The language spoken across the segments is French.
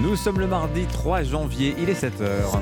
Nous sommes le mardi 3 janvier, il est 7h.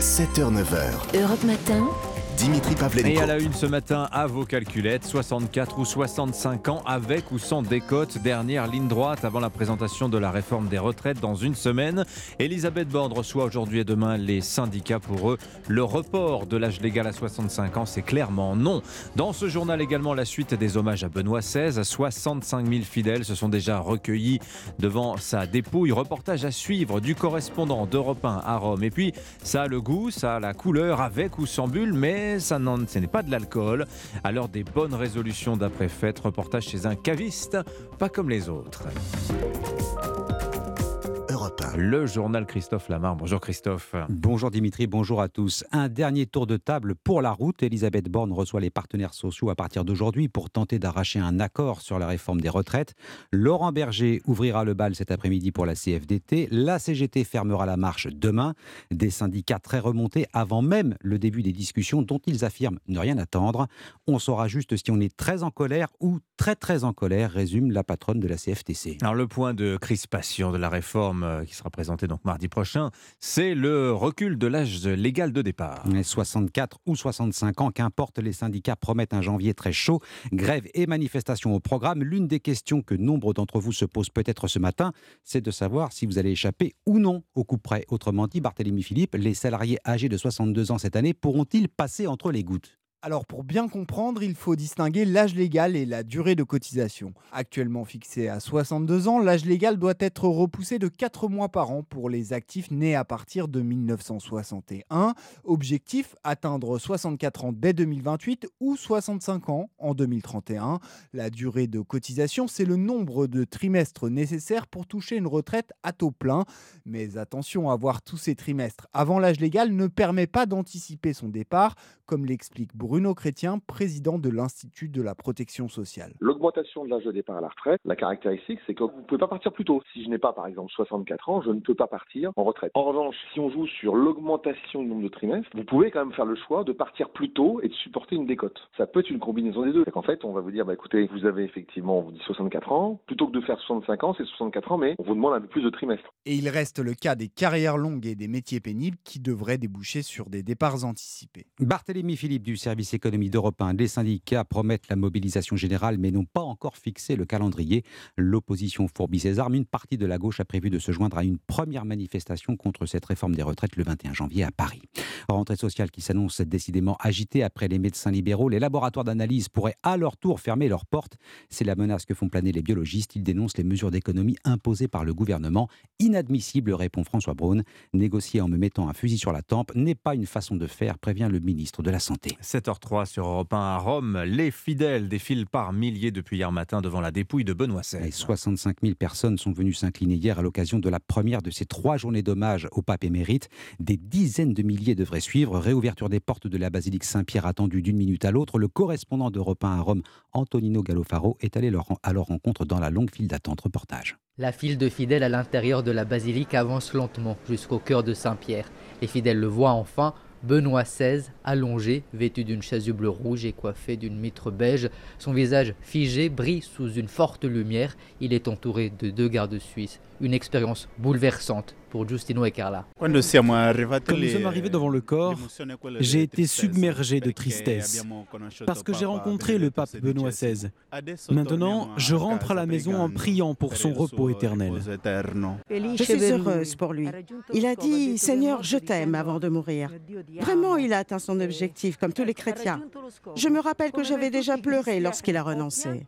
7h, 9h. Europe Matin. Dimitri Pavlenko. Et à la une ce matin, à vos calculettes, 64 ou 65 ans, avec ou sans décote, dernière ligne droite avant la présentation de la réforme des retraites dans une semaine. Elisabeth Borne reçoit aujourd'hui et demain les syndicats pour eux. Le report de l'âge légal à 65 ans, c'est clairement non. Dans ce journal également, la suite des hommages à Benoît XVI. 65 000 fidèles se sont déjà recueillis devant sa dépouille. Reportage à suivre du correspondant d'Europe 1 à Rome. Et puis, ça a le goût, ça a la couleur, avec ou sans bulle, mais ça ce n'est pas de l'alcool. Alors des bonnes résolutions d'après-fête, reportage chez un caviste, pas comme les autres. Le journal Christophe Lamar. Bonjour Christophe. Bonjour Dimitri, bonjour à tous. Un dernier tour de table pour la route. Elisabeth Borne reçoit les partenaires sociaux à partir d'aujourd'hui pour tenter d'arracher un accord sur la réforme des retraites. Laurent Berger ouvrira le bal cet après-midi pour la CFDT. La CGT fermera la marche demain. Des syndicats très remontés avant même le début des discussions dont ils affirment ne rien attendre. On saura juste si on est très en colère ou très très en colère, résume la patronne de la CFTC. Alors le point de crispation de la réforme euh, qui sera présenté donc mardi prochain, c'est le recul de l'âge légal de départ. 64 ou 65 ans, qu'importe, les syndicats promettent un janvier très chaud. Grève et manifestation au programme. L'une des questions que nombre d'entre vous se posent peut-être ce matin, c'est de savoir si vous allez échapper ou non au coup près. Autrement dit, Barthélémy Philippe, les salariés âgés de 62 ans cette année pourront-ils passer entre les gouttes? Alors pour bien comprendre, il faut distinguer l'âge légal et la durée de cotisation. Actuellement fixé à 62 ans, l'âge légal doit être repoussé de 4 mois par an pour les actifs nés à partir de 1961. Objectif, atteindre 64 ans dès 2028 ou 65 ans en 2031. La durée de cotisation, c'est le nombre de trimestres nécessaires pour toucher une retraite à taux plein. Mais attention, avoir tous ces trimestres avant l'âge légal ne permet pas d'anticiper son départ, comme l'explique Bruno Bruno Chrétien, président de l'Institut de la protection sociale. L'augmentation de l'âge de départ à la retraite, la caractéristique, c'est que vous ne pouvez pas partir plus tôt. Si je n'ai pas, par exemple, 64 ans, je ne peux pas partir en retraite. En revanche, si on joue sur l'augmentation du nombre de trimestres, vous pouvez quand même faire le choix de partir plus tôt et de supporter une décote. Ça peut être une combinaison des deux. En fait, on va vous dire, bah, écoutez, vous avez effectivement, on vous dit 64 ans, plutôt que de faire 65 ans, c'est 64 ans, mais on vous demande un peu plus de trimestres. Et il reste le cas des carrières longues et des métiers pénibles qui devraient déboucher sur des départs anticipés. Barthélémy Philippe du service économie d'Europe 1. Les syndicats promettent la mobilisation générale mais n'ont pas encore fixé le calendrier. L'opposition fourbit ses armes. Une partie de la gauche a prévu de se joindre à une première manifestation contre cette réforme des retraites le 21 janvier à Paris. Rentrée sociale qui s'annonce décidément agitée après les médecins libéraux. Les laboratoires d'analyse pourraient à leur tour fermer leurs portes. C'est la menace que font planer les biologistes. Ils dénoncent les mesures d'économie imposées par le gouvernement. Inadmissible, répond François Braun. Négocier en me mettant un fusil sur la tempe n'est pas une façon de faire, prévient le ministre de la Santé. 7h03 sur Europe 1 à Rome. Les fidèles défilent par milliers depuis hier matin devant la dépouille de Benoît XVI. 65 000 personnes sont venues s'incliner hier à l'occasion de la première de ces trois journées d'hommage au pape émérite. Des dizaines de milliers devraient suivre. Réouverture des portes de la basilique Saint-Pierre attendue d'une minute à l'autre. Le correspondant d'Europe 1 à Rome, Antonino Gallofaro, est allé à leur rencontre dans la longue file d'attente. Reportage. La file de fidèles à l'intérieur de la basilique avance lentement jusqu'au cœur de Saint-Pierre. Les fidèles le voient enfin. Benoît XVI, allongé, vêtu d'une chasuble rouge et coiffé d'une mitre beige, son visage figé brille sous une forte lumière. Il est entouré de deux gardes suisses. Une expérience bouleversante pour Giustino et Carla. Quand nous sommes arrivés devant le corps, j'ai été submergé de tristesse parce que j'ai rencontré le pape Benoît XVI. Maintenant, je rentre à la maison en priant pour son repos éternel. Je suis heureuse pour lui. Il a dit Seigneur, je t'aime avant de mourir. Vraiment, il a atteint son objectif, comme tous les chrétiens. Je me rappelle que j'avais déjà pleuré lorsqu'il a renoncé.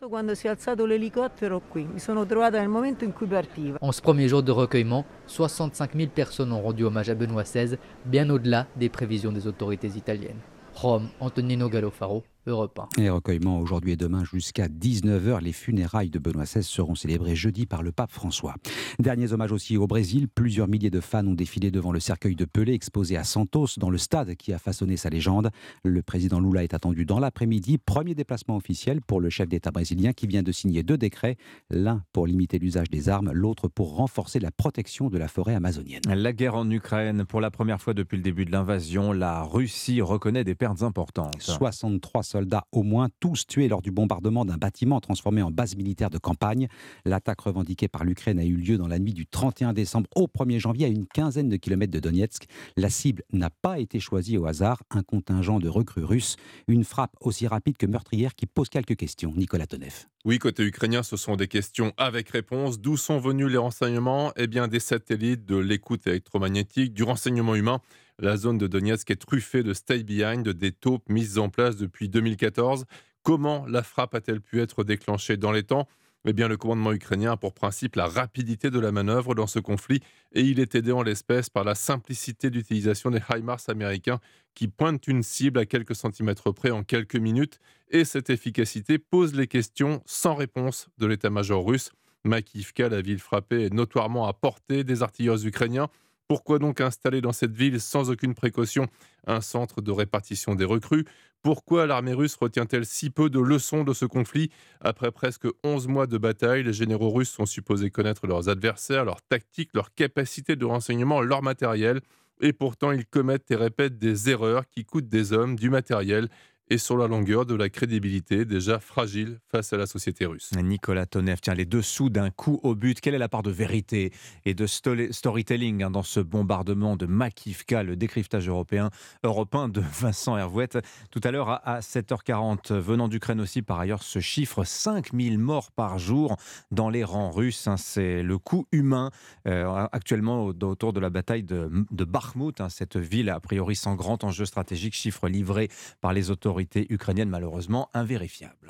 En ce premier jour de recueillement, 60 5 000 personnes ont rendu hommage à Benoît XVI, bien au-delà des prévisions des autorités italiennes. Rome, Antonino Gallofaro, Europe Et recueillement aujourd'hui et demain jusqu'à 19h. Les funérailles de Benoît XVI seront célébrées jeudi par le pape François. Derniers hommages aussi au Brésil. Plusieurs milliers de fans ont défilé devant le cercueil de Pelé exposé à Santos, dans le stade qui a façonné sa légende. Le président Lula est attendu dans l'après-midi. Premier déplacement officiel pour le chef d'État brésilien qui vient de signer deux décrets. L'un pour limiter l'usage des armes, l'autre pour renforcer la protection de la forêt amazonienne. La guerre en Ukraine. Pour la première fois depuis le début de l'invasion, la Russie reconnaît des pertes importantes. 63 soldats au moins, tous tués lors du bombardement d'un bâtiment transformé en base militaire de campagne. L'attaque revendiquée par l'Ukraine a eu lieu dans la nuit du 31 décembre au 1er janvier à une quinzaine de kilomètres de Donetsk. La cible n'a pas été choisie au hasard, un contingent de recrues russes. Une frappe aussi rapide que meurtrière qui pose quelques questions. Nicolas Tonev. Oui, côté ukrainien, ce sont des questions avec réponse. D'où sont venus les renseignements? Eh bien, des satellites, de l'écoute électromagnétique, du renseignement humain. La zone de Donetsk est truffée de stay-behind, des taupes mises en place depuis 2014. Comment la frappe a-t-elle pu être déclenchée dans les temps? Eh bien, le commandement ukrainien a pour principe la rapidité de la manœuvre dans ce conflit et il est aidé en l'espèce par la simplicité d'utilisation des HIMARS américains qui pointent une cible à quelques centimètres près en quelques minutes et cette efficacité pose les questions sans réponse de l'état-major russe. Makivka, la ville frappée, est notoirement à portée des artilleurs ukrainiens. Pourquoi donc installer dans cette ville sans aucune précaution un centre de répartition des recrues? Pourquoi l'armée russe retient-elle si peu de leçons de ce conflit? Après presque 11 mois de bataille, les généraux russes sont supposés connaître leurs adversaires, leurs tactiques, leurs capacités de renseignement, leur matériel. Et pourtant, ils commettent et répètent des erreurs qui coûtent des hommes, du matériel et sur la longueur de la crédibilité déjà fragile face à la société russe. Nicolas Tonev, tiens, les dessous d'un coup au but, quelle est la part de vérité et de storytelling hein, dans ce bombardement de Makivka, le décryptage européen, européen de Vincent Hervouette Tout à l'heure à 7h40, venant d'Ukraine aussi par ailleurs, ce chiffre 5000 morts par jour dans les rangs russes. Hein, c'est le coût humain euh, actuellement autour de la bataille de, de Bakhmut, hein, cette ville a priori sans grand enjeu stratégique, chiffre livré par les autorités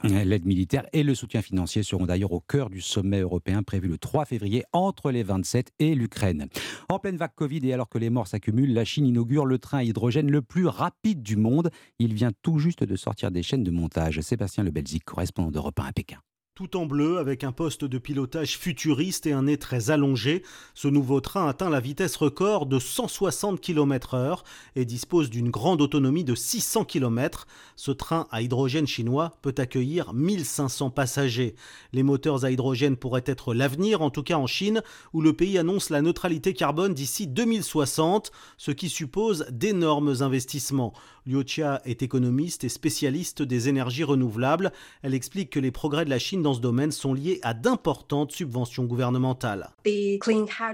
L'aide militaire et le soutien financier seront d'ailleurs au cœur du sommet européen prévu le 3 février entre les 27 et l'Ukraine. En pleine vague Covid et alors que les morts s'accumulent, la Chine inaugure le train à hydrogène le plus rapide du monde. Il vient tout juste de sortir des chaînes de montage. Sébastien Lebelzik, correspondant d'Europe 1 à Pékin tout en bleu avec un poste de pilotage futuriste et un nez très allongé. Ce nouveau train atteint la vitesse record de 160 km/h et dispose d'une grande autonomie de 600 km. Ce train à hydrogène chinois peut accueillir 1500 passagers. Les moteurs à hydrogène pourraient être l'avenir, en tout cas en Chine, où le pays annonce la neutralité carbone d'ici 2060, ce qui suppose d'énormes investissements. Liu Chia est économiste et spécialiste des énergies renouvelables. Elle explique que les progrès de la Chine dans ce domaine sont liés à d'importantes subventions gouvernementales.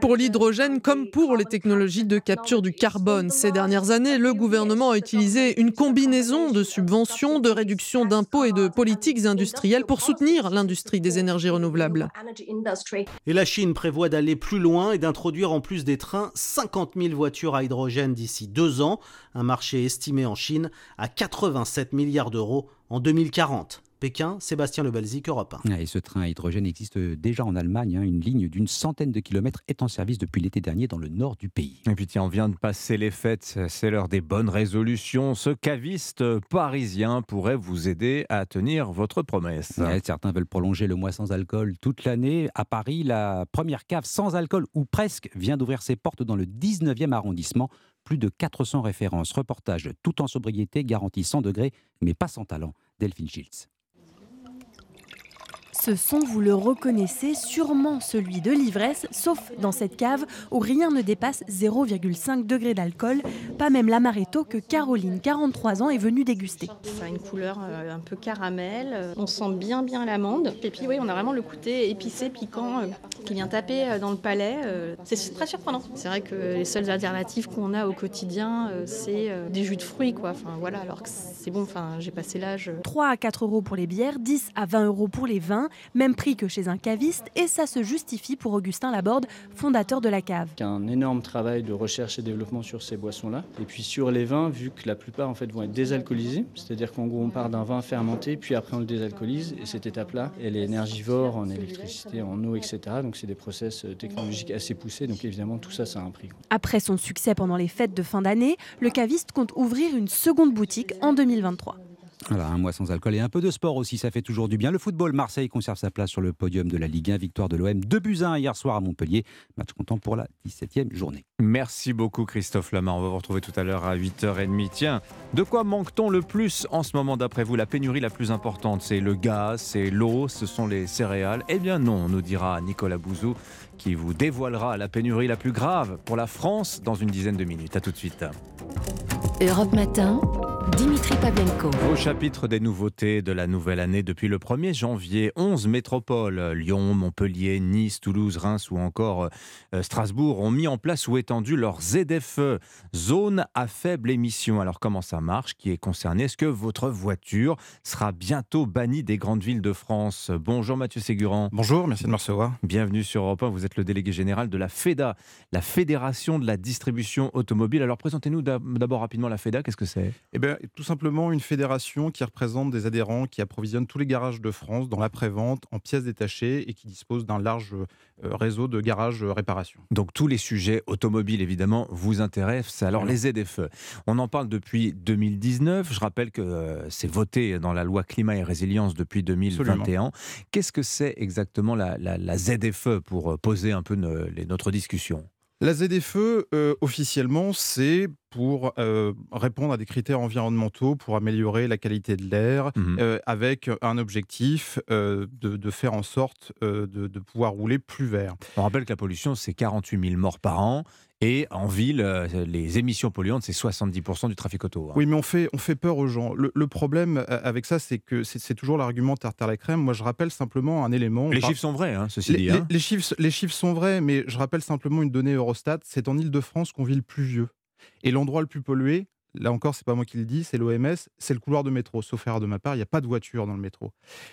Pour l'hydrogène comme pour les technologies de capture du carbone, ces dernières années, le gouvernement a utilisé une combinaison de subventions, de réductions d'impôts et de politiques industrielles pour soutenir l'industrie des énergies renouvelables. Et la Chine prévoit d'aller plus loin et d'introduire en plus des trains 50 000 voitures à hydrogène d'ici deux ans, un marché estimé en Chine à 87 milliards d'euros en 2040. Pékin, Sébastien Lebelzik, Europe 1. Et ce train à hydrogène existe déjà en Allemagne. Hein. Une ligne d'une centaine de kilomètres est en service depuis l'été dernier dans le nord du pays. Et puis tiens, on vient de passer les fêtes, c'est l'heure des bonnes résolutions. Ce caviste parisien pourrait vous aider à tenir votre promesse. certains veulent prolonger le mois sans alcool toute l'année. À Paris, la première cave sans alcool, ou presque, vient d'ouvrir ses portes dans le 19e arrondissement plus de 400 références, reportages tout en sobriété, garantie 100 degrés, mais pas sans talent. Delphine Schiltz. Ce son, vous le reconnaissez, sûrement celui de l'ivresse, sauf dans cette cave où rien ne dépasse 0,5 degré d'alcool, pas même l'amaretto que Caroline, 43 ans, est venue déguster. Ça a une couleur euh, un peu caramel, on sent bien bien l'amande, et puis oui, on a vraiment le côté épicé, piquant, euh, qui vient taper euh, dans le palais. C'est très surprenant. C'est vrai que les seules alternatives qu'on a au quotidien, c'est des jus de fruits, quoi. Enfin voilà, alors que c'est bon, enfin, j'ai passé l'âge. 3 à 4 euros pour les bières, 10 à 20 euros pour les vins même prix que chez un caviste, et ça se justifie pour Augustin Laborde, fondateur de la cave. Un énorme travail de recherche et développement sur ces boissons-là. Et puis sur les vins, vu que la plupart en fait vont être désalcoolisés, c'est-à-dire qu'en gros on part d'un vin fermenté, puis après on le désalcoolise, et cette étape-là, elle est énergivore en électricité, en eau, etc. Donc c'est des process euh, technologiques assez poussés, donc évidemment tout ça, ça a un prix. Après son succès pendant les fêtes de fin d'année, le caviste compte ouvrir une seconde boutique en 2023. Voilà, un mois sans alcool et un peu de sport aussi, ça fait toujours du bien. Le football, Marseille conserve sa place sur le podium de la Ligue 1. Victoire de l'OM 2 buts 1 hier soir à Montpellier. Match content pour la 17e journée. Merci beaucoup Christophe Lamar. On va vous retrouver tout à l'heure à 8h30. Tiens, de quoi manque-t-on le plus en ce moment d'après vous? La pénurie la plus importante, c'est le gaz, c'est l'eau, ce sont les céréales? Eh bien non, nous dira Nicolas Bouzou qui vous dévoilera la pénurie la plus grave pour la France dans une dizaine de minutes. A tout de suite. Europe Matin Dimitri Pavlenko. Au chapitre des nouveautés de la nouvelle année depuis le 1er janvier, 11 métropoles, Lyon, Montpellier, Nice, Toulouse, Reims ou encore euh, Strasbourg, ont mis en place ou étendu leurs ZFE, zone à faible émission. Alors comment ça marche? Qui est concerné? Est-ce que votre voiture sera bientôt bannie des grandes villes de France? Bonjour Mathieu Ségurant. Bonjour, merci de me recevoir. Bienvenue sur Europe 1, vous êtes le délégué général de la FEDA, la Fédération de la distribution automobile. Alors présentez-nous d'abord rapidement la FEDA, qu'est-ce que c'est? Eh bien tout simplement une fédération qui représente des adhérents qui approvisionnent tous les garages de France dans l'après-vente en pièces détachées et qui dispose d'un large euh, réseau de garages réparation. Donc tous les sujets automobiles évidemment vous intéressent. Alors les ZFE, on en parle depuis 2019. Je rappelle que euh, c'est voté dans la loi climat et résilience depuis 2021. Qu'est-ce que c'est exactement la, ZFE pour euh, poser un peu notre discussion? La ZFE, officiellement, c'est pour euh, répondre à des critères environnementaux, pour améliorer la qualité de l'air, mmh euh, avec un objectif euh, de, faire en sorte de, pouvoir rouler plus vert. On rappelle que la pollution, c'est 48 000 morts par an. Et en ville, les émissions polluantes, c'est 70% du trafic auto. Hein. Oui, mais on fait, on fait peur aux gens. Le, problème avec ça, c'est que c'est toujours l'argument tartare la crème. Moi, je rappelle simplement un élément. Les chiffres sont vrais, hein, ceci les, dit. Les, hein. les, chiffres, les chiffres sont vrais, mais je rappelle simplement une donnée Eurostat. C'est en Ile-de-France qu'on vit le plus vieux. Et l'endroit le plus pollué, là encore, c'est pas moi qui le dis, c'est l'OMS, c'est le couloir de métro. Sauf erreur de ma part, il n'y a pas de voiture dans le métro.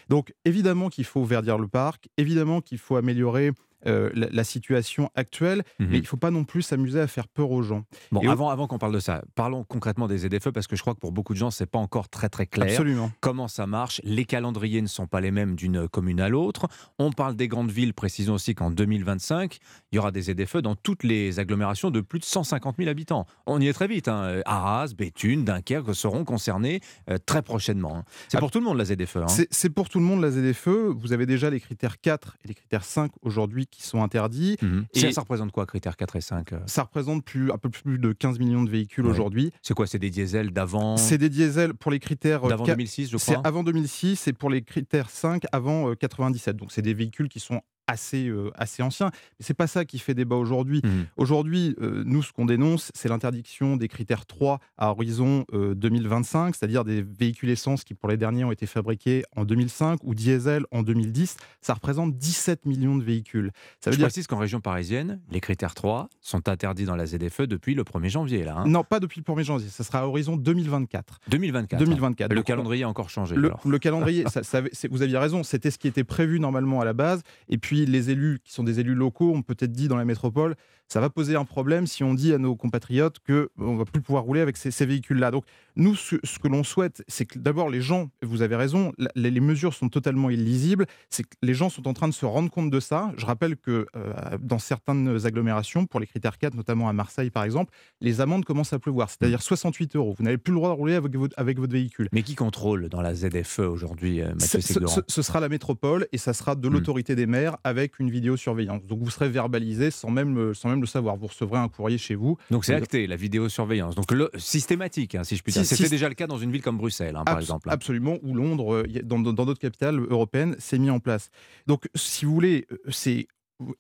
Donc évidemment qu'il faut verdir le parc, évidemment qu'il faut améliorer euh, la, situation actuelle, mais mhm. il ne faut pas non plus s'amuser à faire peur aux gens. Bon, avant, avant qu'on parle de ça, parlons concrètement des ZFE parce que je crois que pour beaucoup de gens, c'est pas encore très très clair. Absolument. Comment ça marche Les calendriers ne sont pas les mêmes d'une commune à l'autre. On parle des grandes villes, précisons aussi qu'en 2025, il y aura des ZFE dans toutes les agglomérations de plus de 150 000 habitants. On y est très vite. Hein. Arras, Béthune, Dunkerque seront concernés euh, très prochainement. Hein. C'est ah, pour tout le monde la ZFE. Hein. C'est pour tout le monde la ZFE. Vous avez déjà les critères 4 et les critères 5 aujourd'hui qui sont interdits. Mhm. Et ça, représente quoi, critères 4 et 5 euh Ça représente plus, un peu plus de 15 millions de véhicules aujourd'hui. C'est quoi C'est des diesels d'avant C'est des diesels pour les critères. D'avant 2006, je crois. C'est avant 2006 et pour les critères 5 avant 97. Euh, Donc c'est des véhicules qui sont assez, euh, assez ancien. Mais c'est pas ça qui fait débat aujourd'hui. Mmh. Aujourd'hui, euh, nous, ce qu'on dénonce, c'est l'interdiction des critères 3 à horizon 2025, euh, c'est-à-dire des véhicules essence qui, pour les derniers, ont été fabriqués en 2005 ou diesel en 2010. Ça représente 17 millions de véhicules. Ça veut Je dire... précise qu'en région parisienne, les critères 3 sont interdits dans la ZFE depuis le 1er janvier. Là, hein. Non, pas depuis le 1er janvier. Ça sera à horizon 2024. 2024. 2024. Le calendrier a encore changé. Le, calendrier, ça, vous aviez raison, c'était ce qui était prévu normalement à la base. Et puis, les élus qui sont des élus locaux ont peut-être dit dans la métropole, ça va poser un problème si on dit à nos compatriotes que on va plus pouvoir rouler avec ces, véhicules-là. Donc nous, ce, que l'on souhaite, c'est que d'abord les gens, vous avez raison, les, mesures sont totalement illisibles. C'est que les gens sont en train de se rendre compte de ça. Je rappelle que euh, dans certaines agglomérations, pour les critères 4, notamment à Marseille par exemple, les amendes commencent à pleuvoir, c'est-à-dire 68 euros. Vous n'avez plus le droit de rouler avec votre, avec votre véhicule. Mais qui contrôle dans la ZFE aujourd'hui, euh, Mathieu ce, ce, ce, sera la métropole et ça sera de hmm. l'autorité des maires avec une vidéosurveillance. Donc vous serez verbalisé sans même, sans même le savoir. Vous recevrez un courrier chez vous. Donc c'est acté, la vidéosurveillance. Donc le, systématique, hein, si je puis dire. C'était déjà le cas dans une ville comme Bruxelles, hein, par exemple. Absolument, ou Londres, euh, dans d'autres capitales européennes, c'est mis en place. Donc si vous voulez, euh, c'est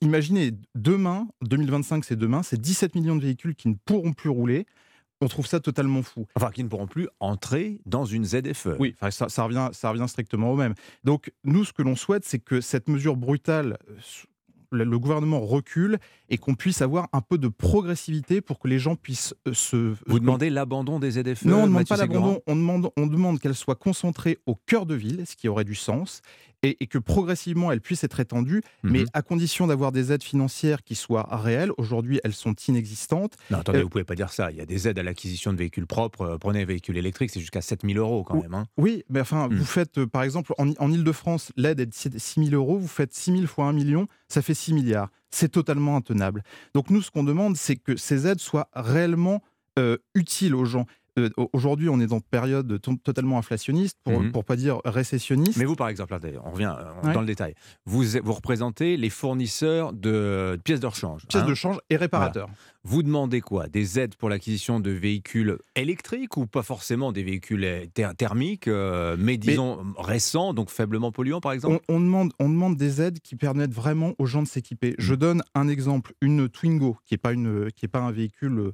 imaginez demain, 2025 c'est demain, c'est 17 millions de véhicules qui ne pourront plus rouler. On trouve ça totalement fou. Enfin, qui ne pourront plus entrer dans une ZFE. Oui, ça, ça, revient, ça revient strictement au même. Donc, nous, ce que l'on souhaite, c'est que cette mesure brutale euh, le gouvernement recule et qu'on puisse avoir un peu de progressivité pour que les gens puissent euh, se. Vous demandez l'abandon des ZFE Non, on ne demande pas l'abandon. On demande, on demande qu'elles soient concentrées au cœur de ville, ce qui aurait du sens, et, que progressivement elles puissent être étendues, mais mhm. à condition d'avoir des aides financières qui soient réelles. Aujourd'hui, elles sont inexistantes. Non, attendez, euh, vous pouvez pas dire ça. Il y a des aides à l'acquisition de véhicules propres. Euh, prenez un véhicule électrique, c'est jusqu'à 7000 euros quand même. Hein. Oui, mais enfin, vous hmm. faites, par exemple, en, en Ile-de-France, l'aide est de 6000 euros. Vous faites 6000 fois 1 million, ça fait 6 milliards c'est totalement intenable. Donc nous, ce qu'on demande, c'est que ces aides soient réellement euh, utiles aux gens. Euh, aujourd'hui, on est dans une période totalement inflationniste, pour ne mhm. pas dire récessionniste. Mais vous, par exemple, on revient euh, dans le détail. Vous, vous représentez les fournisseurs de pièces de rechange. Pièces de hein change et réparateurs. Vous demandez quoi? Des aides pour l'acquisition de véhicules électriques ou pas forcément des véhicules thermiques, mais disons récents, donc faiblement polluants, par exemple? On, demande, on demande des aides qui permettent vraiment aux gens de s'équiper. Je mmh. donne un exemple. Une Twingo, qui n'est pas, une, qui est pas un véhicule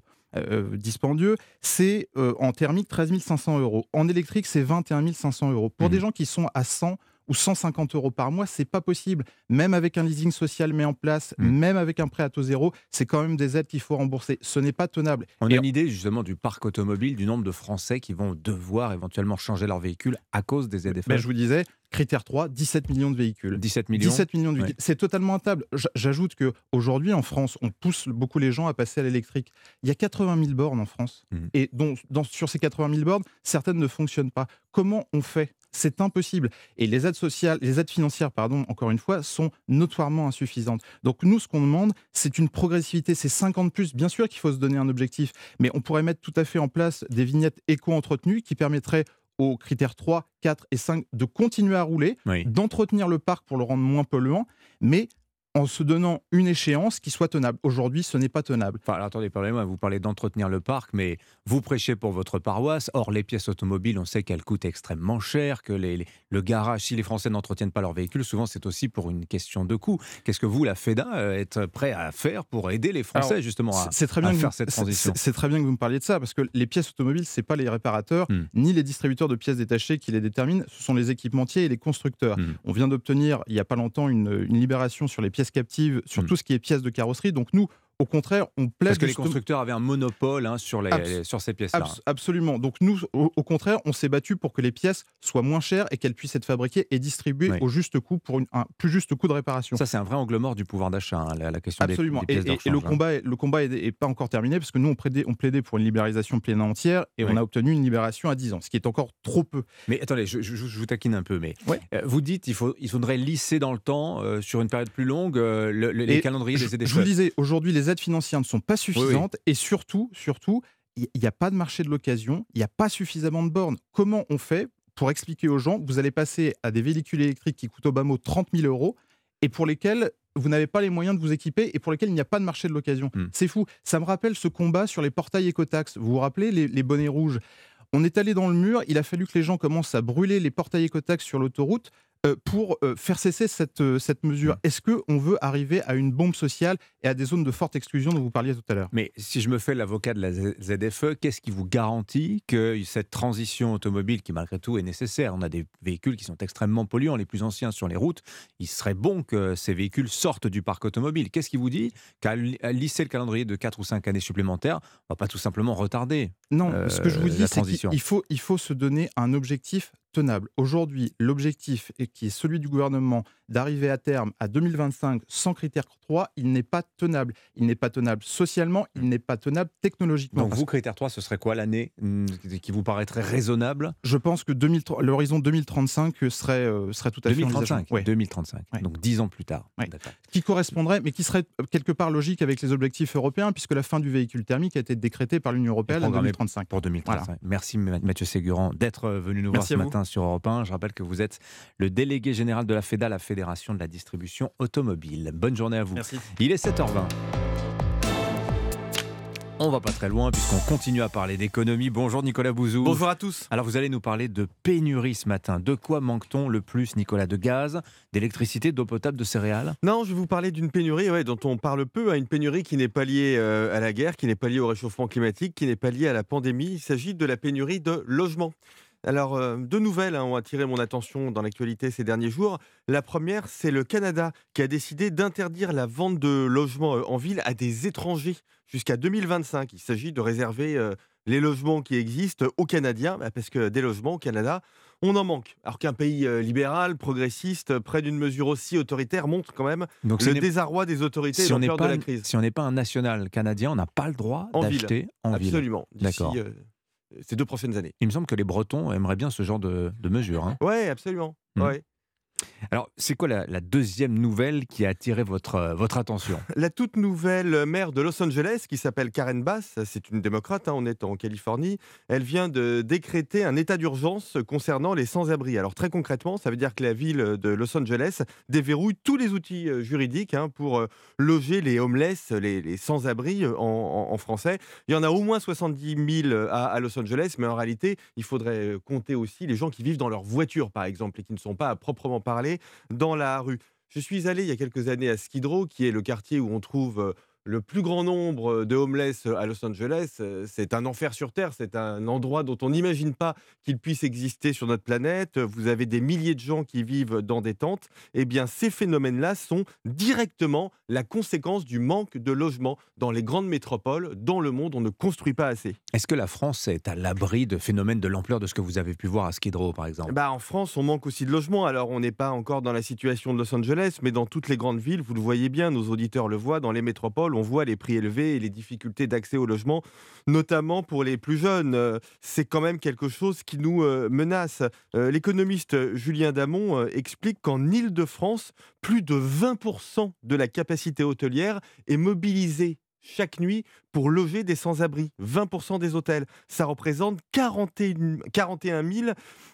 dispendieux, c'est en thermique 13 500 euros. En électrique, c'est 21 500 euros. Pour des mmh. gens qui sont à 100 ou 150 euros par mois, c'est pas possible. Même avec un leasing social mis en place, mmh. même avec un prêt à taux zéro, c'est quand même des aides qu'il faut rembourser. Ce n'est pas tenable. On a une idée justement du parc automobile, du nombre de Français qui vont devoir éventuellement changer leur véhicule à cause des aides ben, Je vous disais, critère 3, 17 millions de véhicules. 17 millions 17 millions de véhicules. C'est totalement table. J'ajoute qu'aujourd'hui, en France, on pousse beaucoup les gens à passer à l'électrique. Il y a 80 000 bornes en France. Mmh. Et donc, sur ces 80 000 bornes, certaines ne fonctionnent pas. Comment on fait? C'est impossible. Et les aides sociales, les aides financières, pardon, encore une fois, sont notoirement insuffisantes. Donc nous, ce qu'on demande, c'est une progressivité, c'est 50 plus. Bien sûr qu'il faut se donner un objectif, mais on pourrait mettre tout à fait en place des vignettes éco-entretenues qui permettraient aux critères 3, 4 et 5 de continuer à rouler, d'entretenir le parc pour le rendre moins polluant, mais en se donnant une échéance qui soit tenable. Aujourd'hui, ce n'est pas tenable. Enfin, alors, attendez, parlez-moi, vous parlez d'entretenir le parc, mais vous prêchez pour votre paroisse. Or, les pièces automobiles, on sait qu'elles coûtent extrêmement cher, que les, le garage, si les Français n'entretiennent pas leur véhicule, souvent c'est aussi pour une question de coût. Qu'est-ce que vous, la FEDA, euh, êtes prêt à faire pour aider les Français justement à, très bien faire cette transition C'est très bien que vous me parliez de ça, parce que les pièces automobiles, c'est pas les réparateurs, hmm. ni les distributeurs de pièces détachées qui les déterminent, ce sont les équipementiers et les constructeurs. Hmm. On vient d'obtenir, il n'y a pas longtemps, une, une libération sur les pièces captives, sur Mm. tout ce qui est pièces de carrosserie. Donc nous, au contraire, on plaide. Parce que les constructeurs avaient un monopole hein, sur, les, sur ces pièces-là. absolument. Donc nous, au, contraire, on s'est battu pour que les pièces soient moins chères et qu'elles puissent être fabriquées et distribuées au juste coût pour un plus juste coût de réparation. Ça, c'est un vrai angle mort du pouvoir d'achat, hein, la, question absolument. des, pièces et, et, le combat, est, le combat est, pas encore terminé parce que nous, on plaidait, on plaidait pour une libération pleine et entière et on a obtenu une libération à 10 ans, ce qui est encore trop peu. Mais attendez, je, vous taquine un peu, mais euh, vous dites il faut, il faudrait lisser dans le temps, euh, sur une période plus longue, euh, les calendriers des aides. Je vous disais, aujourd'hui, les aides financières ne sont pas suffisante. Et surtout, surtout, il n'y a pas de marché de l'occasion, il n'y a pas suffisamment de bornes. Comment on fait pour expliquer aux gens, vous allez passer à des véhicules électriques qui coûtent au bas mot 30 000 euros et pour lesquels vous n'avez pas les moyens de vous équiper et pour lesquels il n'y a pas de marché de l'occasion. Hmm. C'est fou. Ça me rappelle ce combat sur les portails écotax. Vous vous rappelez les, les bonnets rouges? On est allé dans le mur, il a fallu que les gens commencent à brûler les portails écotax sur l'autoroute pour euh, faire cesser cette, euh, cette mesure. Mm. Est-ce qu'on veut arriver à une bombe sociale et à des zones de forte exclusion dont vous parliez tout à l'heure? Mais si je me fais l'avocat de la ZFE, qu'est-ce qui vous garantit que cette transition automobile, qui malgré tout est nécessaire, on a des véhicules qui sont extrêmement polluants, les plus anciens sur les routes, il serait bon que ces véhicules sortent du parc automobile. Qu'est-ce qui vous dit qu'à lisser le calendrier de 4 ou 5 années supplémentaires, on va pas tout simplement retarder Non, ce que je vous dis, c'est qu'il faut, il faut se donner un objectif tenable. Aujourd'hui, l'objectif, qui est celui du gouvernement, d'arriver à terme à 2025 sans critère 3, il n'est pas tenable. Il n'est pas tenable socialement, il n'est pas tenable technologiquement. Donc vous, critère 3, ce serait quoi l'année hmm, qui vous paraîtrait raisonnable? Je pense que l'horizon 2035 serait, euh, serait tout à fait 2035, 2035, donc 10 ans plus tard. Qui correspondrait, mais qui serait euh, quelque part logique avec les objectifs européens, puisque la fin du véhicule thermique a été décrétée par l'Union européenne en 2035. Pour 2035. Merci Mathieu Ségurant d'être venu nous voir ce matin sur Europe 1. Je rappelle que vous êtes le délégué général de la FEDA, la Fédération de la distribution automobile. Bonne journée à vous. Merci. Il est 7h20. On va pas très loin puisqu'on continue à parler d'économie. Bonjour Nicolas Bouzou. Bonjour à tous. Alors vous allez nous parler de pénurie ce matin. De quoi manque-t-on le plus, Nicolas? De gaz, d'électricité, d'eau potable, de céréales? Non, je vais vous parler d'une pénurie ouais, dont on parle peu, à une pénurie qui n'est pas liée euh, à la guerre, qui n'est pas liée au réchauffement climatique, qui n'est pas liée à la pandémie. Il s'agit de la pénurie de logement. Alors, euh, deux nouvelles hein, ont attiré mon attention dans l'actualité ces derniers jours. La première, c'est le Canada qui a décidé d'interdire la vente de logements euh, en ville à des étrangers jusqu'à 2025. Il s'agit de réserver euh, les logements qui existent aux Canadiens, bah, parce que des logements au Canada, on en manque. Alors qu'un pays libéral, progressiste, près d'une mesure aussi autoritaire, montre quand même le désarroi des autorités si de la crise. Si on n'est pas un national canadien, on n'a pas le droit d'acheter en ville. Absolument. D'accord ces deux prochaines années. Il me semble que les Bretons aimeraient bien ce genre de, mesures. Hein. Oui, absolument. Mmh. Ouais. Alors, c'est quoi la, deuxième nouvelle qui a attiré votre, euh, votre attention? La toute nouvelle maire de Los Angeles, qui s'appelle Karen Bass, c'est une démocrate, hein, on est en Californie, elle vient de décréter un état d'urgence concernant les sans-abri. Alors très concrètement, ça veut dire que la ville de Los Angeles déverrouille tous les outils euh, juridiques hein, pour euh, loger les homeless, les, sans-abri en, français. Il y en a au moins 70 000 à, à Los Angeles, mais en réalité, il faudrait compter aussi les gens qui vivent dans leur voiture, par exemple, et qui ne sont pas à proprement parler dans la rue. Je suis allé il y a quelques années à Skid Row, qui est le quartier où on trouve le plus grand nombre de homeless à Los Angeles, c'est un enfer sur Terre, c'est un endroit dont on n'imagine pas qu'il puisse exister sur notre planète. Vous avez des milliers de gens qui vivent dans des tentes. Eh bien, ces phénomènes-là sont directement la conséquence du manque de logements dans les grandes métropoles. Dans le monde, on ne construit pas assez. Est-ce que la France est à l'abri de phénomènes de l'ampleur de ce que vous avez pu voir à Skid Row, par exemple? Bah, En France, on manque aussi de logements. Alors, on n'est pas encore dans la situation de Los Angeles, mais dans toutes les grandes villes, vous le voyez bien, nos auditeurs le voient, dans les métropoles, on voit les prix élevés et les difficultés d'accès au logement, notamment pour les plus jeunes. Euh, c'est quand même quelque chose qui nous euh, menace. Euh, l'économiste Julien Damon explique qu'en Île-de-France, plus de 20% de la capacité hôtelière est mobilisée chaque nuit pour loger des sans-abri. 20% des hôtels. Ça représente 41, 000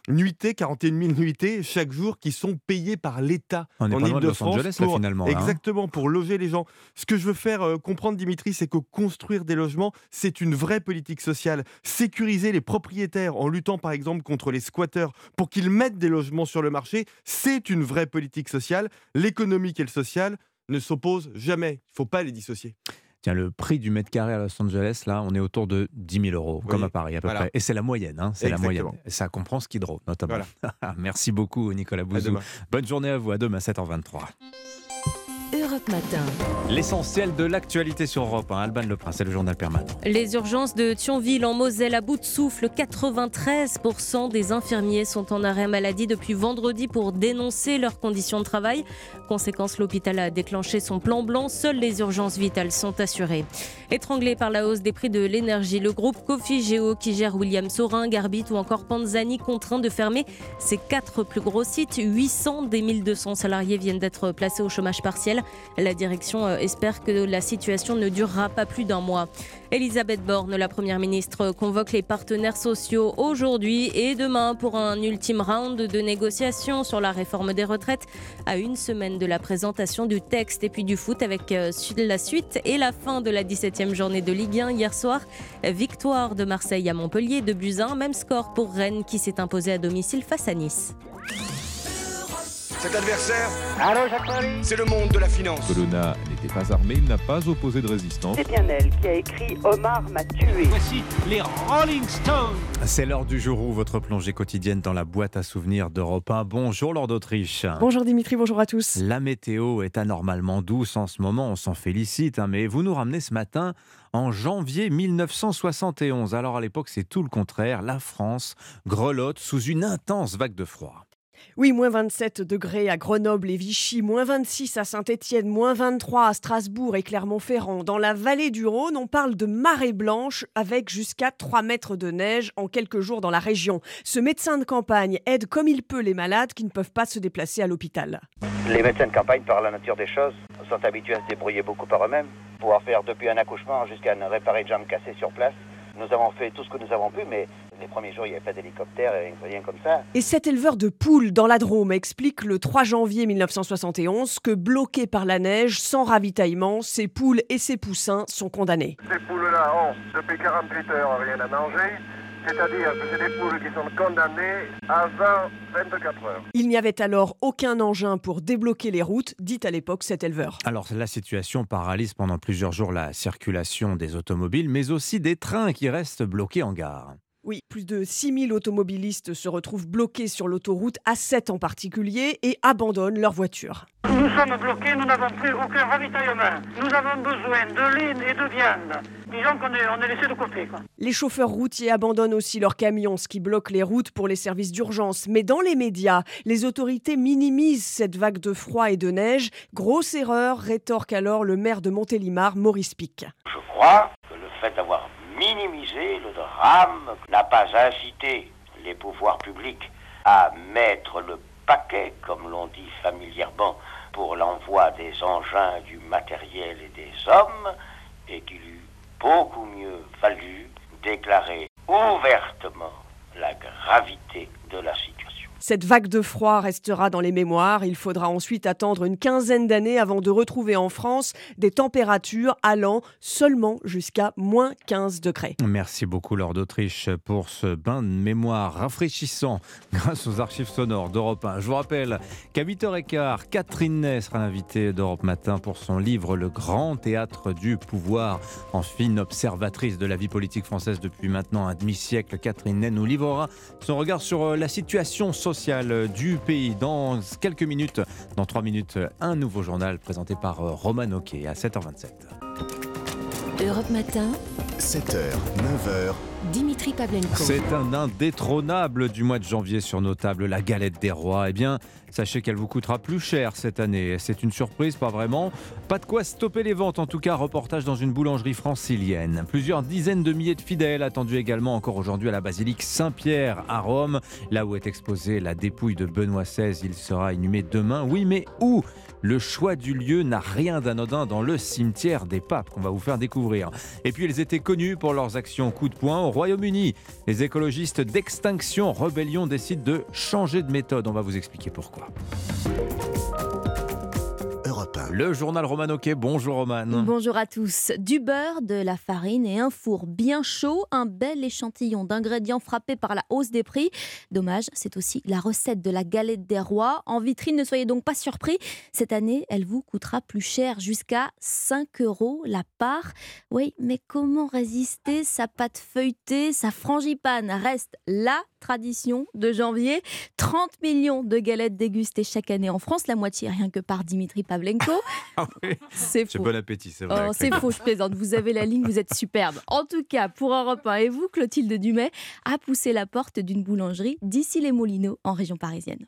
nuitées, 41 000 nuitées chaque jour qui sont payées par l'État en Ile-de-France. finalement. Hein. Exactement, pour loger les gens. Ce que je veux faire euh, comprendre, Dimitri, c'est que construire des logements, c'est une vraie politique sociale. Sécuriser les propriétaires en luttant par exemple contre les squatteurs pour qu'ils mettent des logements sur le marché, c'est une vraie politique sociale. L'économique et le social ne s'opposent jamais. Il ne faut pas les dissocier. Tiens, le prix du mètre carré à Los Angeles, là, on est autour de 10 000 euros, comme à Paris à peu près. Et c'est la moyenne, hein, c'est la moyenne. ça comprend Skid Row, notamment. Merci beaucoup, Nicolas Bouzou. Bonne journée à vous, à demain, 7h23. Matin. L'essentiel de l'actualité sur Europe 1. Alban Le Prince, c'est le journal permanent. Les urgences de Thionville en Moselle à bout de souffle. 93% des infirmiers sont en arrêt maladie depuis vendredi pour dénoncer leurs conditions de travail. Conséquence, l'hôpital a déclenché son plan blanc. Seules les urgences vitales sont assurées. Étranglé par la hausse des prix de l'énergie, le groupe Coffee Geo qui gère William Sorin, Garbit ou encore Panzani contraint de fermer ses quatre plus gros sites. 800 des 1200 salariés viennent d'être placés au chômage partiel. La direction euh, espère que la situation ne durera pas plus d'un mois. Elisabeth Borne, la Première ministre, convoque les partenaires sociaux aujourd'hui et demain pour un ultime round de négociations sur la réforme des retraites à une semaine de la présentation du texte et puis du foot avec euh, la suite et la fin de la 17e journée de Ligue 1 hier soir. Victoire de Marseille à Montpellier de Buzyn, même score pour Rennes qui s'est imposé à domicile face à Nice. Cet adversaire, c'est le monde de la finance. Colonna n'était pas armé, il n'a pas opposé de résistance. C'est bien elle qui a écrit Omar m'a tué. Voici les Rolling Stones. C'est l'heure du jour où votre plongée quotidienne dans la boîte à souvenirs d'Europe 1. Bonjour Lord d'Autriche. Bonjour Dimitri, bonjour à tous. La météo est anormalement douce en ce moment, on s'en félicite, hein, mais vous nous ramenez ce matin en janvier 1971. Alors à l'époque, c'est tout le contraire. La France grelotte sous une intense vague de froid. Oui, moins 27 degrés à Grenoble et Vichy, moins 26 à Saint-Étienne, moins 23 à Strasbourg et Clermont-Ferrand. Dans la vallée du Rhône, on parle de marée blanche avec jusqu'à 3 mètres de neige en quelques jours dans la région. Ce médecin de campagne aide comme il peut les malades qui ne peuvent pas se déplacer à l'hôpital. Les médecins de campagne, par la nature des choses, sont habitués à se débrouiller beaucoup par eux-mêmes, pouvoir faire depuis un accouchement jusqu'à réparer une jambe cassée sur place. Nous avons fait tout ce que nous avons pu, mais les premiers jours, il n'y avait pas d'hélicoptère et rien comme ça. Et cet éleveur de poules dans la Drôme explique le 3 janvier 1971 que bloqués par la neige, sans ravitaillement, ces poules et ces poussins sont condamnés. Ces poules-là ont, depuis 48 heures, rien à manger. C'est-à-dire que c'est des poules qui sont condamnées à 20-24 heures. Il n'y avait alors aucun engin pour débloquer les routes, dit à l'époque cet éleveur. Alors la situation paralyse pendant plusieurs jours la circulation des automobiles, mais aussi des trains qui restent bloqués en gare. Oui, plus de 6000 automobilistes se retrouvent bloqués sur l'autoroute A7 en particulier et abandonnent leur voiture. Nous sommes bloqués, nous n'avons plus aucun ravitaillement. Nous avons besoin de ligne et de viande. Disons qu'on est, on est laissé de côté. Les chauffeurs routiers abandonnent aussi leurs camions, ce qui bloque les routes pour les services d'urgence. Mais dans les médias, les autorités minimisent cette vague de froid et de neige. Grosse erreur, rétorque alors le maire de Montélimar, Maurice Pic. Je crois que le fait d'avoir minimiser le drame, n'a pas incité les pouvoirs publics à mettre le paquet, comme l'on dit familièrement, pour l'envoi des engins, du matériel et des hommes, et qu'il eût beaucoup mieux fallu déclarer ouvertement la gravité de la situation. Cette vague de froid restera dans les mémoires. Il faudra ensuite attendre une quinzaine d'années avant de retrouver en France des températures allant seulement jusqu'à moins 15 degrés. Merci beaucoup Laure d'Autriche pour ce bain de mémoire rafraîchissant grâce aux archives sonores d'Europe 1. Je vous rappelle qu'à 8h15, Catherine Ney sera l'invitée d'Europe Matin pour son livre Le Grand Théâtre du Pouvoir. En fine observatrice de la vie politique française depuis maintenant un demi-siècle, Catherine Ney nous livrera son regard sur euh, la situation sociale du pays. Dans quelques minutes, dans trois minutes, un nouveau journal présenté par euh, Roman Oquet à 7h27. Europe Matin, 7h, 9h. Dimitri Pavlenko. C'est un indétrônable du mois de janvier sur nos tables, la galette des rois. Eh bien, sachez qu'elle vous coûtera plus cher cette année. C'est une surprise, pas vraiment. Pas de quoi stopper les ventes, en tout cas, reportage dans une boulangerie francilienne. Plusieurs dizaines de milliers de fidèles attendus également encore aujourd'hui à la basilique Saint-Pierre à Rome, là où est exposée la dépouille de Benoît XVI. Il sera inhumé demain. Oui, mais où? Le choix du lieu n'a rien d'anodin dans le cimetière des papes qu'on va vous faire découvrir. Et puis ils étaient connus pour leurs actions coup de poing au Royaume-Uni. Les écologistes d'Extinction Rebellion décident de changer de méthode. On va vous expliquer pourquoi. Le journal Roman Oquet. Bonjour Roman. Bonjour à tous. Du beurre, de la farine et un four bien chaud, un bel échantillon d'ingrédients frappés par la hausse des prix. Dommage, c'est aussi la recette de la galette des rois. En vitrine, ne soyez donc pas surpris. Cette année, elle vous coûtera plus cher, jusqu'à 5 euros la part. Oui, mais comment résister? Sa pâte feuilletée, sa frangipane reste la tradition de janvier. 30 millions de galettes dégustées chaque année en France, la moitié rien que par Dimitri Pavlenko. Ah C'est faux. bon appétit, c'est vrai. Oh, c'est faux, je plaisante. Vous avez la ligne, vous êtes superbe. En tout cas, pour Europe 1 et vous, Clotilde Dumay a poussé la porte d'une boulangerie d'ici les Moulineaux, en région parisienne.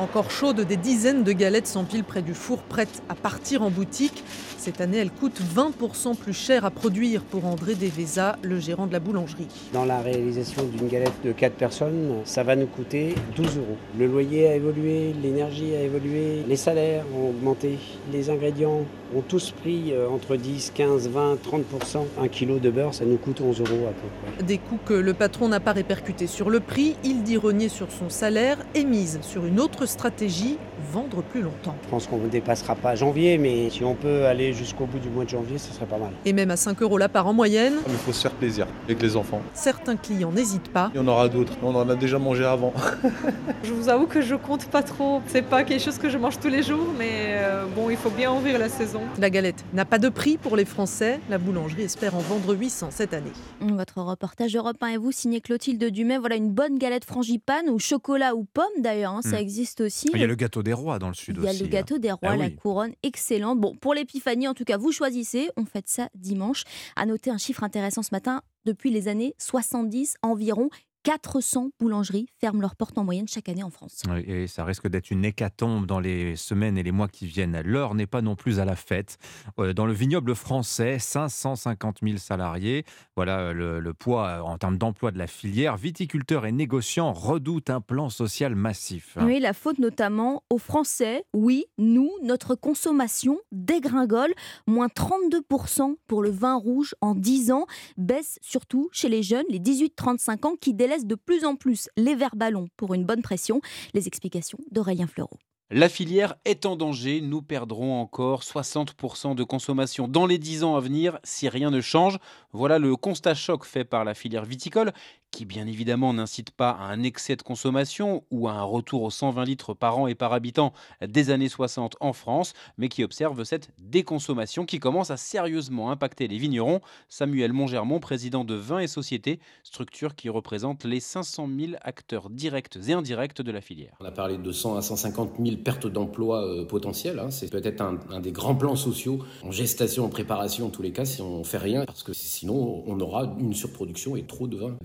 Encore chaude, des dizaines de galettes s'empilent près du four, prêtes à partir en boutique. Cette année, elles coûtent 20% plus cher à produire pour André Devesa, le gérant de la boulangerie. Dans la réalisation d'une galette de 4 personnes, ça va nous coûter 12 euros. Le loyer a évolué, l'énergie a évolué, les salaires ont augmenté, les ingrédients ont tous pris euh, entre 10, 15, 20, 30%. Un kilo de beurre, ça nous coûte 11 euros à peu près. Des coûts que le patron n'a pas répercutés sur le prix, il dit renier sur son salaire et mise sur une autre stratégie, vendre plus longtemps. Je pense qu'on ne dépassera pas janvier, mais si on peut aller jusqu'au bout du mois de janvier, ce serait pas mal. Et même à 5 euros la part en moyenne, Il faut se faire plaisir avec les enfants. certains clients n'hésitent pas. Il y en aura d'autres. On en a déjà mangé avant. Je vous avoue que je compte pas trop. C'est pas quelque chose que je mange tous les jours, mais euh, bon, il faut bien ouvrir la saison. La galette n'a pas de prix pour les Français. La boulangerie espère en vendre 800 cette année. Votre reportage Europe 1 et vous, signé Clotilde Dumay. Voilà une bonne galette frangipane ou chocolat ou pomme d'ailleurs, hein, ça Mm. existe aussi. Il y a le gâteau des rois dans le sud Il y a aussi. le gâteau des rois, Ah la oui. couronne, excellente. Bon, pour l'épiphanie, en tout cas, vous choisissez. On fête ça dimanche. À noter un chiffre intéressant ce matin. Depuis les années 70, environ 400 boulangeries ferment leurs portes en moyenne chaque année en France. Oui, et ça risque d'être une hécatombe dans les semaines et les mois qui viennent. L'heure n'est pas non plus à la fête. Euh, Dans le vignoble français, 550 000 salariés. Voilà euh, le, le poids euh, en termes d'emploi de la filière. Viticulteurs et négociants redoutent un plan social massif. Oui, la faute notamment aux Français. Oui, nous, notre consommation dégringole. Moins 32% pour le vin rouge en 10 ans. Baisse surtout chez les jeunes, les 18-35 ans, qui de plus en plus les verres ballons pour une bonne pression. Les explications d'Aurélien Fleureau. La filière est en danger. Nous perdrons encore 60% de consommation dans les 10 ans à venir si rien ne change. Voilà le constat choc fait par la filière viticole, qui bien évidemment n'incite pas à un excès de consommation ou à un retour aux 120 litres par an et par habitant des années 60 en France, mais qui observe cette déconsommation qui commence à sérieusement impacter les vignerons. Samuel Montgermont, président de Vin et Société, structure qui représente les 500 000 acteurs directs et indirects de la filière. On a parlé de 100 à 150 000 pertes d'emplois euh, potentielles. hein. C'est peut-être un, un des grands plans sociaux en gestation, en préparation, en tous les cas, si on fait rien, parce que sinon on aura une surproduction et trop de vin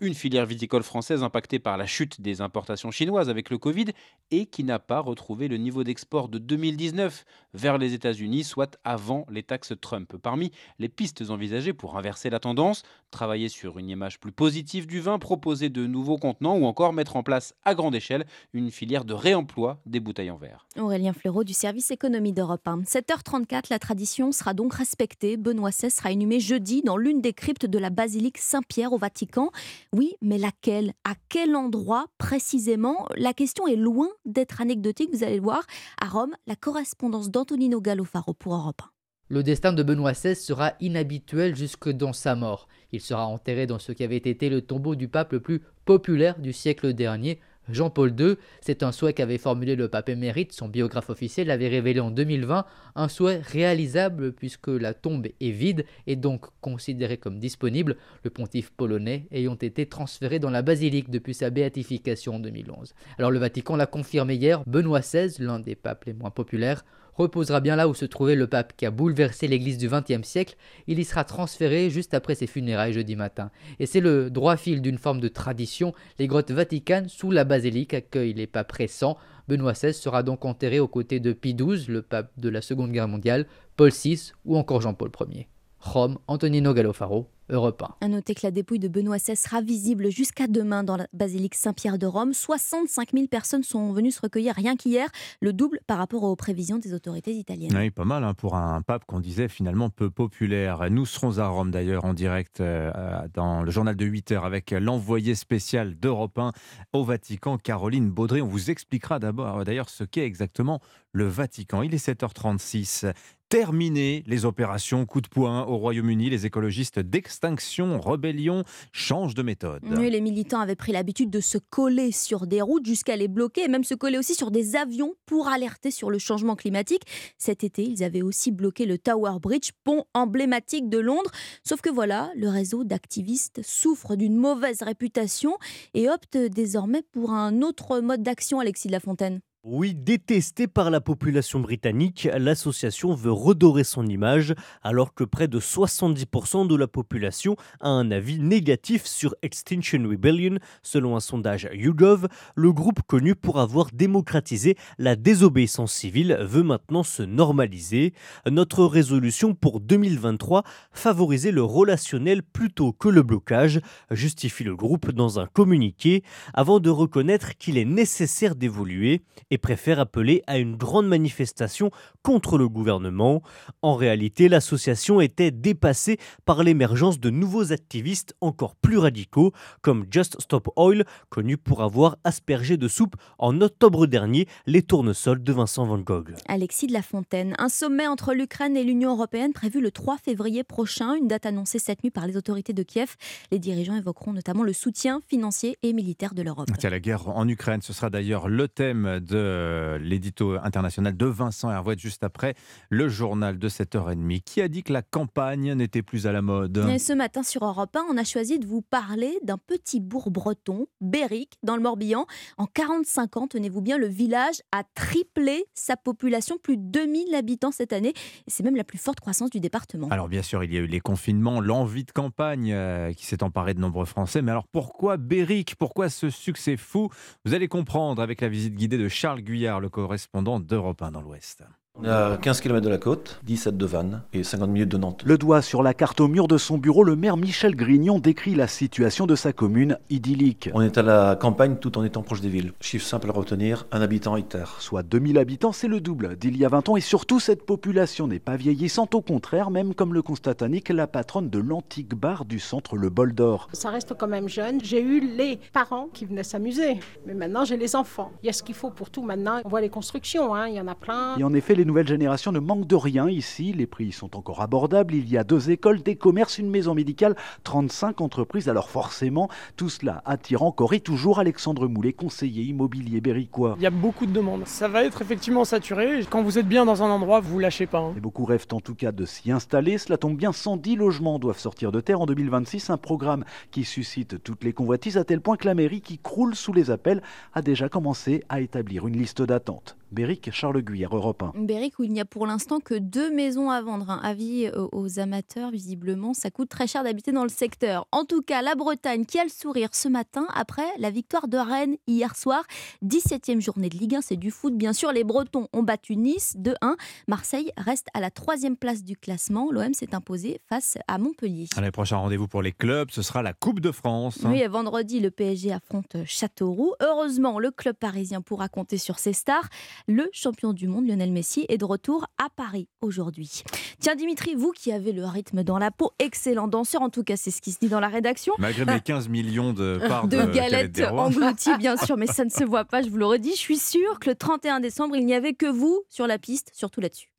Une filière viticole française impactée par la chute des importations chinoises avec le Covid et qui n'a pas retrouvé le niveau d'export de 2019 vers les États-Unis, soit avant les taxes Trump. Parmi les pistes envisagées pour inverser la tendance, travailler sur une image plus positive du vin, proposer de nouveaux contenants ou encore mettre en place à grande échelle une filière de réemploi des bouteilles en verre. Aurélien Fleureau du service économie d'Europe 1. 7h34, la tradition sera donc respectée. Benoît XVI sera inhumé jeudi dans l'une des cryptes de la basilique Saint-Pierre au Vatican. Oui, mais laquelle? À quel endroit précisément? La question est loin d'être anecdotique, vous allez le voir. À Rome, la correspondance d'Antonino Gallofaro pour Europe 1. Le destin de Benoît XVI sera inhabituel jusque dans sa mort. Il sera enterré dans ce qui avait été le tombeau du pape le plus populaire du siècle dernier, Jean-Paul II. C'est un souhait qu'avait formulé le pape émérite, son biographe officiel l'avait révélé en 2020, un souhait réalisable puisque la tombe est vide et donc considérée comme disponible, le pontife polonais ayant été transféré dans la basilique depuis sa béatification en 2011. Alors le Vatican l'a confirmé hier, Benoît XVI, l'un des papes les moins populaires, reposera bien là où se trouvait le pape qui a bouleversé l'église du XXe siècle. Il y sera transféré juste après ses funérailles jeudi matin. Et c'est le droit fil d'une forme de tradition. Les grottes vaticanes sous la basilique accueillent les papes récents. Benoît XVI sera donc enterré aux côtés de Pie XII, le pape de la Seconde Guerre mondiale, Paul VI ou encore Jean-Paul Ier. Rome, Antonino Gallofaro, Europe 1. À noter que la dépouille de Benoît XVI sera visible jusqu'à demain dans la basilique Saint-Pierre de Rome. 65 000 personnes sont venues se recueillir rien qu'hier, le double par rapport aux prévisions des autorités italiennes. Oui, pas mal hein, pour un pape qu'on disait finalement peu populaire. Nous serons à Rome d'ailleurs en direct euh, dans le journal de 8 heures avec l'envoyé spécial d'Europe 1 au Vatican, Caroline Baudry. On vous expliquera d'abord d'ailleurs ce qu'est exactement le Vatican. Il est 7h36 terminé les opérations coup de poing au Royaume-Uni. Les écologistes d'extinction, rébellion changent de méthode. les militants avaient pris l'habitude de se coller sur des routes jusqu'à les bloquer et même se coller aussi sur des avions pour alerter sur le changement climatique. Cet été, ils avaient aussi bloqué le Tower Bridge, pont emblématique de Londres. Sauf que voilà, le réseau d'activistes souffre d'une mauvaise réputation et opte désormais pour un autre mode d'action, Alexis de la Fontaine. Oui, détestée par la population britannique, l'association veut redorer son image alors que près de 70% de la population a un avis négatif sur Extinction Rebellion, selon un sondage YouGov. Le groupe connu pour avoir démocratisé la désobéissance civile veut maintenant se normaliser. Notre résolution pour 2023, favoriser le relationnel plutôt que le blocage, justifie le groupe dans un communiqué, avant de reconnaître qu'il est nécessaire d'évoluer et préfère appeler à une grande manifestation contre le gouvernement. En réalité, l'association était dépassée par l'émergence de nouveaux activistes encore plus radicaux, comme Just Stop Oil, connu pour avoir aspergé de soupe en octobre dernier les tournesols de Vincent Van Gogh. Alexis de la Fontaine, un sommet entre l'Ukraine et l'Union européenne prévu le 3 février prochain, une date annoncée cette nuit par les autorités de Kiev. Les dirigeants évoqueront notamment le soutien financier et militaire de l'Europe. La guerre en Ukraine, ce sera d'ailleurs le thème de euh, l'édito international de Vincent Hervouet juste après le journal de 7h30. Qui a dit que la campagne n'était plus à la mode Et Ce matin sur Europe 1, on a choisi de vous parler d'un petit bourg breton, Béric, dans le Morbihan. En 45 ans, tenez-vous bien, le village a triplé sa population, plus de 2000 habitants cette année. C'est même la plus forte croissance du département. Alors bien sûr, il y a eu les confinements, l'envie de campagne euh, qui s'est emparée de nombreux Français. Mais alors pourquoi Béric? Pourquoi ce succès fou? Vous allez comprendre avec la visite guidée de Charles Guyard, le correspondant d'Europe 1 dans l'Ouest. On est à 15 km de la côte, 17 de Vannes et 50 minutes de Nantes. Le doigt sur la carte au mur de son bureau, le maire Michel Grignon décrit la situation de sa commune idyllique. On est à la campagne tout en étant proche des villes. Chiffre simple à retenir, un habitant hectare. Soit 2000 habitants, c'est le double d'il y a 20 ans et surtout cette population n'est pas vieillissante, au contraire, même comme le constate Annick, la patronne de l'antique bar du centre Le Bol d'Or. Ça reste quand même jeune. J'ai eu les parents qui venaient s'amuser, mais maintenant j'ai les enfants. Il y a ce qu'il faut pour tout maintenant. On voit les constructions, hein. il y en a plein. Et en effet, les nouvelles générations ne manquent de rien ici. Les prix sont encore abordables. Il y a deux écoles, des commerces, une maison médicale, 35 entreprises. Alors forcément, tout cela attire encore et toujours Alexandre Moulet, conseiller immobilier berricois. Il y a beaucoup de demandes. Ça va être effectivement saturé. Quand vous êtes bien dans un endroit, vous lâchez pas. Hein. Et beaucoup rêvent en tout cas de s'y installer. Cela tombe bien, 110 logements doivent sortir de terre en 2026. Un programme qui suscite toutes les convoitises à tel point que la mairie, qui croule sous les appels, a déjà commencé à établir une liste d'attente. Béric, Charles Guyère, Europe 1. Où il n'y a pour l'instant que deux maisons à vendre. Un Avis aux amateurs, visiblement, ça coûte très cher d'habiter dans le secteur. En tout cas, la Bretagne qui a le sourire ce matin après la victoire de Rennes hier soir. 17e journée de Ligue 1, c'est du foot bien sûr. Les Bretons ont battu Nice 2-1. Marseille reste à la troisième place du classement. L'OM s'est imposé face à Montpellier. Allez, prochain rendez-vous pour les clubs, ce sera la Coupe de France. Oui, vendredi, le PSG affronte Châteauroux. Heureusement, le club parisien pourra compter sur ses stars. Le champion du monde, Lionel Messi, Zelensky est de retour à Paris aujourd'hui. Tiens Dimitri, vous qui avez le rythme dans la peau, excellent danseur, en tout cas c'est ce qui se dit dans la rédaction. Malgré mes 15 millions de parts de, de galettes galettes englouties, bien sûr, mais ça ne se voit pas, je vous le redis. Je suis sûre que le 31 décembre, il n'y avait que vous sur la piste, surtout là-dessus.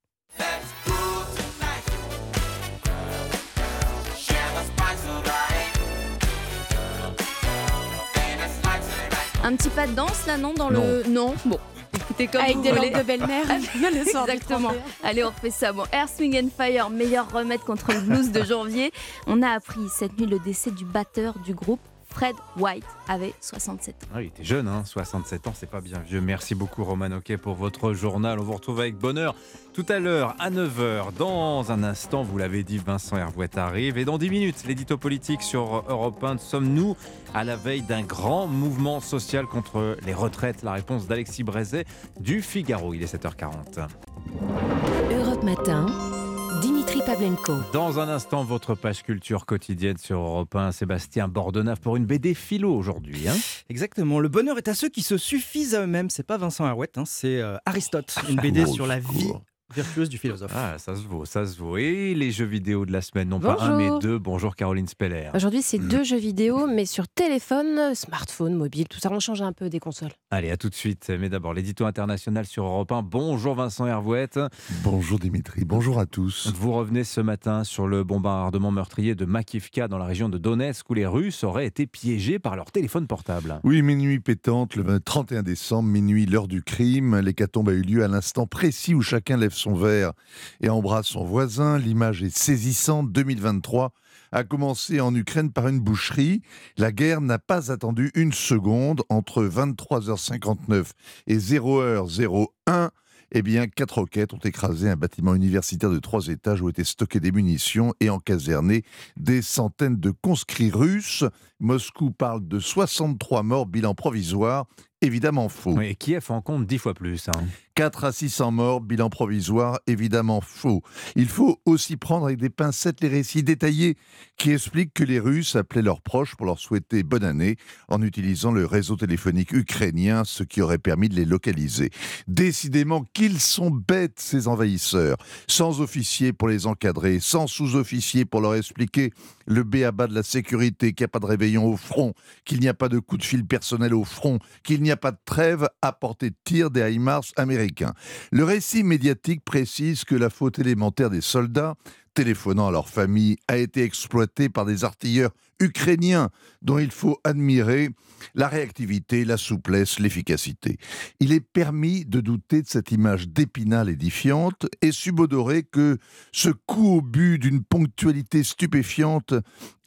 Un petit pas de danse là, non Dans le. Non, bon. Écoutez, comme Avec vous des voulez. de belle-mère, Exactement. 31. Allez, on refait ça. Bon, Air Swing and Fire, meilleur remède contre le blues de janvier. On a appris cette nuit le décès du batteur du groupe. Fred White avait 67 ans. Ah, il était jeune, hein, 67 ans, c'est pas bien vieux. Merci beaucoup Roman Oquet pour votre journal. On vous retrouve avec bonheur tout à l'heure à 9h. Dans un instant, vous l'avez dit, Vincent Hervouet arrive. Et dans 10 minutes, l'édito politique sur Europe 1. Sommes-nous à la veille d'un grand mouvement social contre les retraites? La réponse d'Alexis Brézet du Figaro. Il est 7h40. Europe Matin, Pavlenko. Dans un instant, votre page culture quotidienne sur Europe 1. Sébastien Bordenave pour une BD philo aujourd'hui. hein. Exactement. Le bonheur est à ceux qui se suffisent à eux-mêmes. C'est pas Vincent Herouet, hein, c'est euh, Aristote, une BD Au sur la vie secours. vertueuse du philosophe. Ah, ça se vaut, ça se vaut. Et les jeux vidéo de la semaine, non pas un, Bonjour. mais deux. Bonjour Caroline Speller. Aujourd'hui, c'est deux jeux vidéo, mais sur téléphone, smartphone, mobile, tout ça. On change un peu des consoles. Allez, à tout de suite. Mais d'abord, l'édito international sur Europe 1. Bonjour Vincent Hervouette. Bonjour Dimitri, bonjour à tous. Vous revenez ce matin sur le bombardement meurtrier de Makivka dans la région de Donetsk où les Russes auraient été piégés par leur téléphone portable. Oui, minuit pétante, le 31 décembre, minuit, l'heure du crime. L'hécatombe a eu lieu à l'instant précis où chacun lève son verre et embrasse son voisin. L'image est saisissante. 2023 a commencé en Ukraine par une boucherie. La guerre n'a pas attendu une seconde. Entre 23h59 et 0h01, eh bien, quatre roquettes ont écrasé un bâtiment universitaire de trois étages où étaient stockées des munitions et encasernées des centaines de conscrits russes. Moscou parle de 63 morts, bilan provisoire. Évidemment faux. Et Kiev en compte dix fois plus. hein. 4 à 600 morts, bilan provisoire, évidemment faux. Il faut aussi prendre avec des pincettes les récits détaillés qui expliquent que les Russes appelaient leurs proches pour leur souhaiter bonne année en utilisant le réseau téléphonique ukrainien, ce qui aurait permis de les localiser. Décidément qu'ils sont bêtes, ces envahisseurs. Sans officiers pour les encadrer, sans sous-officiers pour leur expliquer le béaba de la sécurité, qu'il n'y a pas de réveillon au front, qu'il n'y a pas de coup de fil personnel au front, qu'il n'y a pas de trêve à portée de tir des HIMARS américains. Le récit médiatique précise que la faute élémentaire des soldats, téléphonant à leur famille, a été exploitée par des artilleurs ukrainiens dont il faut admirer la réactivité, la souplesse, l'efficacité. Il est permis de douter de cette image d'épinal édifiante et subodorer que ce coup au but d'une ponctualité stupéfiante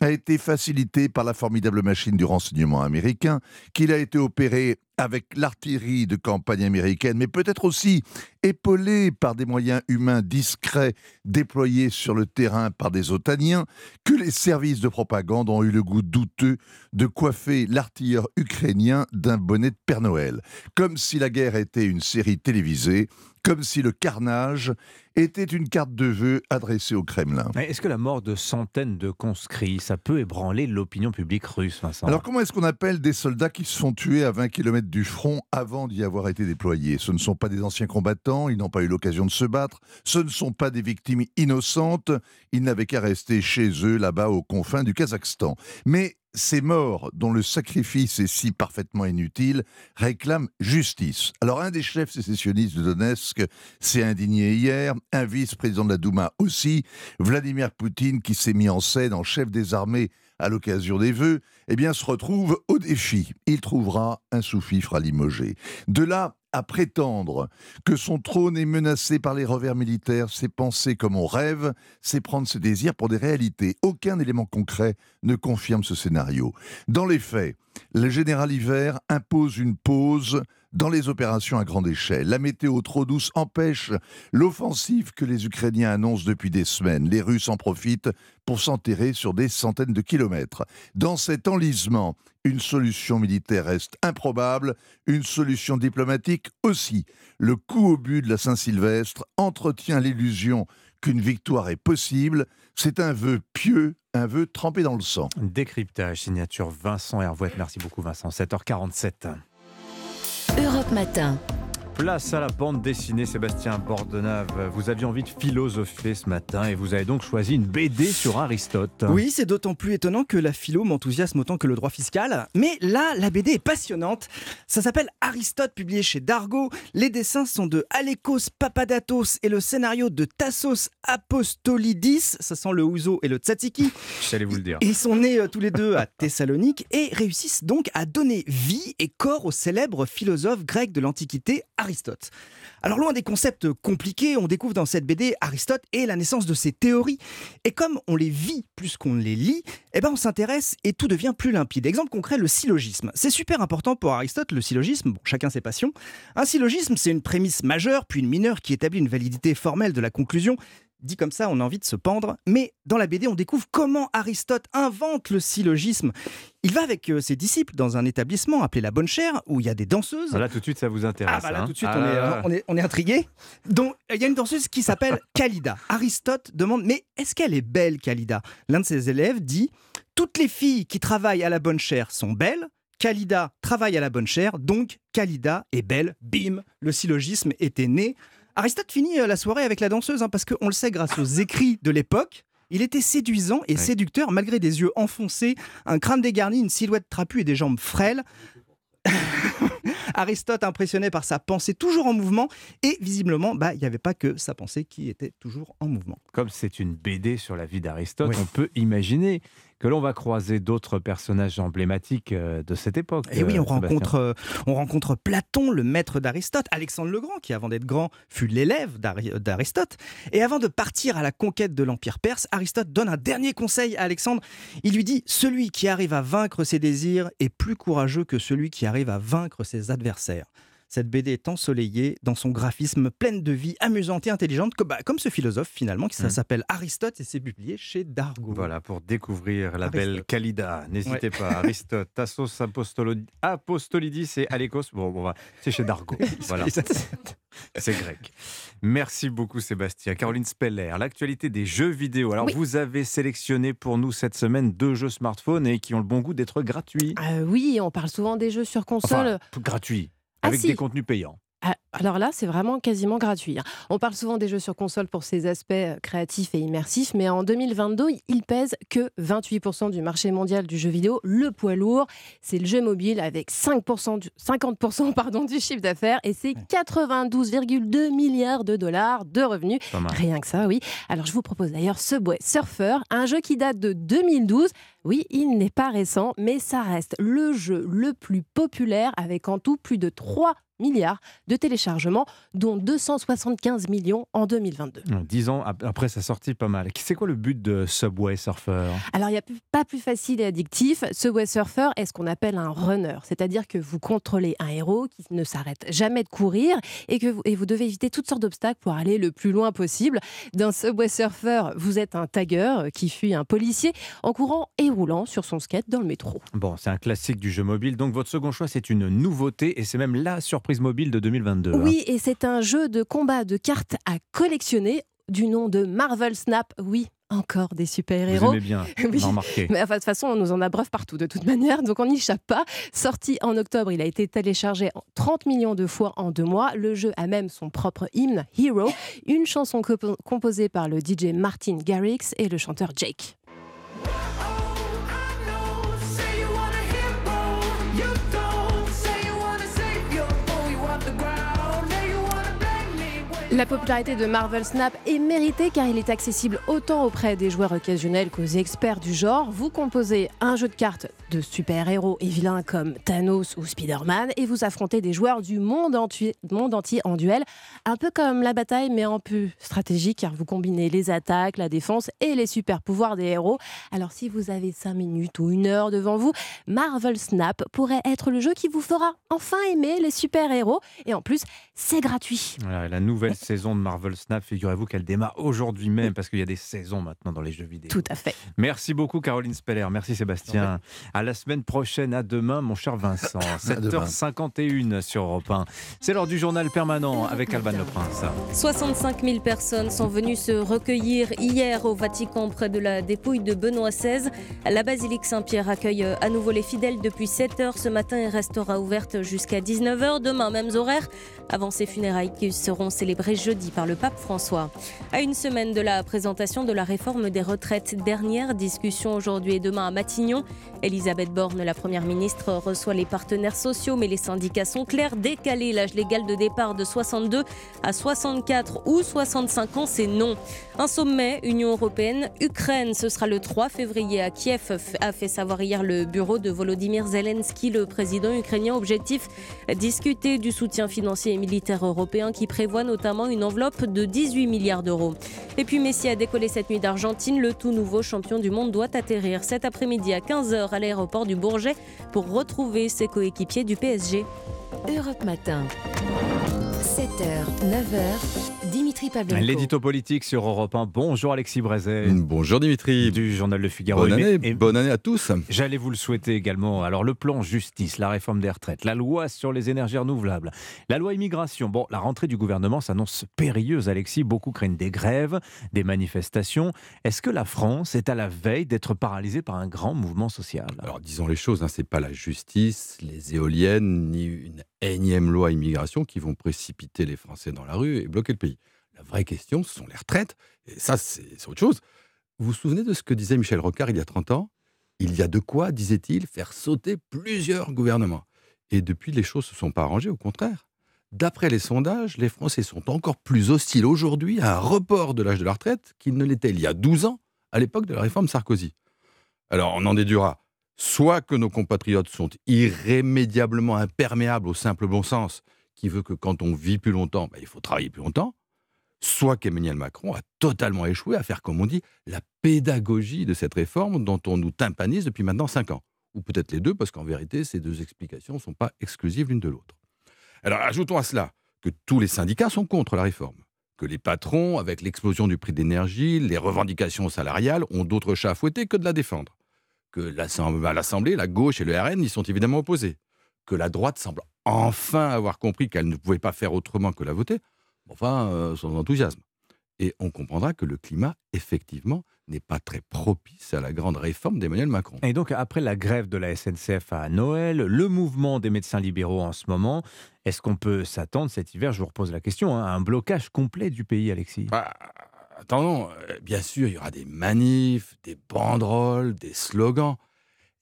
a été facilité par la formidable machine du renseignement américain, qu'il a été opéré avec l'artillerie de campagne américaine, mais peut-être aussi épaulé par des moyens humains discrets déployés sur le terrain par des otaniens, que les services de propagande ont eu le goût douteux de coiffer l'artilleur ukrainien d'un bonnet de Père Noël, comme si la guerre était une série télévisée, comme si le carnage était une carte de vœux adressée au Kremlin. Est-ce que la mort de centaines de conscrits, ça peut ébranler l'opinion publique russe, Vincent? Alors comment est-ce qu'on appelle des soldats qui se font tuer à 20 km du front avant d'y avoir été déployés? Ce ne sont pas des anciens combattants, ils n'ont pas eu l'occasion de se battre, ce ne sont pas des victimes innocentes, ils n'avaient qu'à rester chez eux là-bas aux confins du Kazakhstan. Mais ces morts, dont le sacrifice est si parfaitement inutile, réclament justice. Alors un des chefs sécessionnistes de Donetsk s'est indigné hier, un vice-président de la Douma aussi, Vladimir Poutine qui s'est mis en scène en chef des armées à l'occasion des vœux, eh bien se retrouve au défi. Il trouvera un sous-fifre à limoger. De là à prétendre que son trône est menacé par les revers militaires, c'est penser comme on rêve, c'est prendre ses désirs pour des réalités. Aucun élément concret ne confirme ce scénario. Dans les faits, le général Hiver impose une pause dans les opérations à grande échelle. La météo trop douce empêche l'offensive que les Ukrainiens annoncent depuis des semaines. Les Russes en profitent pour s'enterrer sur des centaines de kilomètres. Dans cet enlisement, une solution militaire reste improbable, une solution diplomatique aussi. Le coup au but de la Saint-Sylvestre entretient l'illusion qu'une victoire est possible. C'est un vœu pieux, un vœu trempé dans le sang. Décryptage, signature Vincent Hervouet. Merci beaucoup Vincent. 7h47. Europe Matin. Place à la bande dessinée, Sébastien Bordenave. Vous aviez envie de philosopher ce matin et vous avez donc choisi une BD sur Aristote. Oui, c'est d'autant plus étonnant que la philo m'enthousiasme autant que le droit fiscal. Mais là, la BD est passionnante. Ça s'appelle Aristote, publié chez Dargo. Les dessins sont de Alekos Papadatos et le scénario de Tassos Apostolidis. Ça sent le ouzo et le tzatziki. J'allais vous le dire. Ils sont nés euh, tous les deux à Thessalonique et réussissent donc à donner vie et corps au célèbre philosophe grec de l'Antiquité, Aristote. Alors loin des concepts compliqués, on découvre dans cette BD Aristote et la naissance de ses théories. Et comme on les vit plus qu'on les lit, eh ben on s'intéresse et tout devient plus limpide. Exemple concret, le syllogisme. C'est super important pour Aristote, le syllogisme, bon, chacun ses passions. Un syllogisme, c'est une prémisse majeure puis une mineure qui établit une validité formelle de la conclusion. Dit comme ça, on a envie de se pendre. Mais dans la BD, on découvre comment Aristote invente le syllogisme. Il va avec euh, ses disciples dans un établissement appelé la Bonne Chère, où il y a des danseuses. Là, tout de suite, ça vous intéresse. Ah bah là, hein tout de suite, Ah on, est, là, euh, là. on est, on est intrigué. Donc, il y a une danseuse qui s'appelle Kalida. Aristote demande Mais est-ce qu'elle est belle, Kalida? L'un de ses élèves dit Toutes les filles qui travaillent à la Bonne Chère sont belles. Kalida travaille à la Bonne Chère, donc Kalida est belle. Bim Le syllogisme était né. Aristote finit euh, la soirée avec la danseuse, hein, parce qu'on le sait grâce aux écrits de l'époque. Il était séduisant et séducteur malgré des yeux enfoncés, un crâne dégarni, une silhouette trapue et des jambes frêles. Aristote impressionné par sa pensée toujours en mouvement et visiblement, bah, il n'y avait pas que sa pensée qui était toujours en mouvement. Comme c'est une BD sur la vie d'Aristote, Oui. on peut imaginer que l'on va croiser d'autres personnages emblématiques euh, de cette époque. Et oui, euh, on Sébastien. rencontre, euh, on rencontre Platon, le maître d'Aristote, Alexandre le Grand, qui avant d'être grand fut l'élève d'Ari- d'Aristote. Et avant de partir à la conquête de l'Empire perse, Aristote donne un dernier conseil à Alexandre. Il lui dit Celui qui arrive à vaincre ses désirs est plus courageux que celui qui arrive à vaincre ses adversaires. Cette BD est ensoleillée dans son graphisme, pleine de vie, amusante et intelligente, que- bah, comme ce philosophe finalement, qui ça Mm. s'appelle Aristote et c'est publié chez Dargo. Voilà, pour découvrir la Aristote. belle Kalida. N'hésitez Ouais. pas, Aristote, Tassos Apostolidis et Alekos. Bon, bon, va- c'est chez Dargo. voilà. C'est grec. Merci beaucoup, Sébastien. Caroline Speller, l'actualité des jeux vidéo. Alors, Oui. vous avez sélectionné pour nous cette semaine deux jeux smartphones et qui ont le bon goût d'être gratuits. Euh, oui, on parle souvent des jeux sur console. Enfin, gratuits, Ah, avec si. des contenus payants. Ah, Alors là, c'est vraiment quasiment gratuit. hein. On parle souvent des jeux sur console pour ses aspects euh, créatifs et immersifs, mais en 2022, ils pèsent que 28% du marché mondial du jeu vidéo. Le poids lourd, c'est le jeu mobile avec 5% du- 50% pardon, du chiffre d'affaires et c'est 92,2 milliards de dollars de revenus. Rien que ça, oui. Alors je vous propose d'ailleurs Subway Surfer, un jeu qui date de 2012. Oui, il n'est pas récent, mais ça reste le jeu le plus populaire avec en tout plus de 3 milliards de téléchargements, dont 275 millions en 2022. Dix ans ap- après sa sortie, pas mal. C'est quoi le but de Subway Surfer? Alors, il n'y a pas plus facile et addictif. Subway Surfer est ce qu'on appelle un runner, c'est-à-dire que vous contrôlez un héros qui ne s'arrête jamais de courir et que vous, et vous devez éviter toutes sortes d'obstacles pour aller le plus loin possible. Dans Subway Surfer, vous êtes un tagger qui fuit un policier en courant et roulant sur son skate dans le métro. Bon, c'est un classique du jeu mobile. Donc, votre second choix, c'est une nouveauté et c'est même la surprise mobile de 2022. hein. Oui, et c'est un jeu de combat de cartes à collectionner du nom de Marvel Snap. Oui, encore des Vous super-héros. aimez bien, Oui. remarqué. Mais enfin, de toute façon, on nous en abreuve partout de toute manière, donc on n'y échappe pas. Sorti en octobre, il a été téléchargé en 30 millions de fois en deux mois. Le jeu a même son propre hymne, Hero, une chanson compo- composée par le DJ Martin Garrix et le chanteur Jake. La popularité de Marvel Snap est méritée car il est accessible autant auprès des joueurs occasionnels qu'aux experts du genre. Vous composez un jeu de cartes de super-héros et vilains comme Thanos ou Spider-Man et vous affrontez des joueurs du monde entier, en duel, un peu comme la bataille mais en plus stratégique car vous combinez les attaques, la défense et les super-pouvoirs des héros. Alors si vous avez 5 minutes ou une heure devant vous, Marvel Snap pourrait être le jeu qui vous fera enfin aimer les super-héros et en plus c'est gratuit. Voilà, la nouvelle saison de Marvel Snap, figurez-vous qu'elle démarre aujourd'hui même, parce qu'il y a des saisons maintenant dans les jeux vidéo. Tout à fait. Merci beaucoup Caroline Speller, merci Sébastien. À la semaine prochaine, à demain mon cher Vincent. 7h51 sur Europe 1. C'est l'heure du journal permanent avec Alban Le Prince. 65 000 personnes sont venues se recueillir hier au Vatican près de la dépouille de Benoît XVI. La basilique Saint-Pierre accueille à nouveau les fidèles depuis 7 h ce matin et restera ouverte jusqu'à 19h. Demain, mêmes horaires, avant ces funérailles qui seront célébrées jeudi par le pape François. À une semaine de la présentation de la réforme des retraites, dernière discussion aujourd'hui et demain à Matignon. Elisabeth Borne, la première ministre, reçoit les partenaires sociaux, mais les syndicats sont clairs. Décaler l'âge légal de départ de 62 à 64 ou 65 ans, c'est non. Un sommet Union européenne, Ukraine, ce sera le 3 février à Kiev, a fait savoir hier le bureau de Volodymyr Zelensky, le président ukrainien. Objectif discuter du soutien financier et militaire européen qui prévoit notamment une enveloppe de 18 milliards d'euros. Et puis Messi a décollé cette nuit d'Argentine. Le tout nouveau champion du monde doit atterrir cet après-midi à 15h à l'aéroport du Bourget pour retrouver ses coéquipiers du PSG. Europe Matin. 7h, 9h, Dimitri Pavlenko. L'édito politique sur Europe 1. Bonjour Alexis Brézet. Bonjour Dimitri. Du journal Le Figaro. Bonne année, Et- bonne année à tous. J'allais vous le souhaiter également. Alors, le plan justice, la réforme des retraites, la loi sur les énergies renouvelables, la loi immigration. Bon, la rentrée du gouvernement s'annonce périlleuse, Alexis. Beaucoup craignent des grèves, des manifestations. Est-ce que la France est à la veille d'être paralysée par un grand mouvement social? Alors disons les choses, hein, c'est pas la justice, les éoliennes, ni une énième loi immigration qui vont précipiter les Français dans la rue et bloquer le pays. La vraie question, ce sont les retraites. Et ça, c'est autre chose. Vous vous souvenez de ce que disait Michel Rocard il y a 30 ans? Il y a de quoi, disait-il, faire sauter plusieurs gouvernements. Et depuis, les choses ne se sont pas arrangées, au contraire. D'après les sondages, les Français sont encore plus hostiles aujourd'hui à un report de l'âge de la retraite qu'ils ne l'étaient il y a 12 ans, à l'époque de la réforme Sarkozy. Alors, on en déduira soit que nos compatriotes sont irrémédiablement imperméables au simple bon sens, qui veut que quand on vit plus longtemps, ben, il faut travailler plus longtemps, soit qu'Emmanuel Macron a totalement échoué à faire, comme on dit, la pédagogie de cette réforme dont on nous tympanise depuis maintenant cinq ans. Ou peut-être les deux, parce qu'en vérité, ces deux explications ne sont pas exclusives l'une de l'autre. Alors, ajoutons à cela que tous les syndicats sont contre la réforme, que les patrons, avec l'explosion du prix de l'énergie, les revendications salariales, ont d'autres chats à fouetter que de la défendre, que l'Assemblée, à l'Assemblée, la gauche et le RN y sont évidemment opposés, que la droite semble enfin avoir compris qu'elle ne pouvait pas faire autrement que la voter, enfin, euh, sans enthousiasme. Et on comprendra que le climat, effectivement, n'est pas très propice à la grande réforme d'Emmanuel Macron. Et donc, après la grève de la SNCF à Noël, le mouvement des médecins libéraux en ce moment, est-ce qu'on peut s'attendre cet hiver, je vous repose la question, hein, à un blocage complet du pays, Alexis? Attendons, euh, bien sûr, il y aura des manifs, des banderoles, des slogans.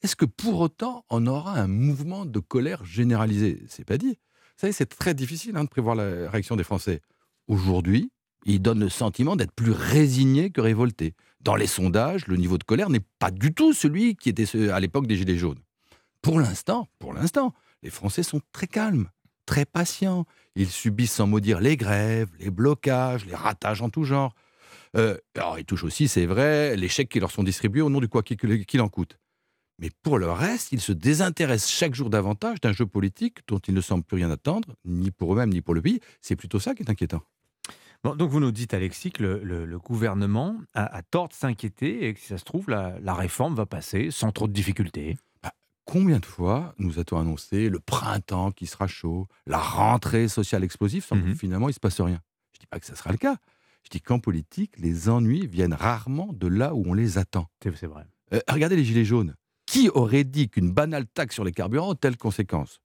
Est-ce que pour autant, on aura un mouvement de colère généralisé? C'est pas dit. Vous savez, c'est très difficile hein, de prévoir la réaction des Français. Aujourd'hui, ils donnent le sentiment d'être plus résignés que révoltés. Dans les sondages, le niveau de colère n'est pas du tout celui qui était à l'époque des Gilets jaunes. Pour l'instant, pour l'instant, les Français sont très calmes, très patients. Ils subissent sans mot dire les grèves, les blocages, les ratages en tout genre. Euh, alors, ils touchent aussi, c'est vrai, les chèques qui leur sont distribués au nom du quoi qu'il en coûte. Mais pour le reste, ils se désintéressent chaque jour davantage d'un jeu politique dont ils ne semblent plus rien attendre, ni pour eux-mêmes, ni pour le pays. C'est plutôt ça qui est inquiétant. Bon, donc vous nous dites, Alexis, que le, le- le gouvernement a, a tort de s'inquiéter et que si ça se trouve, la, la réforme va passer sans trop de difficultés. Combien de fois nous a-t-on annoncé le printemps qui sera chaud, la rentrée sociale explosive, sans que finalement il ne se passe rien? Je ne dis pas que ça sera le cas. Je dis qu'en politique, les ennuis viennent rarement de là où on les attend. C'est vrai. Euh, regardez les Gilets jaunes. Qui aurait dit qu'une banale taxe sur les carburants a telle conséquence?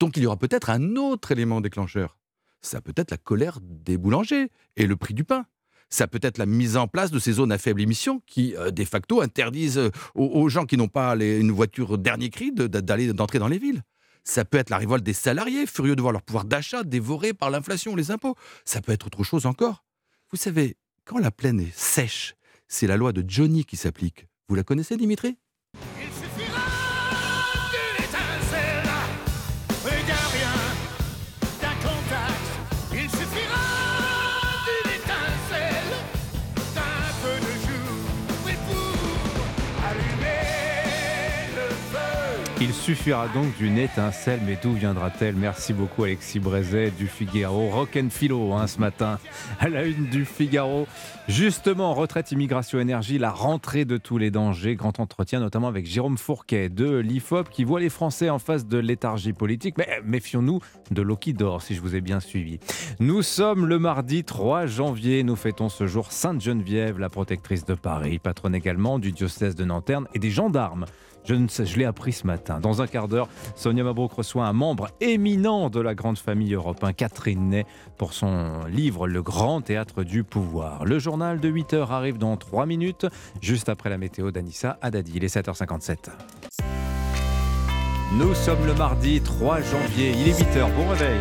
Donc il y aura peut-être un autre élément déclencheur. Ça peut être la colère des boulangers et le prix du pain. Ça peut être la mise en place de ces zones à faible émission qui, euh, de facto, interdisent euh, aux, aux gens qui n'ont pas les- une voiture dernier cri de- d'aller d'entrer dans les villes. Ça peut être la révolte des salariés, furieux de voir leur pouvoir d'achat dévoré par l'inflation, les impôts. Ça peut être autre chose encore. Vous savez, quand la plaine est sèche, c'est la loi de Johnny qui s'applique. Vous la connaissez, Dimitri? Suffira donc d'une étincelle, mais d'où viendra-t-elle? Merci beaucoup Alexis Brézet du Figaro. Rock and philo hein, ce matin, à la une du Figaro. Justement, retraite, immigration, énergie, la rentrée de tous les dangers. Grand entretien notamment avec Jérôme Fourquet de l'IFOP qui voit les Français en face de léthargie politique. Mais méfions-nous de l'eau qui dort, si je vous ai bien suivi. Nous sommes le mardi 3 janvier. Nous fêtons ce jour Sainte-Geneviève, la protectrice de Paris, patronne également du diocèse de Nanterre et des gendarmes. Je, ne sais, je l'ai appris ce matin. Dans un quart d'heure, Sonia Mabrouk reçoit un membre éminent de la grande famille européenne, Catherine Ney, pour son livre Le Grand Théâtre du Pouvoir. Le journal de 8 heures arrive dans 3 minutes, juste après la météo d'Anissa Haddadi. Il est 7h57. Nous sommes le mardi 3 janvier, il est 8h, bon réveil.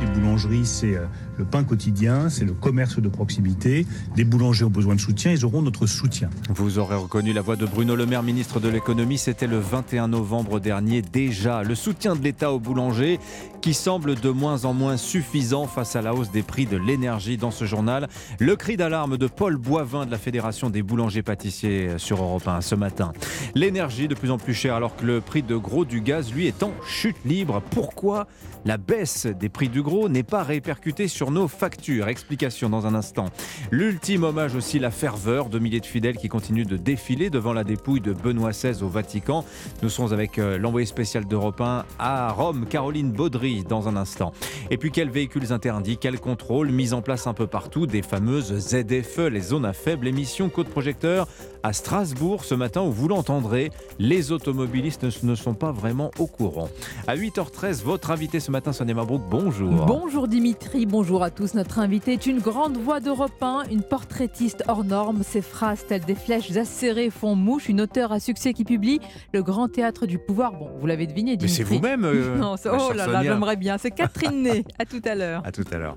Les boulangeries, c'est euh, le pain quotidien, c'est le commerce de proximité. Les boulangers ont besoin de soutien, ils auront notre soutien. Vous aurez reconnu la voix de Bruno Le Maire, ministre de l'économie. C'était le 21 novembre dernier déjà. Le soutien de l'État aux boulangers qui semble de moins en moins suffisant face à la hausse des prix de l'énergie dans ce journal. Le cri d'alarme de Paul Boivin de la Fédération des boulangers pâtissiers sur Europe 1 ce matin. L'énergie de plus en plus chère alors que le prix de gros du gaz, lui, est en chute libre. Pourquoi la baisse des prix du gros n'est pas répercutée sur nos factures Explication dans un instant. L'ultime hommage aussi, la ferveur de milliers de fidèles qui continuent de défiler devant la dépouille de Benoît XVI au Vatican. Nous sommes avec euh, l'envoyé spécial d'Europe 1 à Rome, Caroline Baudry, dans un instant. Et puis quels véhicules interdits, quels contrôles mis en place un peu partout, des fameuses ZFE, les zones à faible émission, côte projecteur à Strasbourg ce matin où vous l'entendrez, les automobilistes ne sont pas vraiment au courant. À 8h13, votre invité ce matin, Sonia Mabrouk, bonjour. Bonjour Dimitri, bonjour à tous. Notre invité est une grande voix d'Europe 1, une portraitiste hors norme. Ses phrases telles des flèches acérées font mouche, une auteure à succès qui publie Le Grand Théâtre du Pouvoir. Bon, vous l'avez deviné, Dimitri. Mais c'est vous-même euh, Non, Oh là là, j'aimerais bien. C'est Catherine Ney. À tout à l'heure. À tout à l'heure.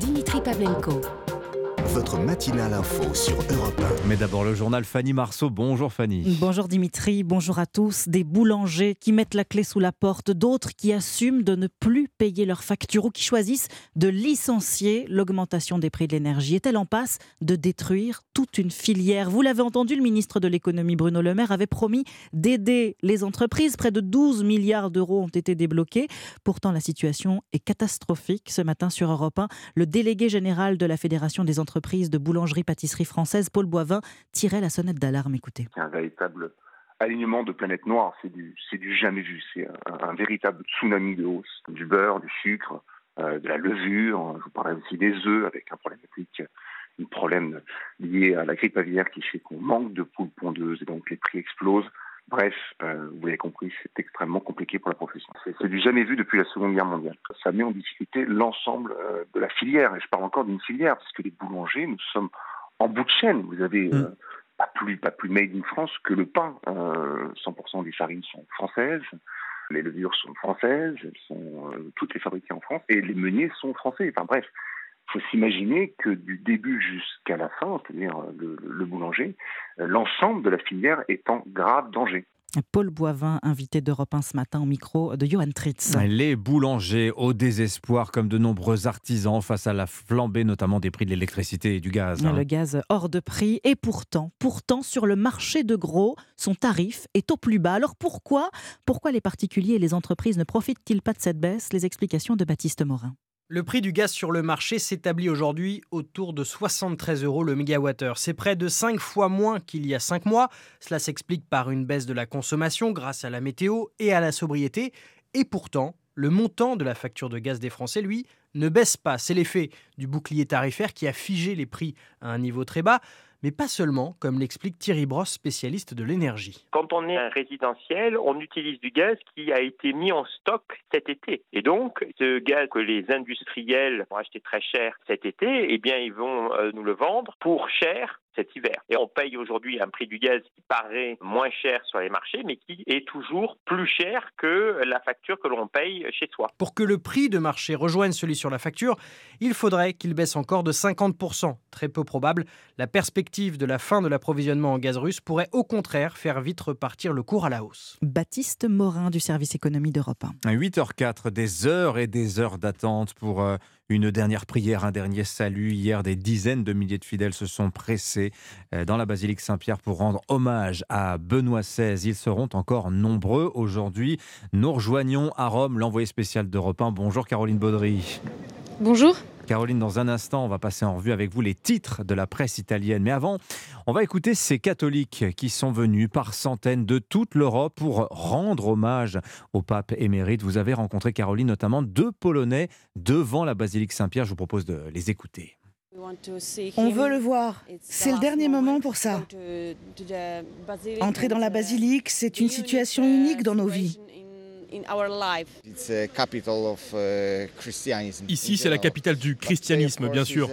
Dimitri Pavlenko. Votre matinale info sur Europe Mais d'abord le journal Fanny Marceau. Bonjour Fanny. Bonjour Dimitri, bonjour à tous. Des boulangers qui mettent la clé sous la porte, d'autres qui assument de ne plus payer leurs factures ou qui choisissent de licencier. L'augmentation des prix de l'énergie est-elle en passe de détruire toute une filière? Vous l'avez entendu, le ministre de l'économie Bruno Le Maire avait promis d'aider les entreprises. Près de 12 milliards d'euros ont été débloqués. Pourtant, la situation est catastrophique. Ce matin sur Europe 1, le délégué général de la Fédération des entreprises de boulangerie-pâtisserie française, Paul Boivin, tirait la sonnette d'alarme. Écoutez. C'est un véritable alignement de planète noire. C'est du, du jamais vu. C'est un, véritable tsunami de hausse. Du beurre, du sucre, euh, de la levure. Je vous parlais aussi des œufs avec un problème un problème lié à la grippe aviaire qui fait qu'on manque de poules pondeuses et donc les prix explosent. Bref, euh, vous l'avez compris, c'est extrêmement compliqué pour la profession. C'est du jamais vu depuis la Seconde Guerre mondiale. Ça met en difficulté l'ensemble euh, de la filière. Et je parle encore d'une filière, parce que les boulangers, nous sommes en bout de chaîne. Vous avez euh, pas, plus, pas plus made in France que le pain. Euh, 100% des farines sont françaises. Les levures sont françaises, elles sont toutes les fabriquées en France, et les meuniers sont français. Enfin bref, faut s'imaginer que du début jusqu'à la fin, c'est-à-dire euh, le, le boulanger, euh, l'ensemble de la filière est en grave danger. Paul Boivin, invité d'Europe 1 ce matin au micro de Johan Tritz. Les boulangers au désespoir, comme de nombreux artisans, face à la flambée notamment des prix de l'électricité et du gaz. hein. Le gaz hors de prix. Et pourtant, pourtant, sur le marché de gros, son tarif est au plus bas. Alors pourquoi, pourquoi les particuliers et les entreprises ne profitent-ils pas de cette baisse? Les explications de Baptiste Morin. Le prix du gaz sur le marché s'établit aujourd'hui autour de 73 euros le mégawattheure. C'est près de 5 fois moins qu'il y a 5 mois. Cela s'explique par une baisse de la consommation grâce à la météo et à la sobriété. Et pourtant, le montant de la facture de gaz des Français, lui, ne baisse pas. C'est l'effet du bouclier tarifaire qui a figé les prix à un niveau très bas. Mais pas seulement, comme l'explique Thierry Brosse, spécialiste de l'énergie. Quand on est un résidentiel, on utilise du gaz qui a été mis en stock cet été. Et donc, ce gaz que les industriels ont acheté très cher cet été, eh bien, ils vont euh, nous le vendre pour cher cet hiver. Et on paye aujourd'hui un prix du gaz qui paraît moins cher sur les marchés, mais qui est toujours plus cher que la facture que l'on paye chez soi. Pour que le prix de marché rejoigne celui sur la facture, il faudrait qu'il baisse encore de 50%. Très peu probable, la perspective de la fin de l'approvisionnement en gaz russe pourrait au contraire faire vite repartir le cours à la hausse. Baptiste Morin du service économie d'Europe 1. À 8h04, des heures et des heures d'attente pour euh, Une dernière prière, un dernier salut. Hier, des dizaines de milliers de fidèles se sont pressés euh, dans la basilique Saint-Pierre pour rendre hommage à Benoît XVI. Ils seront encore nombreux aujourd'hui. Nous rejoignons à Rome l'envoyé spécial d'Europe 1. Bonjour Caroline Baudry. Bonjour. Caroline, dans un instant, on va passer en revue avec vous les titres de la presse italienne. Mais avant, on va écouter ces catholiques qui sont venus par centaines de toute l'Europe pour rendre hommage au pape émérite. Vous avez rencontré, Caroline, notamment deux Polonais devant la basilique Saint-Pierre. Je vous propose de les écouter. On veut le voir. C'est le dernier moment pour ça. Entrer dans la basilique, c'est une situation unique dans nos vies. Ici, c'est la capitale du christianisme, bien sûr.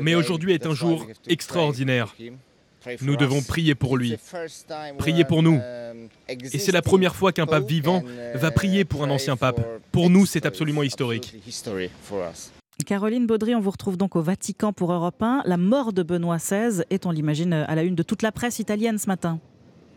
Mais aujourd'hui est un jour extraordinaire. Nous devons prier pour lui, prier pour nous. Et c'est la première fois qu'un pape vivant va prier pour un ancien pape. Pour nous, c'est absolument historique. Caroline Baudry, on vous retrouve donc au Vatican pour Europe 1. La mort de Benoît XVI est, on l'imagine, à la une de toute la presse italienne ce matin.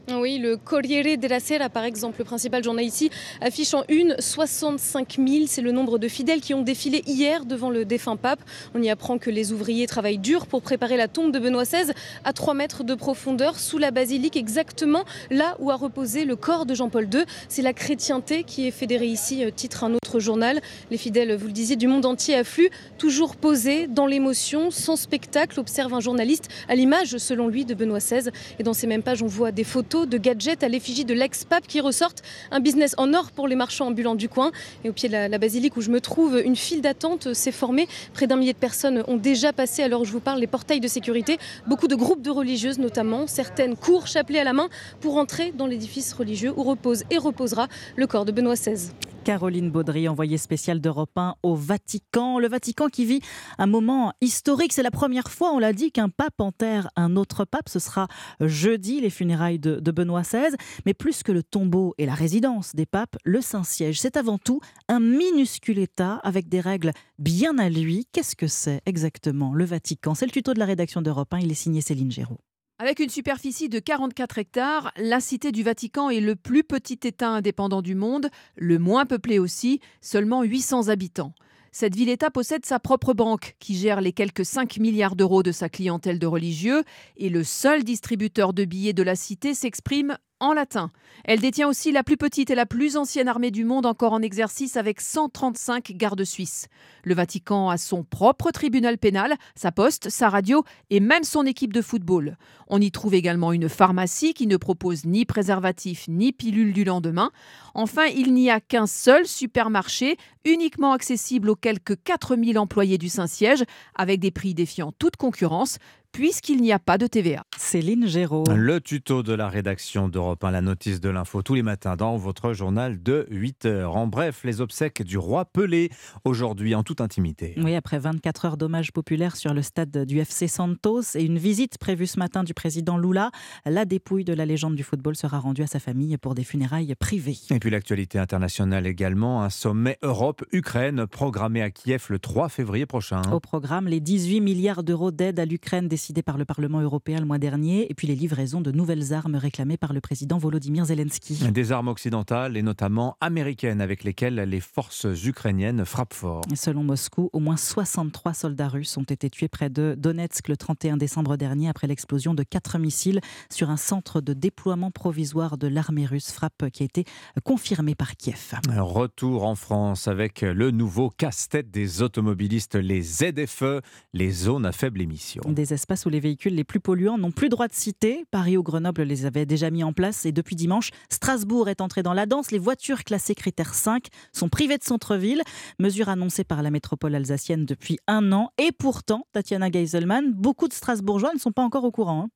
Oui, le Corriere della Sera, par exemple, le principal journal ici, affiche en une 65 000. C'est le nombre de fidèles qui ont défilé hier devant le défunt pape. On y apprend que les ouvriers travaillent dur pour préparer la tombe de Benoît XVI à 3 mètres de profondeur sous la basilique, exactement là où a reposé le corps de Jean-Paul II. C'est la chrétienté qui est fédérée ici, euh, titre un autre journal. Les fidèles, vous le disiez, du monde entier affluent, toujours posés dans l'émotion, sans spectacle, observe un journaliste à l'image, selon lui, de Benoît XVI. Et dans ces mêmes pages, on voit des photos de gadgets à l'effigie de l'ex-pape qui ressortent. Un business en or pour les marchands ambulants du coin. Et au pied de la, la basilique où je me trouve, une file d'attente s'est formée. Près d'un millier de personnes ont déjà passé, alors je vous parle, les portails de sécurité. Beaucoup de groupes de religieuses notamment. Certaines courent chapelet à la main pour entrer dans l'édifice religieux où repose et reposera le corps de Benoît XVI. Caroline Baudry, envoyée spéciale d'Europe 1 au Vatican. Le Vatican qui vit un moment historique. C'est la première fois, on l'a dit, qu'un pape enterre un autre pape. Ce sera jeudi, les funérailles de, Benoît XVI. Mais plus que le tombeau et la résidence des papes, le Saint-Siège, c'est avant tout un minuscule État avec des règles bien à lui. Qu'est-ce que c'est exactement le Vatican? C'est le tuto de la rédaction d'Europe 1. Il est signé Céline Géraud. Avec une superficie de 44 hectares, la cité du Vatican est le plus petit État indépendant du monde, le moins peuplé aussi, seulement 800 habitants. Cette ville-État possède sa propre banque, qui gère les quelques 5 milliards d'euros de sa clientèle de religieux, et le seul distributeur de billets de la cité s'exprime en latin. Elle détient aussi la plus petite et la plus ancienne armée du monde encore en exercice avec 135 gardes suisses. Le Vatican a son propre tribunal pénal, sa poste, sa radio et même son équipe de football. On y trouve également une pharmacie qui ne propose ni préservatif ni pilule du lendemain. Enfin, il n'y a qu'un seul supermarché, uniquement accessible aux quelques 4000 employés du Saint-Siège, avec des prix défiant toute concurrence puisqu'il n'y a pas de TVA. Céline Géraud. Le tuto de la rédaction d'Europe 1, la notice de l'info tous les matins dans votre journal de 8 heures. En bref, les obsèques du roi Pelé aujourd'hui en toute intimité. Oui, après 24 heures d'hommage populaire sur le stade du FC Santos et une visite prévue ce matin du président Lula, la dépouille de la légende du football sera rendue à sa famille pour des funérailles privées. Et puis l'actualité internationale également, un sommet Europe-Ukraine programmé à Kiev le 3 février prochain. Au programme, les 18 milliards d'euros d'aide à l'Ukraine décidés par le Parlement européen le mois dernier, et puis les livraisons de nouvelles armes réclamées par le président Volodymyr Zelensky. Des armes occidentales et notamment américaines avec lesquelles les forces ukrainiennes frappent fort. Selon Moscou, au moins 63 soldats russes ont été tués près de Donetsk le 31 décembre dernier après l'explosion de quatre missiles sur un centre de déploiement provisoire de l'armée russe, frappe qui a été confirmée par Kiev. Retour en France avec le nouveau casse-tête des automobilistes, les ZFE, les zones à faible émission. Des où les véhicules les plus polluants n'ont plus droit de citer. Paris ou Grenoble les avait déjà mis en place et depuis dimanche, Strasbourg est entré dans la danse. Les voitures classées critère 5 sont privées de centre-ville, mesure annoncée par la métropole alsacienne depuis un an. Et pourtant, Tatiana Geiselman, beaucoup de Strasbourgeois ne sont pas encore au courant. hein.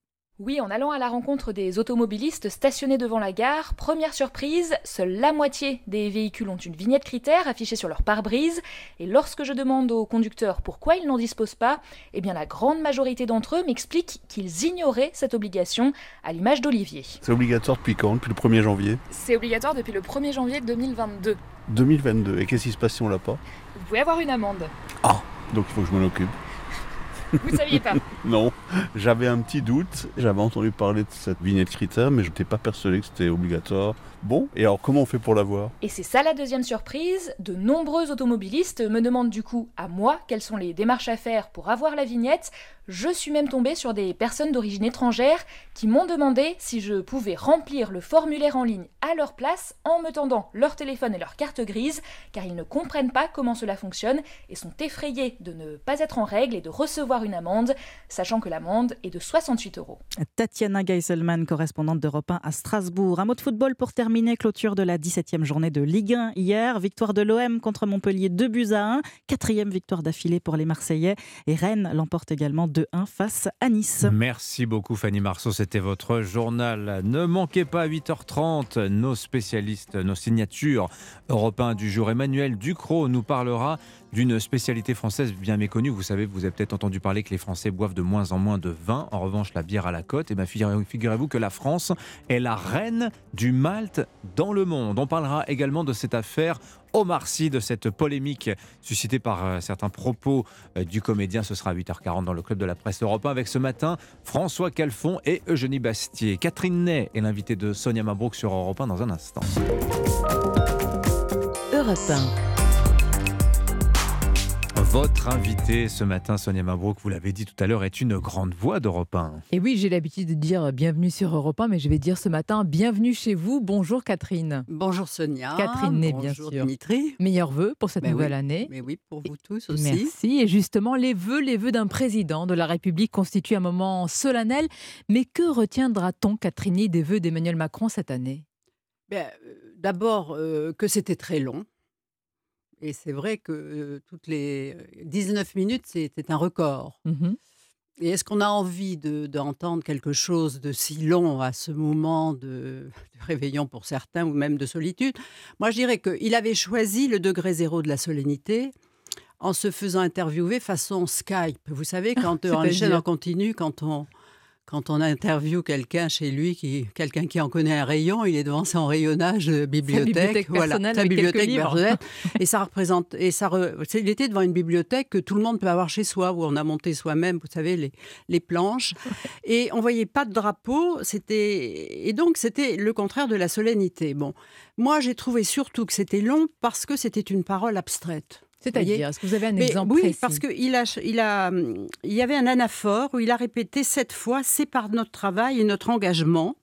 Oui, en allant à la rencontre des automobilistes stationnés devant la gare, première surprise, seule la moitié des véhicules ont une vignette critère affichée sur leur pare-brise. Et lorsque je demande aux conducteurs pourquoi ils n'en disposent pas, eh bien la grande majorité d'entre eux m'expliquent qu'ils ignoraient cette obligation, à l'image d'Olivier. C'est obligatoire depuis quand Depuis le 1er janvier? C'est obligatoire depuis le 1er janvier 2022. 2022. Et qu'est-ce qui se passe si on l'a pas? Vous pouvez avoir une amende. Ah Donc il faut que je m'en occupe. Vous saviez pas Non, j'avais un petit doute. J'avais entendu parler de cette vignette critère, mais je n'étais pas persuadé que c'était obligatoire. Bon, et alors comment on fait pour l'avoir? Et c'est ça la deuxième surprise. De nombreux automobilistes me demandent du coup à moi quelles sont les démarches à faire pour avoir la vignette. Je suis même tombée sur des personnes d'origine étrangère qui m'ont demandé si je pouvais remplir le formulaire en ligne à leur place en me tendant leur téléphone et leur carte grise, car ils ne comprennent pas comment cela fonctionne et sont effrayés de ne pas être en règle et de recevoir une amende, sachant que l'amende est de 68 euros. Tatiana Geiselman, correspondante d'Europe 1 à Strasbourg. Un mot de football pour terminer. Clôture de la 17e journée de Ligue 1 hier. Victoire de l'OM contre Montpellier 2 buts à 1. Quatrième victoire d'affilée pour les Marseillais. Et Rennes l'emporte également 2-1 face à Nice. Merci beaucoup Fanny Marceau, c'était votre journal. Ne manquez pas à 8h30 nos spécialistes, nos signatures. Europe 1 du jour, Emmanuel Ducrot nous parlera d'une spécialité française bien méconnue. Vous savez, vous avez peut-être entendu parler que les Français boivent de moins en moins de vin. En revanche, la bière à la côte, et bien figurez-vous que la France est la reine du Malte dans le monde. On parlera également de cette affaire Omar Sy, de cette polémique suscitée par euh, certains propos euh, du comédien. Ce sera à 8h40 dans le club de la presse européen avec ce matin François Calfon et Eugénie Bastier. Catherine Ney est l'invitée de Sonia Mabrouk sur Europe 1 dans un instant. Europe 1. Votre invitée ce matin, Sonia Mabrouk, vous l'avez dit tout à l'heure, est une grande voix d'Europe 1. Et oui, j'ai l'habitude de dire bienvenue sur Europe 1, mais je vais dire ce matin bienvenue chez vous. Bonjour Catherine. Bonjour Sonia. Catherine Ney, bien Bonjour sûr. Dimitri. Meilleurs vœux pour cette Mais nouvelle oui, année. Mais oui, pour vous tous aussi. Merci. Et justement, les vœux, les vœux d'un président de la République constituent un moment solennel. Mais que retiendra-t-on, Catherine, des vœux d'Emmanuel Macron cette année? Ben, euh, D'abord, euh, que c'était très long. Et c'est vrai que euh, toutes les euh, 19 minutes, c'était un record. Mhm. Et est-ce qu'on a envie de- d'entendre quelque chose de si long à ce moment de, de réveillon pour certains ou même de solitude? Moi, je dirais qu'il avait choisi le degré zéro de la solennité en se faisant interviewer façon Skype. Vous savez, quand euh, en C'est-à-dire? chaîne en continu, quand on, quand on interviewe quelqu'un chez lui, qui, quelqu'un qui en connaît un rayon, il est devant son rayonnage de bibliothèque, bibliothèque personnelle sa bibliothèque personnelle, et ça représente, et ça, re- il était devant une bibliothèque que tout le monde peut avoir chez soi, où on a monté soi-même, vous savez, les, les planches, et on voyait pas de drapeau, c'était, et donc c'était le contraire de la solennité. Bon, moi j'ai trouvé surtout que c'était long parce que c'était une parole abstraite. C'est-à-dire, est-ce que vous avez un Mais exemple Oui, précis parce qu'il a, il a, il y avait un anaphore où il a répété sept fois c'est par notre travail et notre engagement,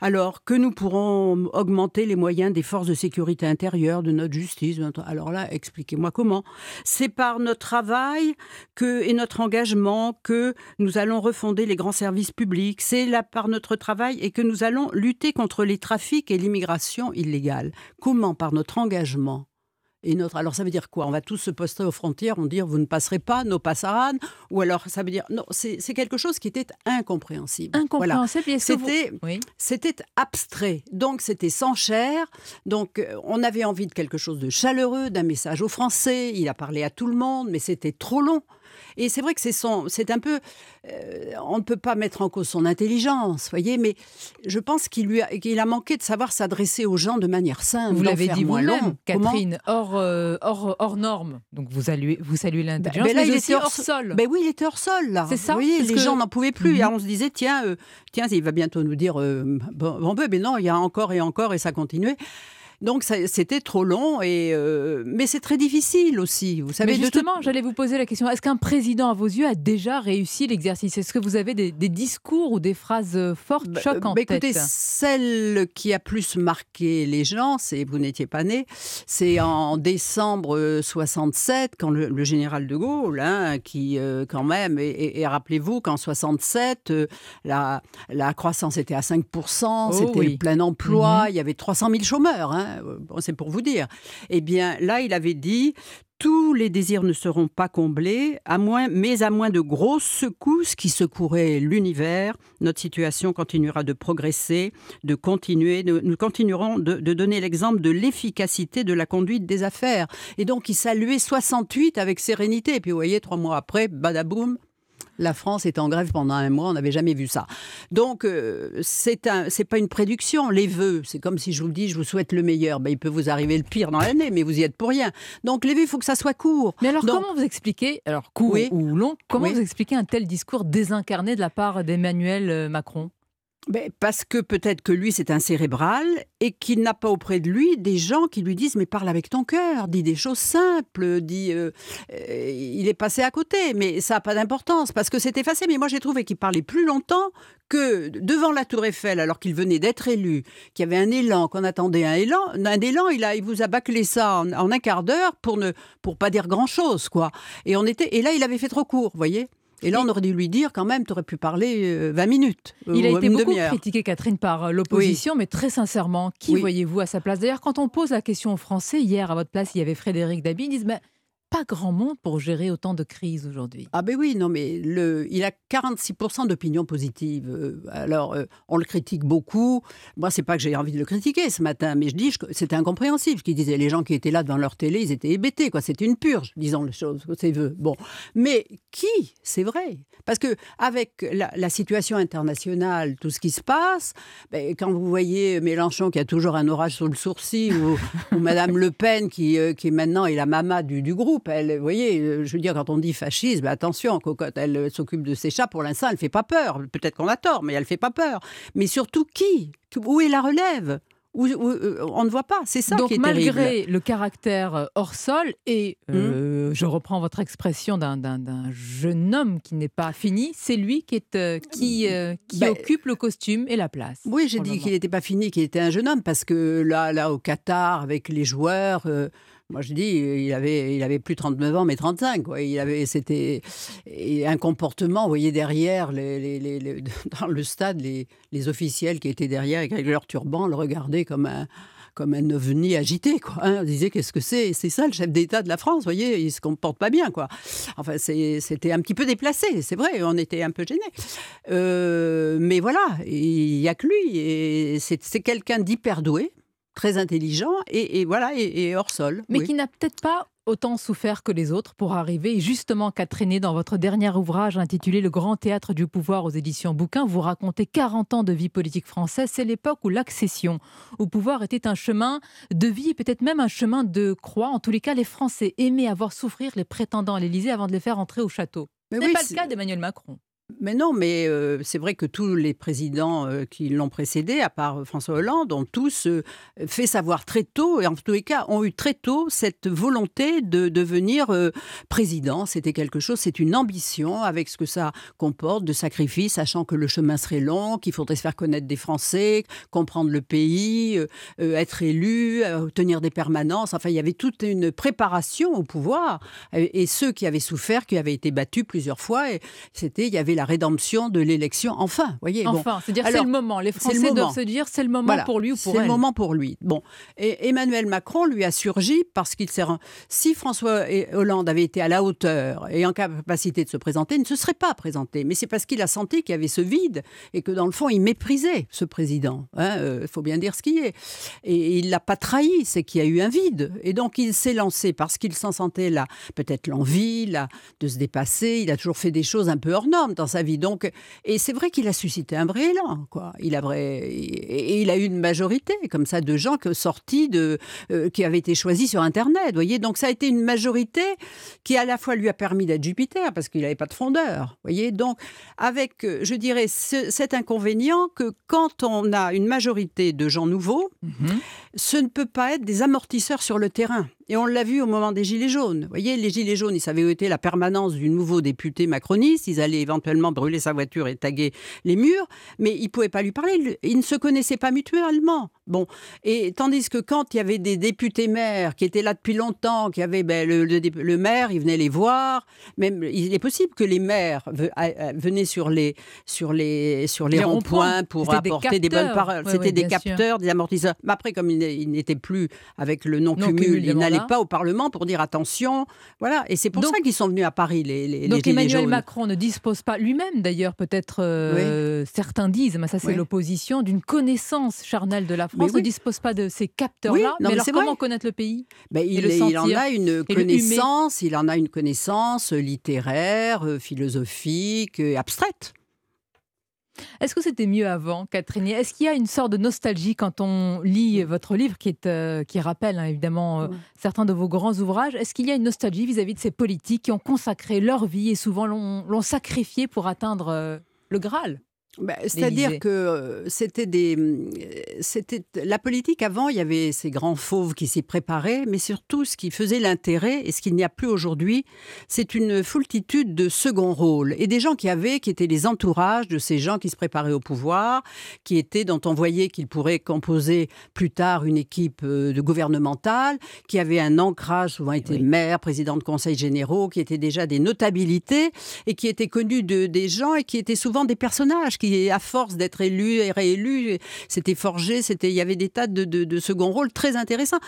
alors que nous pourrons augmenter les moyens des forces de sécurité intérieure, de notre justice. de notre- Alors là, expliquez-moi comment. C'est par notre travail que, et notre engagement que nous allons refonder les grands services publics. C'est là par notre travail et que nous allons lutter contre les trafics et l'immigration illégale. Comment? Par notre engagement. Et notre, alors ça veut dire quoi? On va tous se poster aux frontières, on dire vous ne passerez pas, nos passaran Ou alors ça veut dire non, c'est quelque chose qui était incompréhensible. Incompréhensible, vous- C'était Oui. c'était abstrait, donc c'était sans chair. Donc euh, on avait envie de quelque chose de chaleureux, d'un message aux Français. Il a parlé à tout le monde, mais c'était trop long. Et c'est vrai que c'est son, c'est un peu, euh, on ne peut pas mettre en cause son intelligence, voyez, mais je pense qu'il lui a, qu'il a manqué de savoir s'adresser aux gens de manière simple. Vous l'avez dit vous-même, Catherine, hors, euh, hors, hors norme. Donc vous saluez, vous saluez l'intelligence, ben là, mais il était hors sol. Ben oui, il était hors sol là. C'est ça Vous voyez, les que- gens n'en pouvaient plus. Mhm. Alors on se disait tiens, euh, tiens, il va bientôt nous dire euh, bon, bon ben, mais non, il y a encore et encore et ça continuait. Donc c'était trop long et euh, mais c'est très difficile aussi. Vous savez Mais justement, j'allais vous poser la question est-ce qu'un président, à vos yeux, a déjà réussi l'exercice? Est-ce que vous avez des, des discours ou des phrases euh, fortes, Bah, choquantes bah, écoutez, celle qui a plus marqué les gens, c'est vous n'étiez pas né, c'est en décembre euh, 67 quand le, le général de Gaulle, hein, qui euh, quand même, et, et- et rappelez-vous qu'en 67 euh, la, la croissance était à 5%, c'était oui. le plein emploi, Mhm. il y avait 300 000 chômeurs, hein, euh, c'est pour vous dire. Eh bien là, il avait dit tous les désirs ne seront pas comblés, à moins, mais à moins de grosses secousses qui secoueraient l'univers, notre situation continuera de progresser, de continuer, nous continuerons de, de donner l'exemple de l'efficacité de la conduite des affaires. Et donc, il saluait 68 avec sérénité. Et puis, vous voyez, trois mois après, badaboum, La France est en grève pendant un mois, on n'avait jamais vu ça. Donc, euh, c'est un, c'est pas une prédiction. Les vœux, c'est comme si je vous dis, je vous souhaite le meilleur. Ben, il peut vous arriver le pire dans l'année, mais vous y êtes pour rien. Donc, les vœux, il faut que ça soit court. Mais alors, Donc- comment vous expliquez, alors court ou long, comment Oui. vous expliquez un tel discours désincarné de la part d'Emmanuel euh, Macron? Ben, parce que peut-être que lui, c'est un cérébral et qu'il n'a pas auprès de lui des gens qui lui disent Mais parle avec ton cœur, dis des choses simples, dis. euh, euh, il est passé à côté, mais ça n'a pas d'importance parce que c'est effacé. Mais moi, j'ai trouvé qu'il parlait plus longtemps que devant la Tour Eiffel, alors qu'il venait d'être élu, qu'il y avait un élan, qu'on attendait un élan. Un élan, il, a, il vous a bâclé ça en, en un quart d'heure pour ne pour pas dire grand-chose, quoi. Et, on était, et là, il avait fait trop court, vous voyez et là, on aurait dû lui dire quand même, tu aurais pu parler euh, 20 minutes. Il a été beaucoup critiqué, Catherine, par euh, l'opposition, mais très sincèrement, qui Oui. voyez-vous à sa place? D'ailleurs, quand on pose la question aux Français, hier à votre place, il y avait Frédéric Dabi, ils disent mais pas grand monde pour gérer autant de crises aujourd'hui. Ah ben oui, non mais le, il a 46% d'opinion positive. Euh, Alors, euh, on le critique beaucoup. Moi, c'est pas que j'ai envie de le critiquer ce matin, mais je dis, je- c'était incompréhensible. Ce qu'il disait, les gens qui étaient là devant leur télé, ils étaient hébétés, quoi. C'était une purge, disons les choses, c'est vœux. Bon, mais qui? C'est vrai, parce que avec la, la situation internationale, tout ce qui se passe, ben, quand vous voyez Mélenchon qui a toujours un orage sur le sourcil, ou, ou Madame Le Pen qui, euh, qui maintenant est la mama du, du groupe, elle, vous voyez, euh, je veux dire, quand on dit fascisme, attention, cocotte, elle euh, s'occupe de ses chats, pour l'instant, elle fait pas peur. Peut-être qu'on a tort, mais elle fait pas peur. Mais surtout, qui? Où est la relève? Où- où- euh, On ne voit pas, c'est ça Donc qui est malgré terrible. le caractère hors sol et, euh, je reprends votre expression d'un- jeune homme qui n'est pas fini, c'est lui qui, est, euh, qui, euh, qui Ben, occupe le costume et la place. Oui, j'ai dit qu'il n'était pas fini, qu'il était un jeune homme, parce que là, là au Qatar, avec les joueurs, moi je dis, il avait, il avait plus 39 ans, mais 35. Quoi. Il avait, c'était un comportement, vous voyez derrière, dans le stade, les, officiels qui étaient derrière avec leur turban le regardaient comme un comme un ovni agité, quoi. hein. On disait qu'est-ce que c'est? C'est ça le chef d'État de la France, vous voyez, il se comporte pas bien, quoi. Enfin, c'était un petit peu déplacé, c'est vrai, on était un peu gênés. Euh, mais voilà, il y a que lui, et c'est quelqu'un d'hyper doué, très intelligent, et, et voilà, et, et hors sol. mais oui. qui n'a peut-être pas autant souffert que les autres pour arriver, et justement qu'a traîné dans votre dernier ouvrage intitulé Le Grand Théâtre du Pouvoir aux éditions Bouquin, vous racontez 40 ans de vie politique française. C'est l'époque où l'accession au pouvoir était un chemin de vie et peut-être même un chemin de croix. En tous les cas, les Français aimaient avoir souffrir les prétendants à l'Élysée avant de les faire entrer au château. Ce n'est oui, pas le cas d'Emmanuel Macron. Mais non, mais euh, c'est vrai que tous les présidents euh, qui l'ont précédé, à part François Hollande, ont tous euh, fait savoir très tôt, et en tous les cas ont eu très tôt cette volonté de devenir président. C'était quelque chose, c'est une ambition avec ce que ça comporte de sacrifice, sachant que le chemin serait long, qu'il faudrait se faire connaître des Français, comprendre le pays, être élu, obtenir des permanences. Enfin, il y avait toute une préparation au pouvoir. Et, ceux qui avaient souffert, qui avaient été battus plusieurs fois, c'était, il y avait la rédemption de l'élection. Enfin, voyez. bon. Enfin, c'est-à-dire c'est le moment. Les c'est le Français moment. doivent se dire c'est le moment Voilà. pour lui ou pour C'est elle. le moment pour lui. Bon, et Emmanuel Macron lui a surgi parce qu'il s'est. Si François Hollande avait été à la hauteur et en capacité de se présenter, il ne se serait pas présenté. Mais c'est parce qu'il a senti qu'il y avait ce vide et que dans le fond, il méprisait ce président. Il faut bien dire ce qui est. Et il l'a pas trahi, c'est qu'il y a eu un vide. Et donc il s'est lancé parce qu'il s'en sentait là, peut-être l'envie, là, de se dépasser. Il a toujours fait des choses un peu hors normes dans sa vie. Donc, et c'est vrai qu'il a suscité un vrai élan, quoi. Il a vrai, et il a eu une majorité comme ça de gens que sortis de, euh, qui avaient été choisis sur Internet, voyez. Donc ça a été une majorité qui à la fois lui a permis d'être Jupiter parce qu'il n'avait pas de fondeur, voyez. Donc avec, euh, je dirais, ce- cet inconvénient que quand on a une majorité de gens nouveaux, ce ne peut pas être des amortisseurs sur le terrain. Et on l'a vu au moment des Gilets jaunes. Vous voyez, les Gilets jaunes, ils savaient où était la permanence du nouveau député macroniste. Ils allaient éventuellement brûler sa voiture et taguer les murs, mais ils ne pouvaient pas lui parler. Ils ne se connaissaient pas mutuellement. Bon, et tandis que quand il y avait des députés maires qui étaient là depuis longtemps, qui avaient ben, le, le le maire, il venait les voir. Même, il est possible que les maires venaient sur les, sur les, sur les, Les ronds-points pour des apporter des bonnes paroles. Ouais, C'était ouais, des sûr. capteurs, des amortisseurs. Mais après, comme il il n'était plus avec le non-cumul, il n'allait pas au Parlement pour dire attention. Voilà, et c'est pour ça qu'ils sont venus à Paris, les, les Donc Emmanuel Macron ne dispose pas, lui-même d'ailleurs, peut-être euh, certains disent, mais ça c'est l'opposition, d'une connaissance charnelle de la France, ne dispose pas de ces capteurs-là. mais, alors comment connaître le pays ben, il, il, en a une connaissance, il en a une connaissance littéraire, euh, philosophique, abstraite. Est-ce que c'était mieux avant, Catherine? Est-ce qu'il y a une sorte de nostalgie quand on lit votre livre, qui, est, euh, qui rappelle hein, évidemment euh, certains de vos grands ouvrages? Est-ce qu'il y a une nostalgie vis-à-vis de ces politiques qui ont consacré leur vie et souvent l'ont sacrifié pour atteindre euh, le Graal? Bah, c'est-à-dire que euh, c'était des, euh, c'était la politique avant. Il y avait ces grands fauves qui s'y préparaient, mais surtout ce qui faisait l'intérêt et ce qu'il n'y a plus aujourd'hui, c'est une foultitude de second rôles et des gens qui avaient, qui étaient les entourages de ces gens qui se préparaient au pouvoir, qui étaient dont on voyait qu'ils pourraient composer plus tard une équipe euh, de gouvernementale, qui avaient un ancrage, souvent étaient maire, président de conseils généraux, qui étaient déjà des notabilités et qui étaient connus de des gens et qui étaient souvent des personnages qui à force d'être élu et réélu, c'était forgé, c'était, il y avait des tas de, second rôles très intéressants.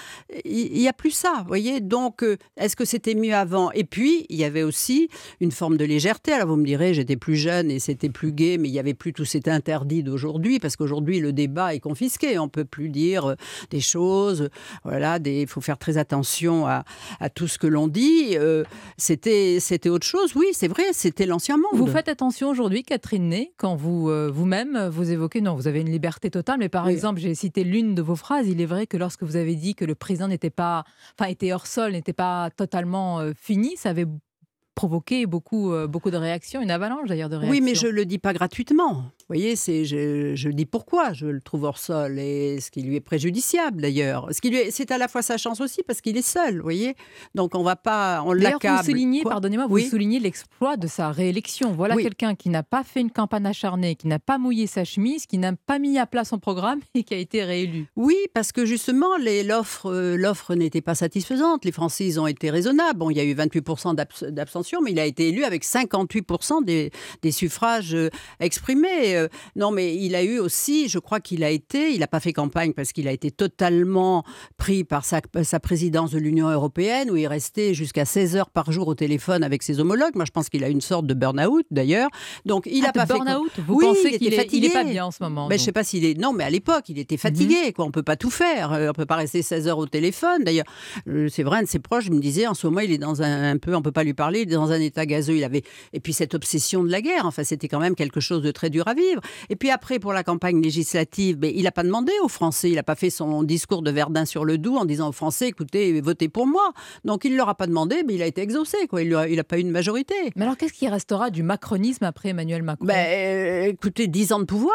Il n'y a plus ça, vous voyez. Donc, euh, est-ce que c'était mieux avant? Et puis, il y avait aussi une forme de légèreté. Alors, vous me direz, j'étais plus jeune et c'était plus gai, mais il n'y avait plus tout cet interdit d'aujourd'hui, parce qu'aujourd'hui, le débat est confisqué. On ne peut plus dire euh, des choses. Voilà, il faut faire très attention à, à tout ce que l'on dit. Euh, c'était, c'était autre chose, oui, c'est vrai, c'était l'ancien monde. Vous faites attention aujourd'hui, Catherine Ney, quand vous euh, vous-même, vous évoquez, non, vous avez une liberté totale, mais par exemple, j'ai cité l'une de vos phrases. Il est vrai que lorsque vous avez dit que le président n'était pas, enfin, était hors sol, n'était pas totalement euh, fini, ça avait provoqué beaucoup, euh, beaucoup de réactions, une avalanche d'ailleurs de réactions. Oui, mais je ne le dis pas gratuitement. Vous voyez, c'est, je, je, dis pourquoi je le trouve hors sol et ce qui lui est préjudiciable d'ailleurs. Ce qui lui c'est à la fois sa chance aussi parce qu'il est seul, vous voyez. Donc on va pas, on l'accable. Vous soulignez, pardonnez-moi, vous soulignez l'exploit de sa réélection. Voilà quelqu'un qui n'a pas fait une campagne acharnée, qui n'a pas mouillé sa chemise, qui n'a pas mis à plat son programme et qui a été réélu. Oui, parce que justement l'offre, euh, l'offre n'était pas satisfaisante. Les Français ils ont été raisonnables. Bon, il y a eu 28% d'abstention mais il a été élu avec 58% des, suffrages euh, exprimés. Euh, non, mais il a eu aussi, je crois qu'il a été, il n'a pas fait campagne parce qu'il a été totalement pris par sa, présidence de l'Union européenne, où il restait jusqu'à 16 heures par jour au téléphone avec ses homologues. Moi, je pense qu'il a une sorte de burn-out, d'ailleurs. Donc, il n'a ah, pas fait. Burn-out? Vous pensez qu'il est, n'est pas bien en ce moment ben, Je ne sais pas s'il est. Non, mais à l'époque, il était fatigué. Mhm. quoi. On ne peut pas tout faire. Euh, on ne peut pas rester 16 heures au téléphone. D'ailleurs, c'est vrai, un de ses proches me disait en ce moment, il est dans un, un peu, on ne peut pas lui parler, il est dans un état gazeux. Il avait et puis cette obsession de la guerre. Enfin, c'était quand même quelque chose de très dur à vivre. Et puis après, pour la campagne législative, mais il n'a pas demandé aux Français. Il n'a pas fait son discours de Verdun sur le Doubs en disant aux Français, écoutez, votez pour moi. Donc il ne leur a pas demandé, mais il a été exaucé. Quoi. Il n'a pas eu une majorité. Mais alors, qu'est-ce qui restera du macronisme après Emmanuel Macron? Ben, euh, Écoutez, dix ans de pouvoir.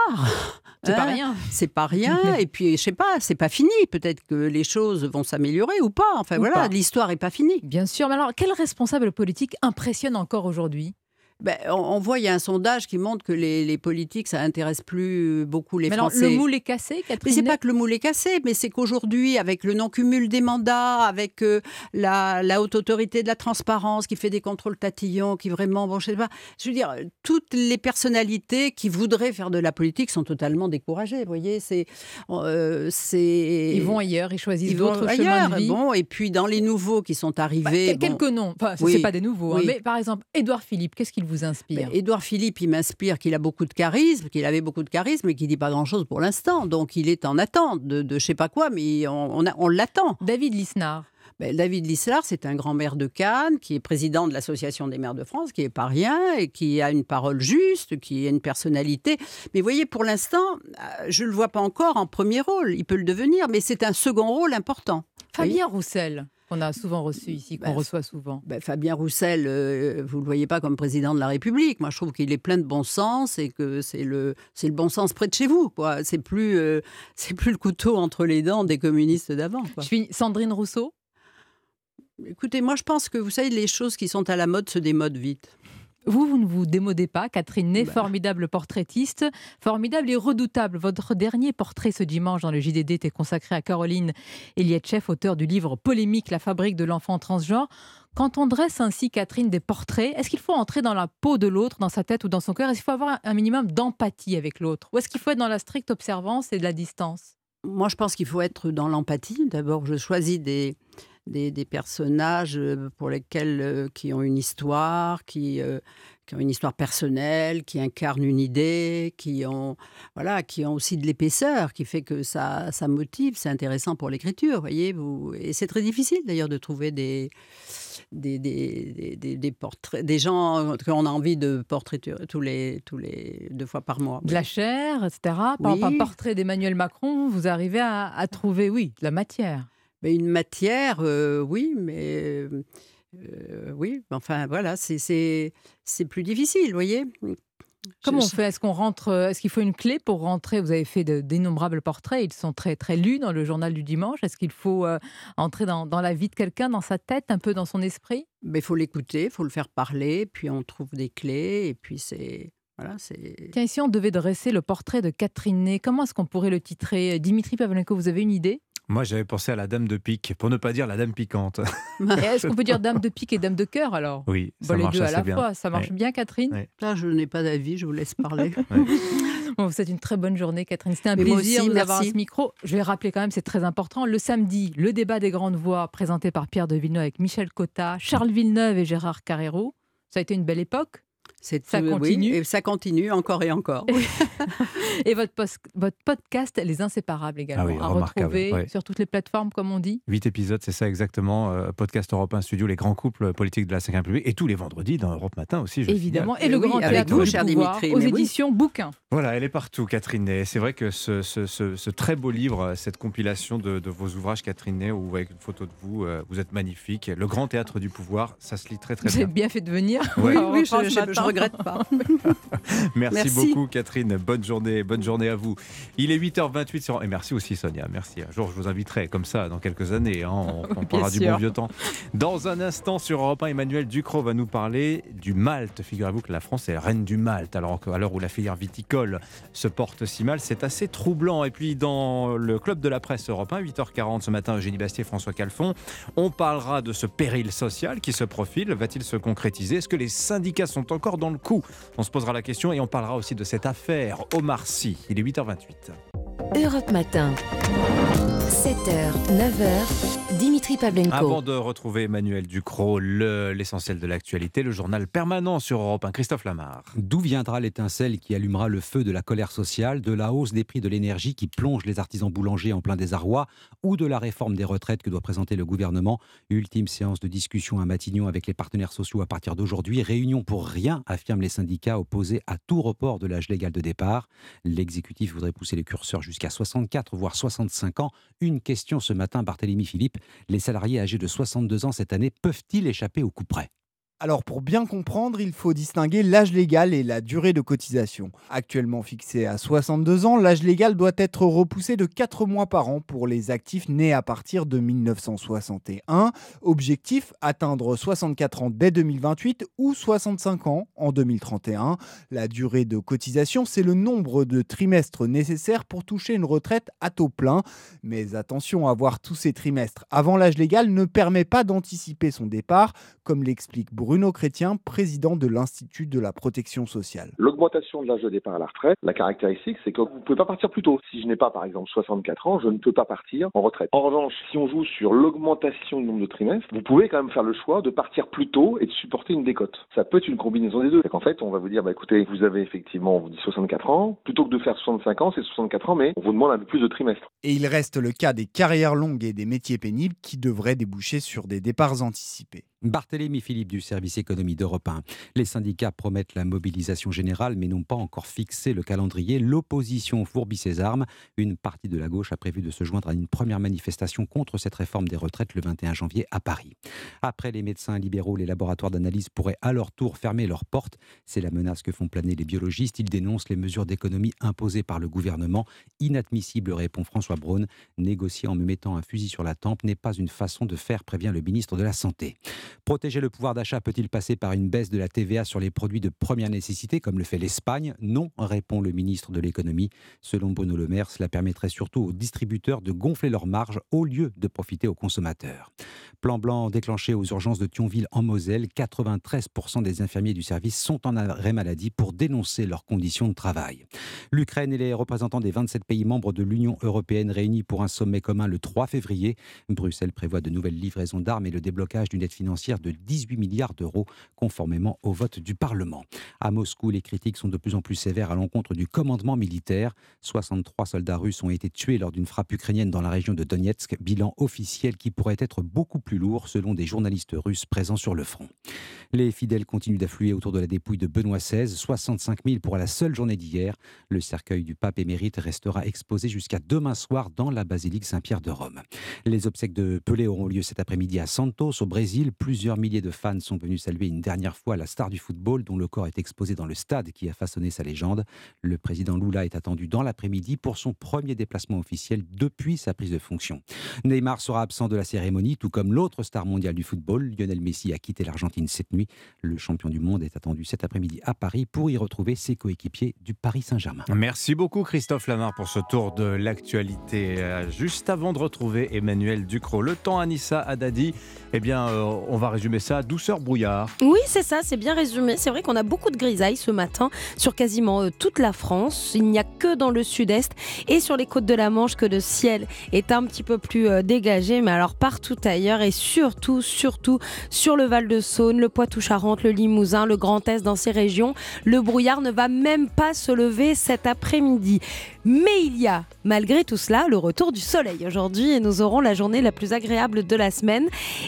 C'est pas hein? rien. C'est pas rien. et puis, je sais pas, c'est pas fini. Peut-être que les choses vont s'améliorer ou pas. Enfin voilà, l'histoire est pas finie. Bien sûr. Mais alors, quel responsable politique impressionne encore aujourd'hui? Ben, on, voit, il y a un sondage qui montre que les, politiques, ça intéresse plus beaucoup les mais Français. le moule est cassé, Catherine Mais c'est pas que le moule est cassé, mais c'est qu'aujourd'hui, avec le non-cumul des mandats, avec euh, la, haute autorité de la transparence qui fait des contrôles tatillons, qui vraiment, bon, je sais pas, je veux dire, toutes les personnalités qui voudraient faire de la politique sont totalement découragées. Vous voyez, c'est, euh, c'est. Ils vont ailleurs, ils choisissent d'autres chemins de vie. Bon, et puis dans les nouveaux qui sont arrivés, bah, quelques noms. Enfin, c'est pas des nouveaux, hein, mais par exemple, Édouard Philippe, qu'est-ce qu'il vous inspire Édouard Philippe, il m'inspire qu'il a beaucoup de charisme, qu'il avait beaucoup de charisme et qu'il dit pas grand-chose pour l'instant. Donc il est en attente de, de je sais pas quoi, mais on, on, l'attend. David Lisnard. Ben, David Lisnard, c'est un grand maire de Cannes, qui est président de l'Association des maires de France, qui est pas rien et qui a une parole juste, qui a une personnalité. Mais vous voyez, pour l'instant, euh, je ne le vois pas encore en premier rôle. Il peut le devenir, mais c'est un second rôle important. Fabien Roussel. On a souvent reçu ici, qu'on bah, reçoit souvent. Bah, Fabien Roussel, euh, vous ne le voyez pas comme président de la République. Moi, je trouve qu'il est plein de bon sens et que c'est le, c'est le bon sens près de chez vous. Quoi. C'est, plus, euh, c'est plus le couteau entre les dents des communistes d'avant. Je suis Sandrine Rousseau? Écoutez, moi, je pense que vous savez, les choses qui sont à la mode se démodent vite. Vous, vous ne vous démodez pas. Catherine Ney, bah. formidable portraitiste, formidable et redoutable. Votre dernier portrait ce dimanche dans le JDD était consacré à Caroline Elietchef, auteur du livre Polémique, la fabrique de l'enfant transgenre. Quand on dresse ainsi, Catherine, des portraits, est-ce qu'il faut entrer dans la peau de l'autre, dans sa tête ou dans son cœur? Est-ce qu'il faut avoir un minimum d'empathie avec l'autre? Ou est-ce qu'il faut être dans la stricte observance et de la distance? Moi, je pense qu'il faut être dans l'empathie. D'abord, je choisis des, des, personnages euh, pour lesquels euh, qui ont une histoire, qui, euh, qui ont une histoire personnelle, qui incarnent une idée, qui ont voilà, qui ont aussi de l'épaisseur, qui fait que ça, ça motive, c'est intéressant pour l'écriture, voyez. Vous, et c'est très difficile d'ailleurs de trouver des des, des, des, des, portraits, des gens qu'on a envie de portraiter tous les, tous les deux fois par mois. De la chair, etc. Par exemple, un portrait d'Emmanuel Macron, vous arrivez à, à trouver, oui, de la matière. Mais une matière, euh, oui, mais euh, oui, enfin voilà, c'est plus difficile, vous voyez. Comment on fait? Est-ce qu'on rentre euh, Est-ce qu'il faut une clé pour rentrer? Vous avez fait d'innombrables portraits, ils sont très très lus dans le journal du dimanche. Est-ce qu'il faut entrer dans, dans, la vie de quelqu'un, dans sa tête, un peu dans son esprit? Mais il faut l'écouter, il faut le faire parler, puis on trouve des clés, et puis c'est voilà, Tiens, ici on devait dresser le portrait de Catherine Ney. Comment est-ce qu'on pourrait le titrer? Dimitri Pavlenko, vous avez une idée? Moi, j'avais pensé à la dame de pique, pour ne pas dire la dame piquante. Est-ce qu'on peut dire dame de pique et dame de cœur alors? Oui, ça marche les deux à la bien. fois. Ça marche bien, Catherine? Là, je n'ai pas d'avis, je vous laisse parler. bon, c'est une très bonne journée, Catherine. C'était un plaisir de vous avoir à ce micro. Je vais rappeler quand même, c'est très important. Le samedi, le débat des grandes voix présenté par Pierre de Villeneuve avec Michel Cotta, Charles Villeneuve et Gérard Carrero. Ça a été une belle époque ça continue. et ça continue encore et encore. et votre, votre podcast Les Inséparables également, ah à retrouver sur toutes les plateformes, comme on dit. Huit épisodes, c'est ça exactement. Euh, podcast Europe 1 Studio, les grands couples politiques de la 5 République. Et tous les vendredis dans Europe Matin aussi. Je Évidemment. Et, le Grand Théâtre du cher pouvoir, aux éditions Bouquin. Voilà, elle est partout, Catherine Ney. C'est vrai que ce, ce, très beau livre, cette compilation de, vos ouvrages, Catherine Ney, où avec une photo de vous, euh, vous êtes magnifique. Le Grand Théâtre du Pouvoir, ça se lit très très bien. J'ai bien fait de venir. Oui, oui, je, je, regrette pas. merci, beaucoup, Catherine. Bonne journée, bonne journée à vous. Il est 8h28 sur... et merci aussi Sonia. Merci. Un jour, je vous inviterai comme ça dans quelques années. Hein. on, on parlera du bon vieux temps. Dans un instant sur Europe 1, Emmanuel Ducrot va nous parler du Malte. Figurez-vous que la France est reine du Malte. Alors qu'à l'heure où la filière viticole se porte si mal, c'est assez troublant. Et puis dans le club de la presse Europe 1, 8h40 ce matin, Eugénie Bastier, François Calfon, on parlera de ce péril social qui se profile. Va-t-il se concrétiser? Est-ce que les syndicats sont encore dans le coup On se posera la question et on parlera aussi de cette affaire Omar Sy. Il est 8h28. Europe Matin. 7h, 9h, Dimitri Pavlenko. Avant de retrouver Emmanuel Ducrot, l'essentiel de l'actualité, le journal permanent sur Europe 1, Christophe Lamar. D'où viendra l'étincelle qui allumera le feu de la colère sociale, de la hausse des prix de l'énergie qui plonge les artisans boulangers en plein désarroi, ou de la réforme des retraites que doit présenter le gouvernement? Ultime séance de discussion à Matignon avec les partenaires sociaux à partir d'aujourd'hui. Réunion pour rien, affirment les syndicats opposés à tout report de l'âge légal de départ. L'exécutif voudrait pousser les curseurs jusqu'à 64, voire 65 ans. Une question ce matin, Barthélémy Philippe. Les salariés âgés de 62 ans cette année peuvent-ils échapper au coup près? Alors pour bien comprendre, il faut distinguer l'âge légal et la durée de cotisation. Actuellement fixé à 62 ans, l'âge légal doit être repoussé de 4 mois par an pour les actifs nés à partir de 1961. Objectif, atteindre 64 ans dès 2028 ou 65 ans en 2031. La durée de cotisation, c'est le nombre de trimestres nécessaires pour toucher une retraite à taux plein. Mais attention, avoir tous ces trimestres avant l'âge légal ne permet pas d'anticiper son départ, comme l'explique Bruno Chrétien, président de l'Institut de la protection sociale. L'augmentation de l'âge de départ à la retraite, la caractéristique, c'est que vous ne pouvez pas partir plus tôt. Si je n'ai pas, par exemple, 64 ans, je ne peux pas partir en retraite. En revanche, si on joue sur l'augmentation du nombre de trimestres, vous pouvez quand même faire le choix de partir plus tôt et de supporter une décote. Ça peut être une combinaison des deux. En fait, on va vous dire, bah, écoutez, vous avez effectivement, on vous dit 64 ans, plutôt que de faire 65 ans, c'est 64 ans, mais on vous demande un peu plus de trimestres. Et il reste le cas des carrières longues et des métiers pénibles qui devraient déboucher sur des départs anticipés. Barthélémy Philippe du service économie d'Europe 1. Les syndicats promettent la mobilisation générale mais n'ont pas encore fixé le calendrier. L'opposition fourbit ses armes. Une partie de la gauche a prévu de se joindre à une première manifestation contre cette réforme des retraites le 21 janvier à Paris. Après les médecins libéraux, les laboratoires d'analyse pourraient à leur tour fermer leurs portes. C'est la menace que font planer les biologistes. Ils dénoncent les mesures d'économie imposées par le gouvernement. Inadmissible, répond François Braun. Négocier en me mettant un fusil sur la tempe n'est pas une façon de faire, prévient le ministre de la Santé. Protéger le pouvoir d'achat peut-il passer par une baisse de la TVA sur les produits de première nécessité, comme le fait l'Espagne? Non, répond le ministre de l'économie. Selon Bruno Le Maire, cela permettrait surtout aux distributeurs de gonfler leurs marges au lieu de profiter aux consommateurs. Plan blanc déclenché aux urgences de Thionville en Moselle. 93% des infirmiers du service sont en arrêt maladie pour dénoncer leurs conditions de travail. L'Ukraine et les représentants des 27 pays membres de l'Union européenne réunis pour un sommet commun le 3 février. Bruxelles prévoit de nouvelles livraisons d'armes et le déblocage d'une aide financière de 18 milliards d'euros, conformément au vote du Parlement. À Moscou, les critiques sont de plus en plus sévères à l'encontre du commandement militaire. 63 soldats russes ont été tués lors d'une frappe ukrainienne dans la région de Donetsk, bilan officiel qui pourrait être beaucoup plus lourd selon des journalistes russes présents sur le front. Les fidèles continuent d'affluer autour de la dépouille de Benoît XVI, 65 000 pour la seule journée d'hier. Le cercueil du pape émérite restera exposé jusqu'à demain soir dans la basilique Saint-Pierre de Rome. Les obsèques de Pelé auront lieu cet après-midi à Santos, au Brésil. Plusieurs milliers de fans sont venus saluer une dernière fois la star du football dont le corps est exposé dans le stade qui a façonné sa légende. Le président Lula est attendu dans l'après-midi pour son premier déplacement officiel depuis sa prise de fonction. Neymar sera absent de la cérémonie, tout comme l'autre star mondial du football. Lionel Messi a quitté l'Argentine cette nuit. Le champion du monde est attendu cet après-midi à Paris pour y retrouver ses coéquipiers du Paris Saint-Germain. Merci beaucoup Christophe Lamar pour ce tour de l'actualité. Euh, juste avant de retrouver Emmanuel Ducrot, le temps Anissa Haddadi, eh bien euh, on va résumer ça, douceur brouillard. Oui c'est ça, c'est bien résumé. C'est vrai qu'on a beaucoup de grisailles ce matin sur quasiment euh, toute la France. Il n'y a que dans le sud-est et sur les côtes de la Manche que le ciel est un petit peu plus dégagé, mais alors partout ailleurs et surtout, surtout sur le Val-de-Saône, le Poitou-Charentes, le Limousin, le Grand Est dans ces régions, le brouillard ne va même pas se lever cet après-midi. Mais il y a, malgré tout cela, le retour du soleil aujourd'hui et nous aurons la journée la plus agréable de la semaine.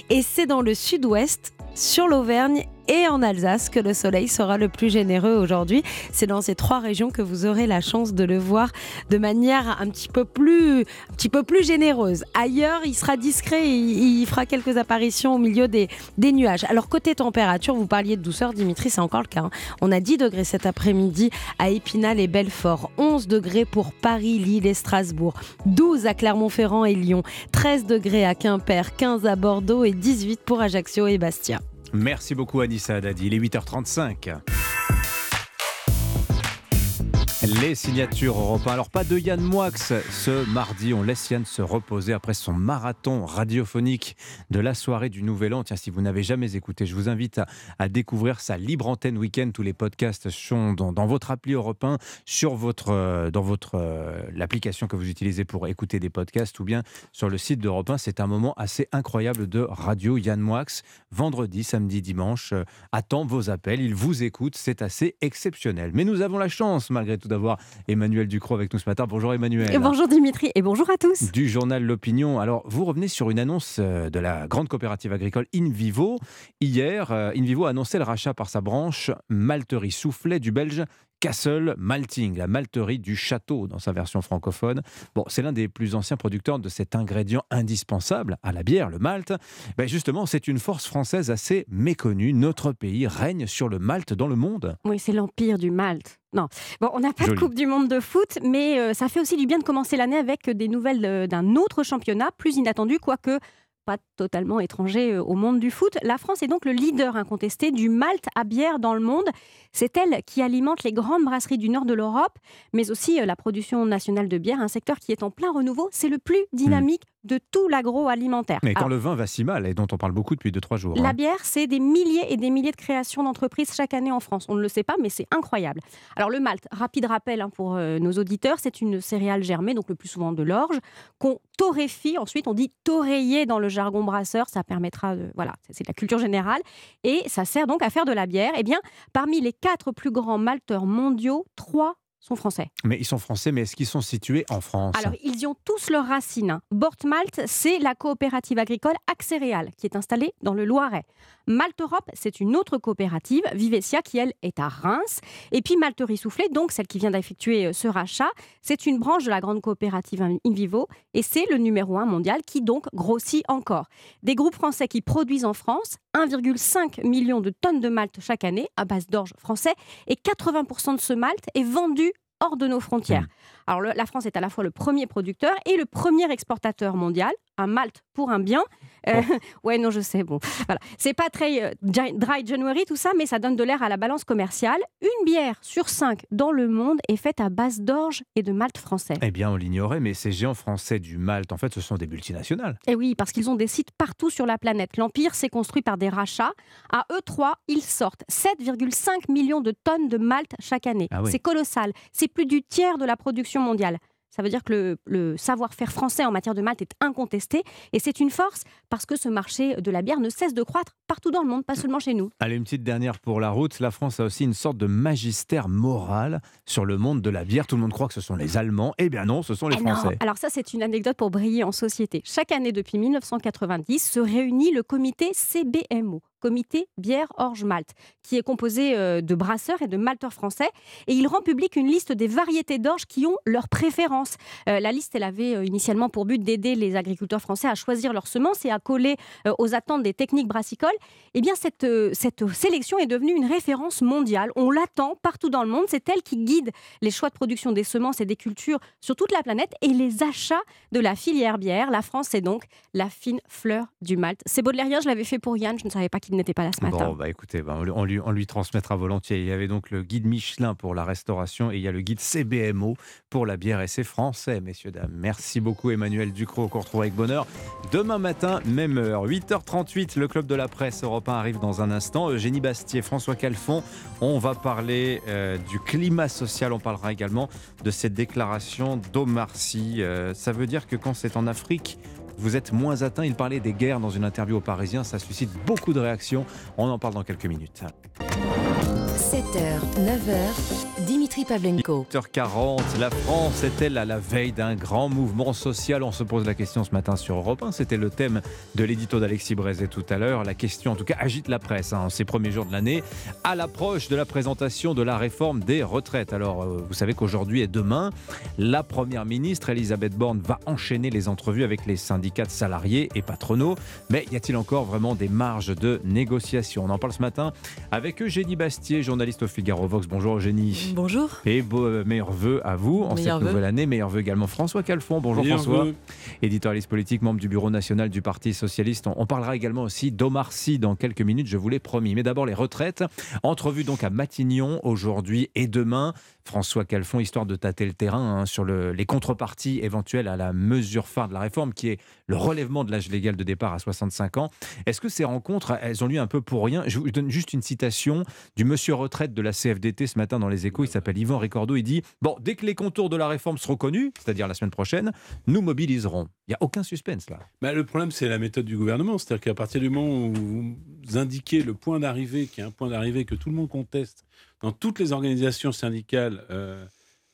Et c'est dans le sud-ouest, sur l'Auvergne et en Alsace que le soleil sera le plus généreux aujourd'hui. C'est dans ces trois régions que vous aurez la chance de le voir de manière un petit peu plus, un petit peu plus généreuse. Ailleurs, il sera discret, il, il fera quelques apparitions au milieu des, des, nuages. Alors côté température, vous parliez de douceur, Dimitri, c'est encore le cas. Hein. On a 10 degrés cet après-midi à Épinal et Belfort, 11 degrés pour Paris, Lille et Strasbourg, 12 à Clermont-Ferrand et Lyon, 13 degrés à Quimper, 15 à Bordeaux et 18 pour Ajaccio et Bastia. Merci beaucoup Anissa Dadi. Il est 8h35. Les signatures européennes. Alors pas de Yann Moix ce mardi. On laisse Yann se reposer après son marathon radiophonique de la soirée du Nouvel An. Tiens, si vous n'avez jamais écouté, je vous invite à, découvrir sa libre antenne week-end. Tous les podcasts sont dans, votre appli Europe sur votre, euh, dans votre euh, l'application que vous utilisez pour écouter des podcasts ou bien sur le site d'Europe 1. C'est un moment assez incroyable de radio. Yann Moix, vendredi, samedi, dimanche, euh, attend vos appels. Il vous écoute. C'est assez exceptionnel. Mais nous avons la chance, malgré tout, d'avoir Emmanuel Ducrot avec nous ce matin. Bonjour Emmanuel. Et bonjour Dimitri et bonjour à tous. Du journal L'Opinion. Alors, vous revenez sur une annonce euh, de la grande coopérative agricole InVivo. Hier, euh, InVivo a annoncé le rachat par sa branche Malterie Soufflet du Belge Castle Malting, la malterie du château dans sa version francophone. Bon, c'est l'un des plus anciens producteurs de cet ingrédient indispensable à la bière, le malt. Ben justement, c'est une force française assez méconnue. Notre pays règne sur le malt dans le monde. Oui, c'est l'empire du malt. Non. Bon, on n'a pas de Coupe du Monde de foot, mais euh, ça fait aussi du bien de commencer l'année avec des nouvelles d'un autre championnat plus inattendu, quoique pas totalement étranger euh, au monde du foot. La France est donc le leader incontesté du malt à bière dans le monde. C'est elle qui alimente les grandes brasseries du nord de l'Europe, mais aussi euh, la production nationale de bière, un secteur qui est en plein renouveau. C'est le plus dynamique de tout l'agroalimentaire. Mais quand le vin va si mal, et dont on parle beaucoup depuis 2-3 jours. La hein. bière, c'est des milliers et des milliers de créations d'entreprises chaque année en France. On ne le sait pas, mais c'est incroyable. Alors le malt, rapide rappel hein, pour euh, nos auditeurs, c'est une céréale germée, donc le plus souvent de l'orge, qu'on torréfie. Ensuite, on dit torréiller dans le jargon brasseur. Ça permettra de. Voilà, c'est la culture générale. Et ça sert donc à faire de la bière. Eh bien, parmi les quatre plus grands malteurs mondiaux, trois sont français. Mais ils sont français, mais est-ce qu'ils sont situés en France Alors, ils y ont tous leurs racines. Bortmalt, c'est la coopérative agricole Axéréal, qui est installée dans le Loiret. Malte Europe, c'est une autre coopérative, Vivesia, qui elle est à Reims. Et puis Malterie Soufflé, donc celle qui vient d'effectuer euh, ce rachat, c'est une branche de la grande coopérative Invivo et c'est le numéro un mondial qui donc grossit encore. Des groupes français qui produisent en France 1,5 million de tonnes de malt chaque année à base d'orge français et 80% de ce malt est vendu hors de nos frontières. Mmh. Alors la France est à la fois le premier producteur et le premier exportateur mondial. Un malt pour un bien. ouais, non, je sais. Bon, voilà. C'est pas très dry January tout ça, mais ça donne de l'air à la balance commerciale. Une bière sur cinq dans le monde est faite à base d'orge et de malt français. Eh bien, on l'ignorait, mais ces géants français du malt, en fait, ce sont des multinationales. Eh oui, parce qu'ils ont des sites partout sur la planète. L'Empire s'est construit par des rachats. À E3, ils sortent 7,5 millions de tonnes de malt chaque année. Ah c'est colossal. C'est plus du tiers de la production mondiale. Ça veut dire que le, savoir-faire français en matière de malt est incontesté et c'est une force parce que ce marché de la bière ne cesse de croître partout dans le monde, pas seulement chez nous. Allez, une petite dernière pour la route. La France a aussi une sorte de magistère moral sur le monde de la bière. Tout le monde croit que ce sont les Allemands. Eh bien non, ce sont les eh Français. Alors ça, c'est une anecdote pour briller en société. Chaque année depuis 1990 se réunit le comité CBMO, comité bière orge malt, qui est composé euh, de brasseurs et de malteurs français. Et il rend public une liste des variétés d'orge qui ont leurs préférences. Euh, la liste, elle avait euh, initialement pour but d'aider les agriculteurs français à choisir leurs semences et à coller aux attentes des techniques brassicoles. Eh bien, cette, cette sélection est devenue une référence mondiale. On l'attend partout dans le monde. C'est elle qui guide les choix de production des semences et des cultures sur toute la planète et les achats de la filière bière. La France, c'est donc la fine fleur du malt. C'est baudelairien, je l'avais fait pour Yann, je ne savais pas qu'il n'était pas là ce matin. Bon, bah écoutez, bah, on, lui, on lui transmettra volontiers. Il y avait donc le guide Michelin pour la restauration et il y a le guide CBMO pour la bière et c'est français, messieurs, dames. Merci beaucoup, Emmanuel Ducrot, qu'on retrouve avec bonheur. Demain matin, même heure, 8h38, le Club de la Presse européen arrive dans un instant. Eugénie Bastier, François Calfon, on va parler euh, du climat social. On parlera également de cette déclaration d'Omar Sy. Euh, ça veut dire que quand c'est en Afrique, vous êtes moins atteint. Il parlait des guerres dans une interview aux Parisiens. Ça suscite beaucoup de réactions. On en parle dans quelques minutes. 7h, 9h, Dimitri Pavlenko. 8h40, la France est-elle à la veille d'un grand mouvement social? On se pose la question ce matin sur Europe 1. C'était le thème de l'édito d'Alexis Brézet tout à l'heure. La question, en tout cas, agite la presse hein, en ces premiers jours de l'année, à l'approche de la présentation de la réforme des retraites. Alors, euh, vous savez qu'aujourd'hui et demain, la première ministre, Elisabeth Borne, va enchaîner les entrevues avec les syndicats de salariés et patronaux. Mais y a-t-il encore vraiment des marges de négociation? On en parle ce matin avec Eugénie Bastier, journaliste au Figaro Vox. Bonjour Eugénie. Bonjour. Et beau, euh, meilleurs vœux à vous en cette nouvelle année. Meilleurs vœux également François Calfon. Bonjour François. Éditorialiste politique, membre du bureau national du Parti Socialiste. On, parlera également aussi d'Omar Sy dans quelques minutes, je vous l'ai promis. Mais d'abord les retraites. Entrevue donc à Matignon aujourd'hui et demain. François Calfon, histoire de tâter le terrain hein, sur les contreparties éventuelles à la mesure phare de la réforme qui est le relèvement de l'âge légal de départ à 65 ans. Est-ce que ces rencontres, elles ont lieu un peu pour rien? Je vous donne juste une citation du monsieur retraite de la CFDT ce matin dans les échos. Il s'appelle Yvan Ricordo. Il dit Bon, dès que les contours de la réforme seront connus, c'est-à-dire la semaine prochaine, nous mobiliserons. Il n'y a aucun suspense là. Bah, le problème, c'est la méthode du gouvernement. C'est-à-dire qu'à partir du moment où vous indiquez le point d'arrivée, qui est un point d'arrivée que tout le monde conteste dans toutes les organisations syndicales, euh,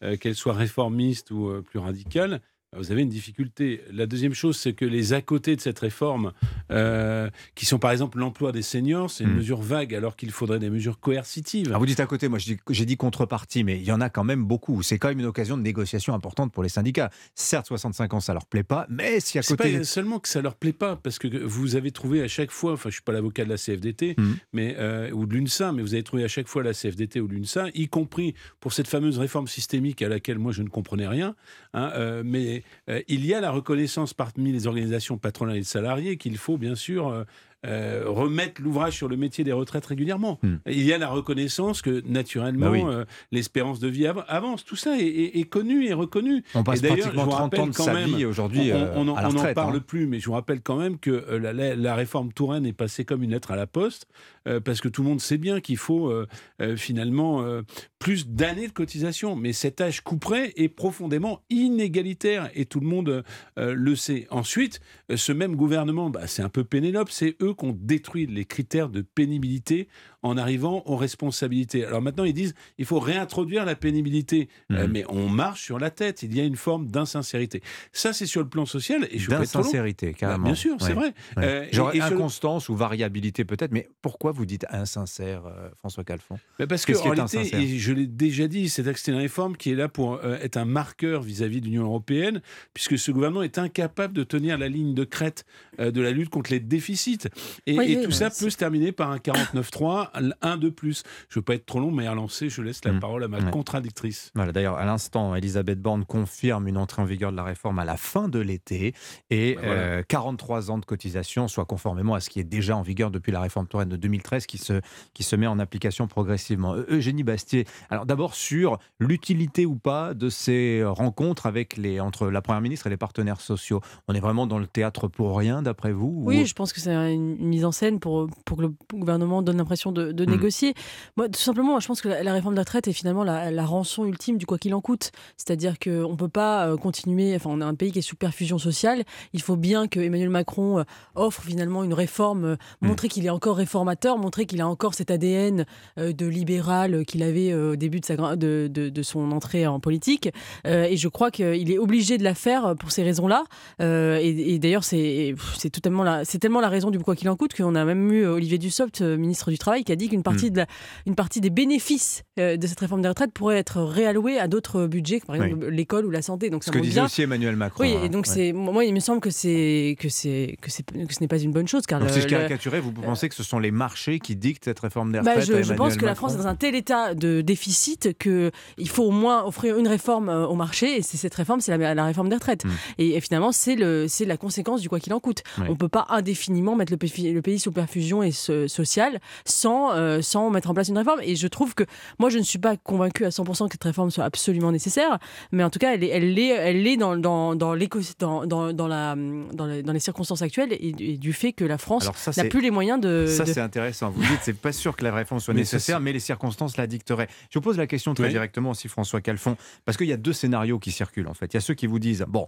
euh, qu'elles soient réformistes ou euh, plus radicales, vous avez une difficulté. La deuxième chose, c'est que les à côté de cette réforme, euh, qui sont par exemple l'emploi des seniors, c'est une hmm. mesure vague alors qu'il faudrait des mesures coercitives. Ah, vous dites à côté, moi j'ai dit contrepartie, mais il y en a quand même beaucoup. C'est quand même une occasion de négociation importante pour les syndicats. Certes, 65 ans, ça leur plaît pas, mais si à côté. Pas seulement que ça leur plaît pas, parce que vous avez trouvé à chaque fois, enfin je suis pas l'avocat de la CFDT hmm. mais, euh, ou de l'UNSA, mais vous avez trouvé à chaque fois la CFDT ou l'UNSA, y compris pour cette fameuse réforme systémique à laquelle moi je ne comprenais rien, hein, euh, mais il y a la reconnaissance parmi les organisations patronales et salariés qu'il faut bien sûr euh, euh, remettre l'ouvrage sur le métier des retraites régulièrement. Hmm. Il y a la reconnaissance que naturellement bah euh, l'espérance de vie avance. Tout ça est, connu et reconnu. On passe pratiquement 30 ans de sa vie aujourd'hui on n'en euh, parle hein. plus, mais je vous rappelle quand même que la, réforme Touraine est passée comme une lettre à la poste parce que tout le monde sait bien qu'il faut finalement plus d'années de cotisation. Mais cet âge couperet est profondément inégalitaire et tout le monde le sait. Ensuite, ce même gouvernement, bah, c'est un peu Pénélope, c'est eux qu'on détruit les critères de pénibilité en arrivant aux responsabilités. Alors maintenant, ils disent il faut réintroduire la pénibilité, euh, mhm. mais on marche sur la tête. Il y a une forme d'insincérité. Ça, c'est sur le plan social. Et d'insincérité, bah, carrément. bien sûr, c'est vrai. Euh, Genre inconstance ou variabilité peut-être, mais pourquoi vous dites insincère, euh, François Calfon? Bah, Parce que en réalité, et je l'ai déjà dit, c'est une réforme qui est là pour être un marqueur vis-à-vis de l'Union européenne, puisque ce gouvernement est incapable de tenir la ligne de crête de la lutte contre les déficits. Et, tout ça peut se terminer par un 49-3, un de plus. Je ne veux pas être trop long, mais à lancer, je laisse la mm. parole à ma contradictrice. Voilà, D'ailleurs, à l'instant, Elisabeth Borne confirme une entrée en vigueur de la réforme à la fin de l'été et 43 ben ans de cotisation, soit conformément à ce qui est déjà en vigueur depuis la réforme Touraine de 2013 qui se, qui se met en application progressivement. Eugénie Bastier, alors d'abord sur l'utilité ou pas de ces rencontres avec les, entre la Première ministre et les partenaires sociaux. On est vraiment dans le théâtre pour rien, d'après vous Oui, je pense que c'est une mise en scène pour, pour que le gouvernement donne l'impression de, hmm. négocier. Moi, tout simplement, je pense que la, réforme de la retraite est finalement la, rançon ultime du quoi qu'il en coûte. C'est-à-dire qu'on ne peut pas euh, continuer, enfin, on a un pays qui est sous perfusion sociale. Il faut bien que Emmanuel Macron euh, offre finalement une réforme, euh, hmm. montrer qu'il est encore réformateur, montrer qu'il a encore cet ADN de libéral qu'il avait au début de, sa, de, de, de son entrée en politique. et je crois qu'il est obligé de la faire pour ces raisons-là. et, d'ailleurs, c'est totalement la, c'est tellement la raison du quoi qu'il en coûte qu'on a même eu Olivier Dussopt, ministre du Travail, qui a dit qu'une partie, hmm. de une partie des bénéfices de cette réforme des retraites pourrait être réallouée à d'autres budgets, par exemple l'école ou la santé. Donc, Ce que disait aussi Emmanuel Macron. Oui, et hein. donc c'est moi, il me semble que c'est que c'est que, que ce n'est pas une bonne chose. Car donc, si je caricaturais, vous pensez que ce sont les marchés qui dictent cette réforme des bah, retraites Je, je pense que la France est dans un tel état de déficit que il faut au moins offrir une réforme au marché. Et c'est cette réforme, c'est la, réforme des retraites. Hmm. Et, finalement, c'est le c'est la conséquence du quoi qu'il en coûte. On peut pas indéfiniment mettre le pays, le pays sous perfusion et sociale sans euh, sans mettre en place une réforme. Et je trouve que moi, je ne suis pas convaincu à 100% que cette réforme soit absolument nécessaire, mais en tout cas, elle est, elle est, elle est dans, dans, dans, dans, dans, dans, la, dans, les, dans les circonstances actuelles et, du fait que la France n'a plus les moyens de. Ça, c'est intéressant. Vous dites, c'est pas sûr que la réforme soit nécessaire, mais les circonstances la dicteraient. Je vous pose la question très directement aussi, François Calfon, parce qu'il y a deux scénarios qui circulent en fait. Il y a ceux qui vous disent, bon,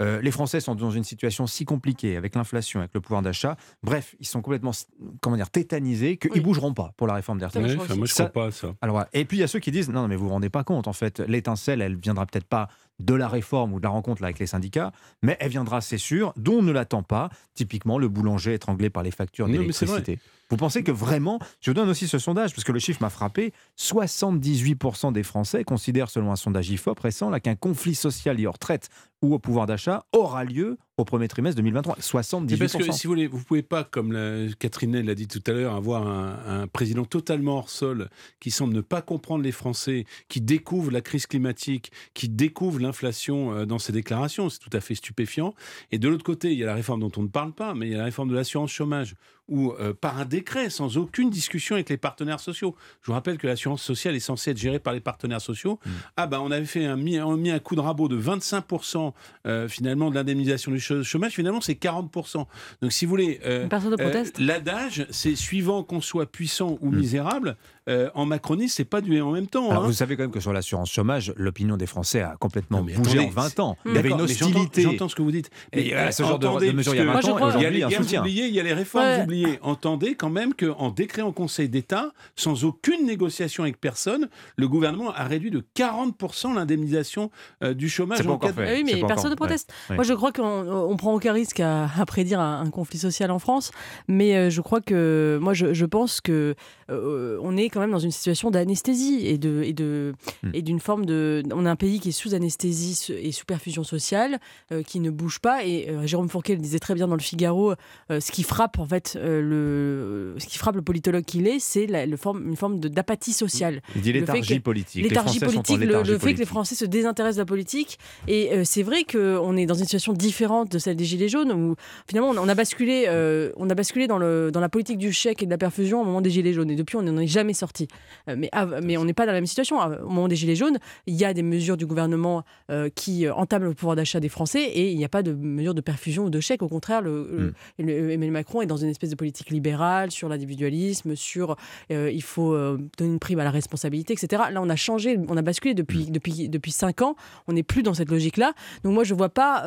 euh, les Français sont dans une situation si compliquée avec l'inflation, avec le pouvoir d'achat, bref, ils sont complètement, comment dire, tétanisés qu'ils ne bougeront pas pour la réforme des retraites. moi, je ne crois pas à ça. Alors, et puis il y a ceux qui disent, non, non mais vous vous rendez pas compte, en fait, l'étincelle, elle viendra peut-être pas de la réforme ou de la rencontre avec les syndicats, mais elle viendra, c'est sûr, dont on ne l'attend pas, typiquement le boulanger étranglé par les factures d'électricité. Vous pensez que vraiment, je vous donne aussi ce sondage, parce que le chiffre m'a frappé, 78% des Français considèrent, selon un sondage IFOP récent, qu'un conflit social lié aux retraites ou au pouvoir d'achat aura lieu au premier trimestre 2023. 78%. Parce que si vous voulez, vous pouvez pas, comme la, Catherine l'a dit tout à l'heure, avoir un, président totalement hors sol qui semble ne pas comprendre les Français, qui découvre la crise climatique, qui découvre l'inflation euh, dans ses déclarations. C'est tout à fait stupéfiant. Et de l'autre côté, il y a la réforme dont on ne parle pas, mais il y a la réforme de l'assurance chômage ou euh, par un décret, sans aucune discussion avec les partenaires sociaux. Je vous rappelle que l'assurance sociale est censée être gérée par les partenaires sociaux. Mmh. Ah ben, on avait fait un, mis, mis un coup de rabot de 25% euh, finalement de l'indemnisation du chômage. Finalement, c'est 40%. Donc, si vous voulez, euh, l'adage, c'est suivant qu'on soit puissant ou mmh. misérable, euh, en Macronie, c'est pas du en même temps. Hein. Vous savez quand même que sur l'assurance chômage, l'opinion des Français a complètement bougé en 20 ans. Il y avait une hostilité. J'entends ce que vous dites. Mais et, ce genre de, mesures il y a 20 ans, il y a, il y a les réformes Entendez quand même qu'en décret en Conseil d'État, sans aucune négociation avec personne, le gouvernement a réduit de 40% l'indemnisation euh, du chômage. Pas encore fait. Oui, mais personne ne proteste. Moi, je crois qu'on prend aucun risque à, prédire un, conflit social en France, mais euh, je crois que moi, je, pense que on est quand même dans une situation d'anesthésie et de et de hmm. et d'une forme de. On a un pays qui est sous anesthésie et sous perfusion sociale, euh, qui ne bouge pas. Et euh, Jérôme Fourquet le disait très bien dans le Figaro. Euh, ce qui frappe en fait le ce qui frappe le politologue qu'il est, c'est forme, une forme d'apathie sociale. Il dit léthargie politique. Léthargie politique, le, fait que les Français se désintéressent de la politique. Et c'est vrai qu'on est dans une situation différente de celle des Gilets jaunes où finalement on a basculé, on a basculé dans, le, dans la politique du chèque et de la perfusion au moment des Gilets jaunes. Et depuis, on n'en est jamais sorti. Euh, mais, mais on n'est pas dans la même situation. Au moment des Gilets jaunes, il y a des mesures du gouvernement euh, qui euh, entament le pouvoir d'achat des Français et il n'y a pas de mesures de perfusion ou de chèque. Au contraire, le, hmm. Emmanuel Macron est dans une espèce de politique libérale sur l'individualisme, sur il faut donner une prime à la responsabilité, etc. Là, on a changé, on a basculé depuis, hmm. depuis, depuis cinq ans. On n'est plus dans cette logique-là. Donc moi, je ne vois pas.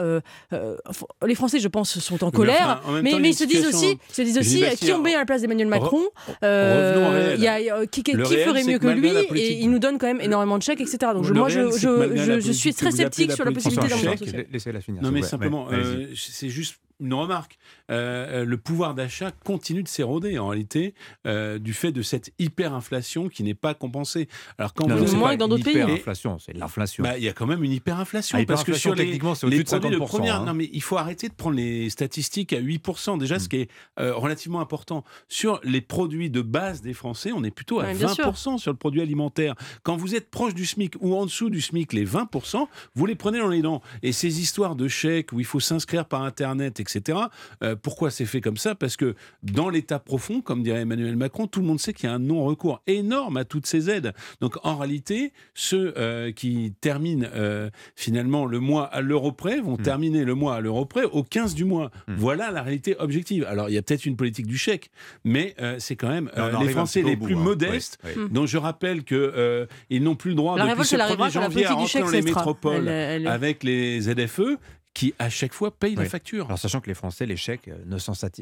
les Français, je pense, sont en colère, mais, mais, ils se disent aussi, se disent aussi qui ont mis à la place d'Emmanuel Macron. Il y a qui, ferait mieux que lui et il nous donne quand même énormément de chèques, etc. Donc moi, je, je, je, suis très sceptique sur la possibilité d'un Laissez-la finir. Non, mais simplement, euh, c'est juste une remarque. Le pouvoir d'achat continue de s'éroder en réalité du fait de cette hyperinflation qui n'est pas compensée. Alors quand vous moins que dans d'autres pays. Hyperinflation, c'est l'inflation. Bah, il y a quand même une hyperinflation ah, parce que sur les, techniquement, c'est au-dessus de 50%. De première, hein. non mais il faut arrêter de prendre les statistiques à 8%. Déjà, ce mm. qui est relativement important sur les produits de base des Français, on est plutôt à 20% sur le produit alimentaire. Quand vous êtes proche du SMIC ou en dessous du SMIC, les 20%, vous les prenez dans les dents. Et ces histoires de chèques où il faut s'inscrire par Internet, etc., euh, pourquoi c'est fait comme ça? Parce que dans l'état profond, comme dirait Emmanuel Macron, tout le monde sait qu'il y a un non-recours énorme à toutes ces aides. Donc en réalité, ceux euh, qui terminent euh, finalement le mois à l'euro près vont hmm. terminer le mois à l'euro près au 15 du mois. Hmm. Voilà la réalité objective. Alors il y a peut-être une politique du chèque, mais c'est quand même les Français les plus hein. modestes, dont je rappelle qu'ils ils n'ont plus le droit depuis ce 1er janvier à rentrer dans les métropoles avec les ZFE qui à chaque fois payent les factures. Alors sachant que les Français, les chèques, euh, ne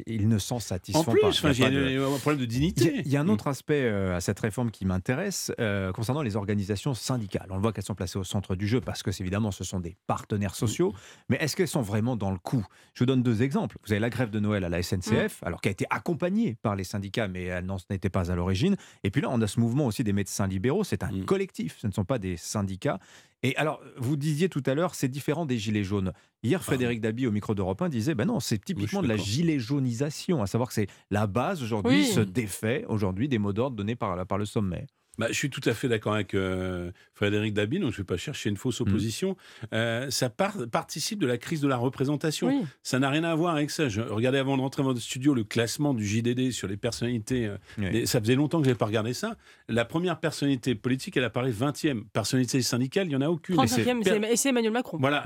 ils ne s'en satisfont en plus, pas. il y a, un problème de dignité. Il y, a un autre aspect euh, à cette réforme qui m'intéresse euh, concernant les organisations syndicales. On voit qu'elles sont placées au centre du jeu parce que évidemment ce sont des partenaires sociaux, mais est-ce qu'elles sont vraiment dans le coup? Je vous donne deux exemples. Vous avez la grève de Noël à la SNCF, mm. alors qui a été accompagnée par les syndicats, mais elle n'en était pas à l'origine. Et puis là, on a ce mouvement aussi des médecins libéraux. C'est un mm. collectif, ce ne sont pas des syndicats. Et alors, vous disiez tout à l'heure, c'est différent des gilets jaunes. Hier, Frédéric Dabi, au micro d'Europe 1, disait ben non, c'est typiquement de la gilet jaunisation, à savoir que c'est la base aujourd'hui, ce défait aujourd'hui des mots d'ordre donnés par, par le sommet. Bah, je suis tout à fait d'accord avec euh, Frédéric Dabi, donc je ne vais pas chercher une fausse mm. opposition. Euh, ça participe de la crise de la représentation. Ça n'a rien à voir avec ça. Je regardais avant de rentrer dans le studio le classement du JDD sur les personnalités. Euh, ça faisait longtemps que je n'avais pas regardé ça. La première personnalité politique, elle apparaît 20e. Personnalité syndicale, il n'y en a aucune. 35e, et c'est Emmanuel Macron. Voilà,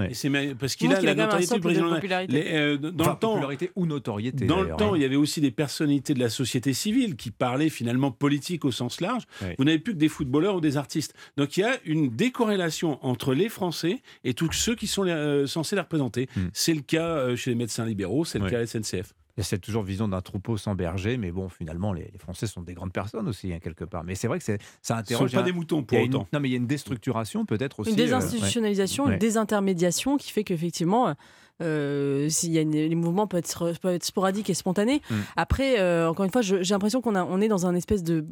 parce qu'il a, la notoriété du président. Les, dans le temps, popularité ou notoriété. Dans le temps, il y avait aussi des personnalités de la société civile qui parlaient finalement politique au sens large. Vous n'avez plus que des footballeurs ou des artistes. Donc il y a une décorrélation entre les Français et tous ceux qui sont euh, censés les représenter. Hmm. C'est le cas euh, chez les médecins libéraux, c'est le cas à la SNCF. Il y a cette toujours vision d'un troupeau sans berger, mais bon, finalement, les, Français sont des grandes personnes aussi, hein, quelque part. Mais c'est vrai que ça interroge. Ce ne sont pas des moutons pour autant. non, mais il y a une déstructuration peut-être aussi. Une euh, désinstitutionnalisation, une désintermédiation qui fait qu'effectivement, euh, s'il y a les mouvements peuvent être, peuvent être sporadiques et spontanés. Mm. Après, euh, encore une fois, j'ai l'impression qu'on on est dans un espèce de,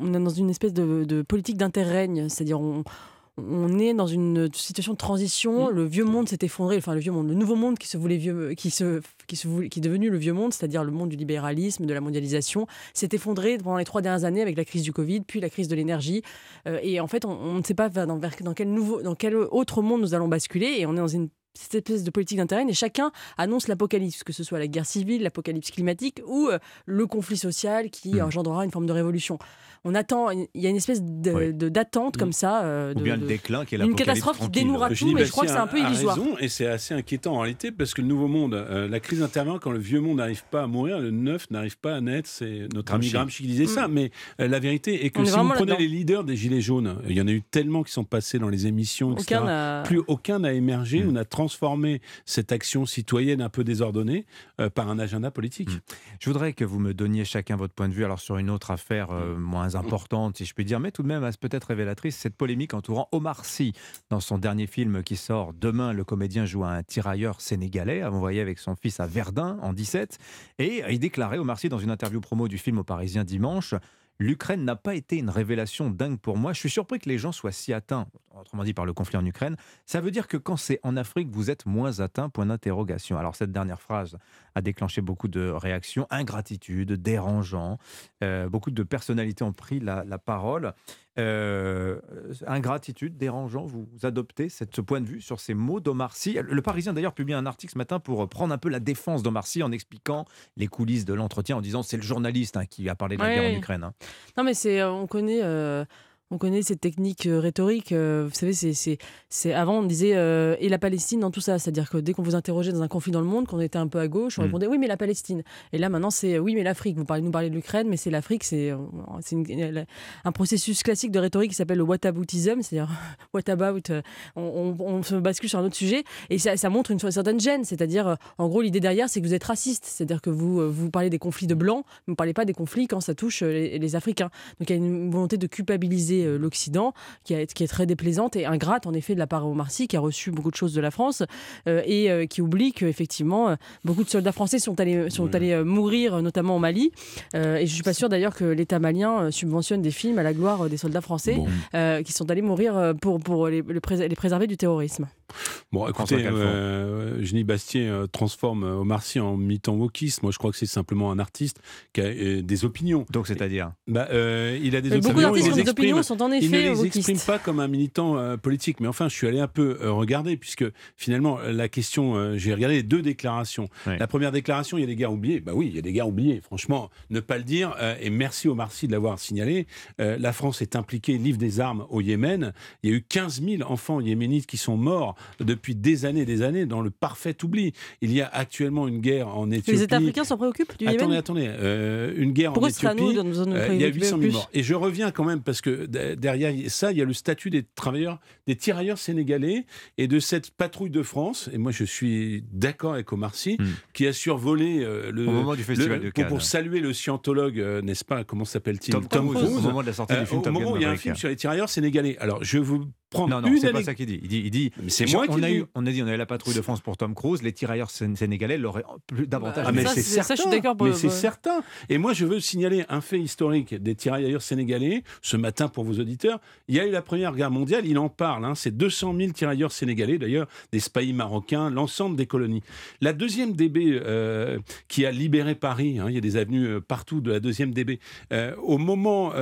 on est dans une espèce de, de politique d'interrègne, c'est-à-dire on on est dans une situation de transition. Mm. Le vieux monde s'est effondré, enfin le vieux monde, le nouveau monde qui se voulait vieux, qui se, qui se qui est devenu le vieux monde, c'est-à-dire le monde du libéralisme, de la mondialisation, s'est effondré pendant les trois dernières années avec la crise du Covid, puis la crise de l'énergie. Euh, et en fait, on, ne sait pas dans, dans, quel nouveau, dans quel autre monde nous allons basculer. Et on est dans une cette espèce de politique d'intérêt et chacun annonce l'apocalypse, que ce soit la guerre civile, l'apocalypse climatique ou euh, le conflit social qui mm. engendrera une forme de révolution on attend, il y a une espèce de, d'attente comme ça. Euh, de, Ou bien le déclin qui est Une catastrophe qui dénouera tout, mais je crois que c'est un peu illusoire. Raison, et c'est assez inquiétant en réalité parce que le nouveau monde, euh, la crise intervient quand le vieux monde n'arrive pas à mourir, le neuf n'arrive pas à naître. C'est notre ami Gramsci qui disait ça. Mm. Mais euh, la vérité est que si vous prenez les leaders des Gilets jaunes, il y en a eu tellement qui sont passés dans les émissions, etc. Plus aucun n'a émergé mm. On a transformé cette action citoyenne un peu désordonnée par un agenda politique. Mm. Je voudrais que vous me donniez chacun votre point de vue alors sur une autre affaire moins importante, si je puis dire, mais tout de même peut-être révélatrice, cette polémique entourant Omar Sy. Dans son dernier film qui sort demain, le comédien joue un tirailleur sénégalais, envoyé avec son fils à Verdun en 17. Et il déclarait, Omar Sy, dans une interview promo du film au Parisien dimanche, L'Ukraine n'a pas été une révélation dingue pour moi. Je suis surpris que les gens soient si atteints, autrement dit par le conflit en Ukraine. Ça veut dire que quand c'est en Afrique, vous êtes moins atteint, point d'interrogation. Alors cette dernière phrase a déclenché beaucoup de réactions, ingratitude, dérangeant. Euh, beaucoup de personnalités ont pris la, parole. Euh, ingratitude, dérangeant, vous, adoptez cette, ce point de vue sur ces mots d'Omar Sy. Le Parisien d'ailleurs publie un article ce matin pour prendre un peu la défense d'Omar Sy en expliquant les coulisses de l'entretien en disant c'est le journaliste hein, qui a parlé de la guerre en Ukraine. Hein. Non mais c'est, on connaît... Euh, on connaît cette technique euh, rhétorique. Euh, vous savez, c'est, c'est, avant, on disait euh, et la Palestine dans tout ça. C'est-à-dire que dès qu'on vous interrogeait dans un conflit dans le monde, qu'on était un peu à gauche, on mm. répondait oui, mais la Palestine. Et là, maintenant, c'est oui, mais l'Afrique. Vous parlez, nous parlez de l'Ukraine, mais c'est l'Afrique. C'est, un processus classique de rhétorique qui s'appelle le whataboutism, c'est-à-dire what about. On, se bascule sur un autre sujet et ça, ça montre une, certaine gêne. C'est-à-dire, en gros, l'idée derrière, c'est que vous êtes raciste. C'est-à-dire que vous, vous parlez des conflits de blancs, vous ne parlez pas des conflits quand ça touche les, les Africains. Donc il y a une volonté de culpabiliser déstabiliser l'Occident, qui, qui, est très déplaisante et ingrate en effet de la part au Marcy, qui a reçu beaucoup de choses de la France et qui oublie qu'effectivement beaucoup de soldats français sont allés, sont allés mourir, notamment au Mali. et je suis pas sûre d'ailleurs que l'État malien subventionne des films à la gloire des soldats français qui sont allés mourir pour, pour les, les préserver du terrorisme. Bon, écoutez, euh, Jenny Bastier euh, transforme euh, Omar Sy en militant wokiste. Moi, je crois que c'est simplement un artiste qui a euh, des opinions. Donc, c'est-à-dire bah, Il a des opinions. Beaucoup d'artistes ont des opinions, sont en effet Il ne les exprime pas comme un militant politique. Mais enfin, je suis allé un peu regarder, puisque finalement, la question, j'ai regardé les deux déclarations. La première déclaration, il y a des guerres oubliées. Bah oui, il y a des guerres oubliées. Franchement, ne pas le dire. et merci Omar Sy de l'avoir signalé. la France est impliquée, livre des armes au Yémen. Il y a eu 15 000 enfants yéménites qui sont morts depuis des années et des années dans le parfait oubli. Il y a actuellement une guerre en Éthiopie. Les États africains s'en préoccupent du Attendez, attendez. Euh, une guerre Pourquoi en Éthiopie. Nous, nous euh, il y a 800 000 morts. Et je reviens quand même parce que derrière ça, il y a le statut des travailleurs, des tirailleurs sénégalais et de cette patrouille de France. Et moi, je suis d'accord avec Omar Sy, hmm. qui a survolé euh, le, au moment du festival de Cannes. Pour, saluer le scientologue, n'est-ce pas Comment s'appelle-t-il Tom, Tom Cruise. Au moment de la sortie du film. Au moment où il y a un film sur les tirailleurs sénégalais. Alors, je vous non, non, c'est pas ça qu'il dit. Il dit, il dit c'est moi on a eu, on a dit, on avait la patrouille de France pour Tom Cruise, les tirailleurs sénégalais l'auraient plus davantage. Ah, mais c'est certain. mais c'est certain. Et moi, je veux signaler un fait historique des tirailleurs sénégalais. Ce matin, pour vos auditeurs, il y a eu la Première Guerre mondiale. Il en parle. Hein, c'est 200 000 tirailleurs sénégalais, d'ailleurs, des spahis marocains, l'ensemble des colonies. La deuxième DB euh, qui a libéré Paris. Hein, il y a des avenues euh, partout de la deuxième DB. Euh, au moment,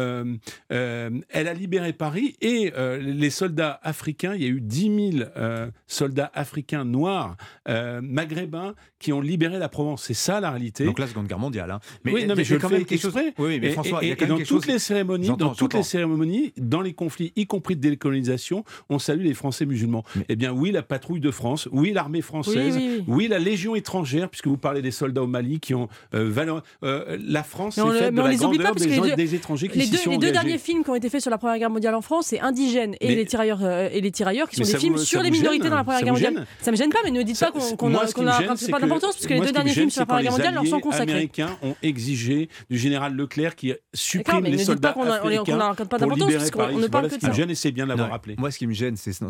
elle a libéré Paris et les soldats africains, il y a eu 10 000 euh, soldats africains noirs, euh, maghrébins, qui ont libéré la Provence. C'est ça la réalité. Donc la Seconde Guerre mondiale. Hein. Mais, oui, non, mais je quand même quelque chose. Oui, mais François, et, il y a quand dans toutes les cérémonies, dans toutes les cérémonies, dans les conflits, y compris de décolonisation, on salue les Français musulmans. Eh bien, oui, la patrouille de France, oui, l'armée française, oui, la Légion étrangère, puisque vous parlez des soldats au Mali qui ont euh, valeur. la France, c'est faite de la grandeur des, des, étrangers qui s'y sont Les deux derniers films qui ont été faits sur la Première Guerre mondiale en France, c'est Indigène et les tirailleurs euh, et les tirailleurs, qui sont des films sur les minorités dans la Première Guerre mondiale. Ça me gêne pas, mais ne dites pas qu'on n'a pas d'importance, parce que les deux derniers films sur la Première Guerre mondiale leur sont consacrés. Les Américains ont exigé du général Leclerc qui supprime les soldats africains n'a pas d'importance, puisqu'on ne parle que de ça. Ce qui me gêne, et c'est bien de l'avoir rappelé. Moi, ce qui me gêne, c'est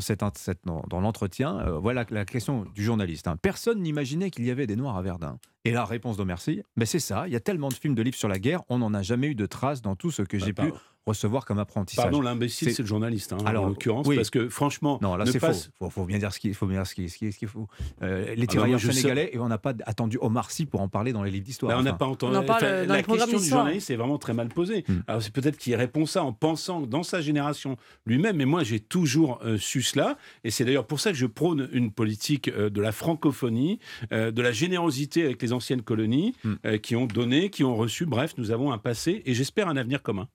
dans l'entretien, euh, voilà la question du journaliste. Hein. Personne n'imaginait qu'il y avait des Noirs à Verdun. Et la réponse de merci, ben c'est ça. Il y a tellement de films, de livres sur la guerre, on n'en a jamais eu de traces dans tout ce que j'ai pu recevoir comme apprentissage. Pardon, l'imbécile, c'est le journaliste, hein, Alors, en l'occurrence, parce que franchement, non, là c'est faux. Il faut, bien dire ce qu'il faut bien ce qui, ce qui, ce faut. Euh, les ah bah tirailleurs sénégalais, et on n'a pas attendu Omar Sy pour en parler dans les livres d'histoire. Bah, on n'a pas entendu. la question du journaliste est vraiment très mal posée. Hmm. Alors c'est peut-être qu'il répond ça en pensant dans sa génération lui-même, mais moi j'ai toujours euh, su cela, et c'est d'ailleurs pour ça que je prône une politique euh, de la francophonie, de la générosité avec les anciennes colonies, hmm. qui ont donné, qui ont reçu. Bref, nous avons un passé et j'espère un avenir commun.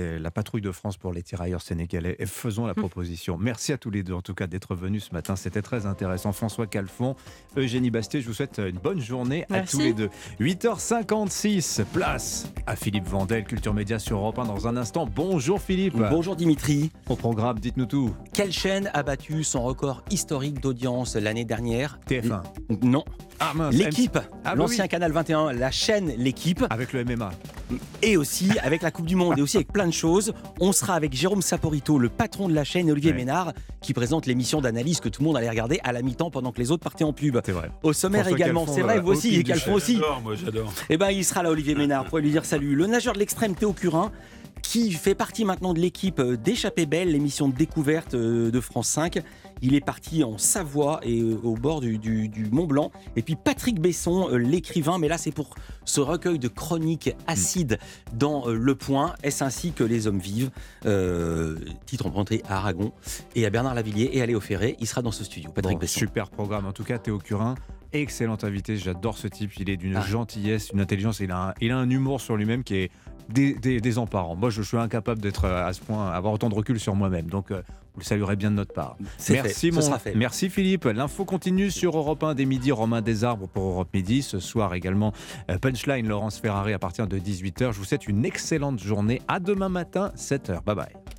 La patrouille de France pour les tirailleurs sénégalais, et faisons la hmm. proposition. Merci à tous les deux en tout cas d'être venus ce matin, c'était très intéressant. François Calfon, Eugénie Bastier, je vous souhaite une bonne journée à tous les deux. 8h56, place à Philippe Vandel, Culture Média sur Europe 1 dans un instant. Bonjour Philippe. Bonjour Dimitri. Au programme, dites-nous tout. Quelle chaîne a battu son record historique d'audience l'année dernière? TF1. Non. Ah, L'équipe, ah, bah l'ancien Canal 21, la chaîne L'équipe. Avec le MMA. Et aussi avec la Coupe du Monde et aussi avec plein de choses. On sera avec Jérôme Saporito, le patron de la chaîne, et Olivier Ménard, qui présente l'émission d'analyse que tout le monde allait regarder à la mi-temps pendant que les autres partaient en pub. C'est vrai. Au sommaire également, c'est vrai, vous aussi, et Calfon aussi. J'adore, moi j'adore. Eh ben, il sera là, Olivier Ménard, pour lui dire salut. Le nageur de l'extrême Théo Curin, qui fait partie maintenant de l'équipe d'Échappée Belle, l'émission de découverte euh, de France 5. Il est parti en Savoie et euh, au bord du, Mont Blanc. Et puis Patrick Besson, euh, l'écrivain, mais là c'est pour ce recueil de chroniques acides dans Le Point. Est-ce ainsi que les hommes vivent Titre emprunté à Aragon et à Bernard Lavillier et à Léo Ferré. Il sera dans ce studio. Patrick Besson. Super programme. En tout cas, Théo Curin, excellent invité. J'adore ce type. Il est d'une ah. gentillesse, une intelligence. Il a, il a un humour sur lui-même qui est des, des, emparants. Moi, je suis incapable d'être euh, à ce point, avoir autant de recul sur moi-même. Donc, euh, vous le saluerez bien de notre part. Merci, mon... Merci Philippe. L'info continue sur Europe 1 des midi. Romain Desarbres pour Europe Midi. Ce soir également, euh, Punchline Laurence Ferrari à partir de 18h. Je vous souhaite une excellente journée. À demain matin, 7h. Bye bye.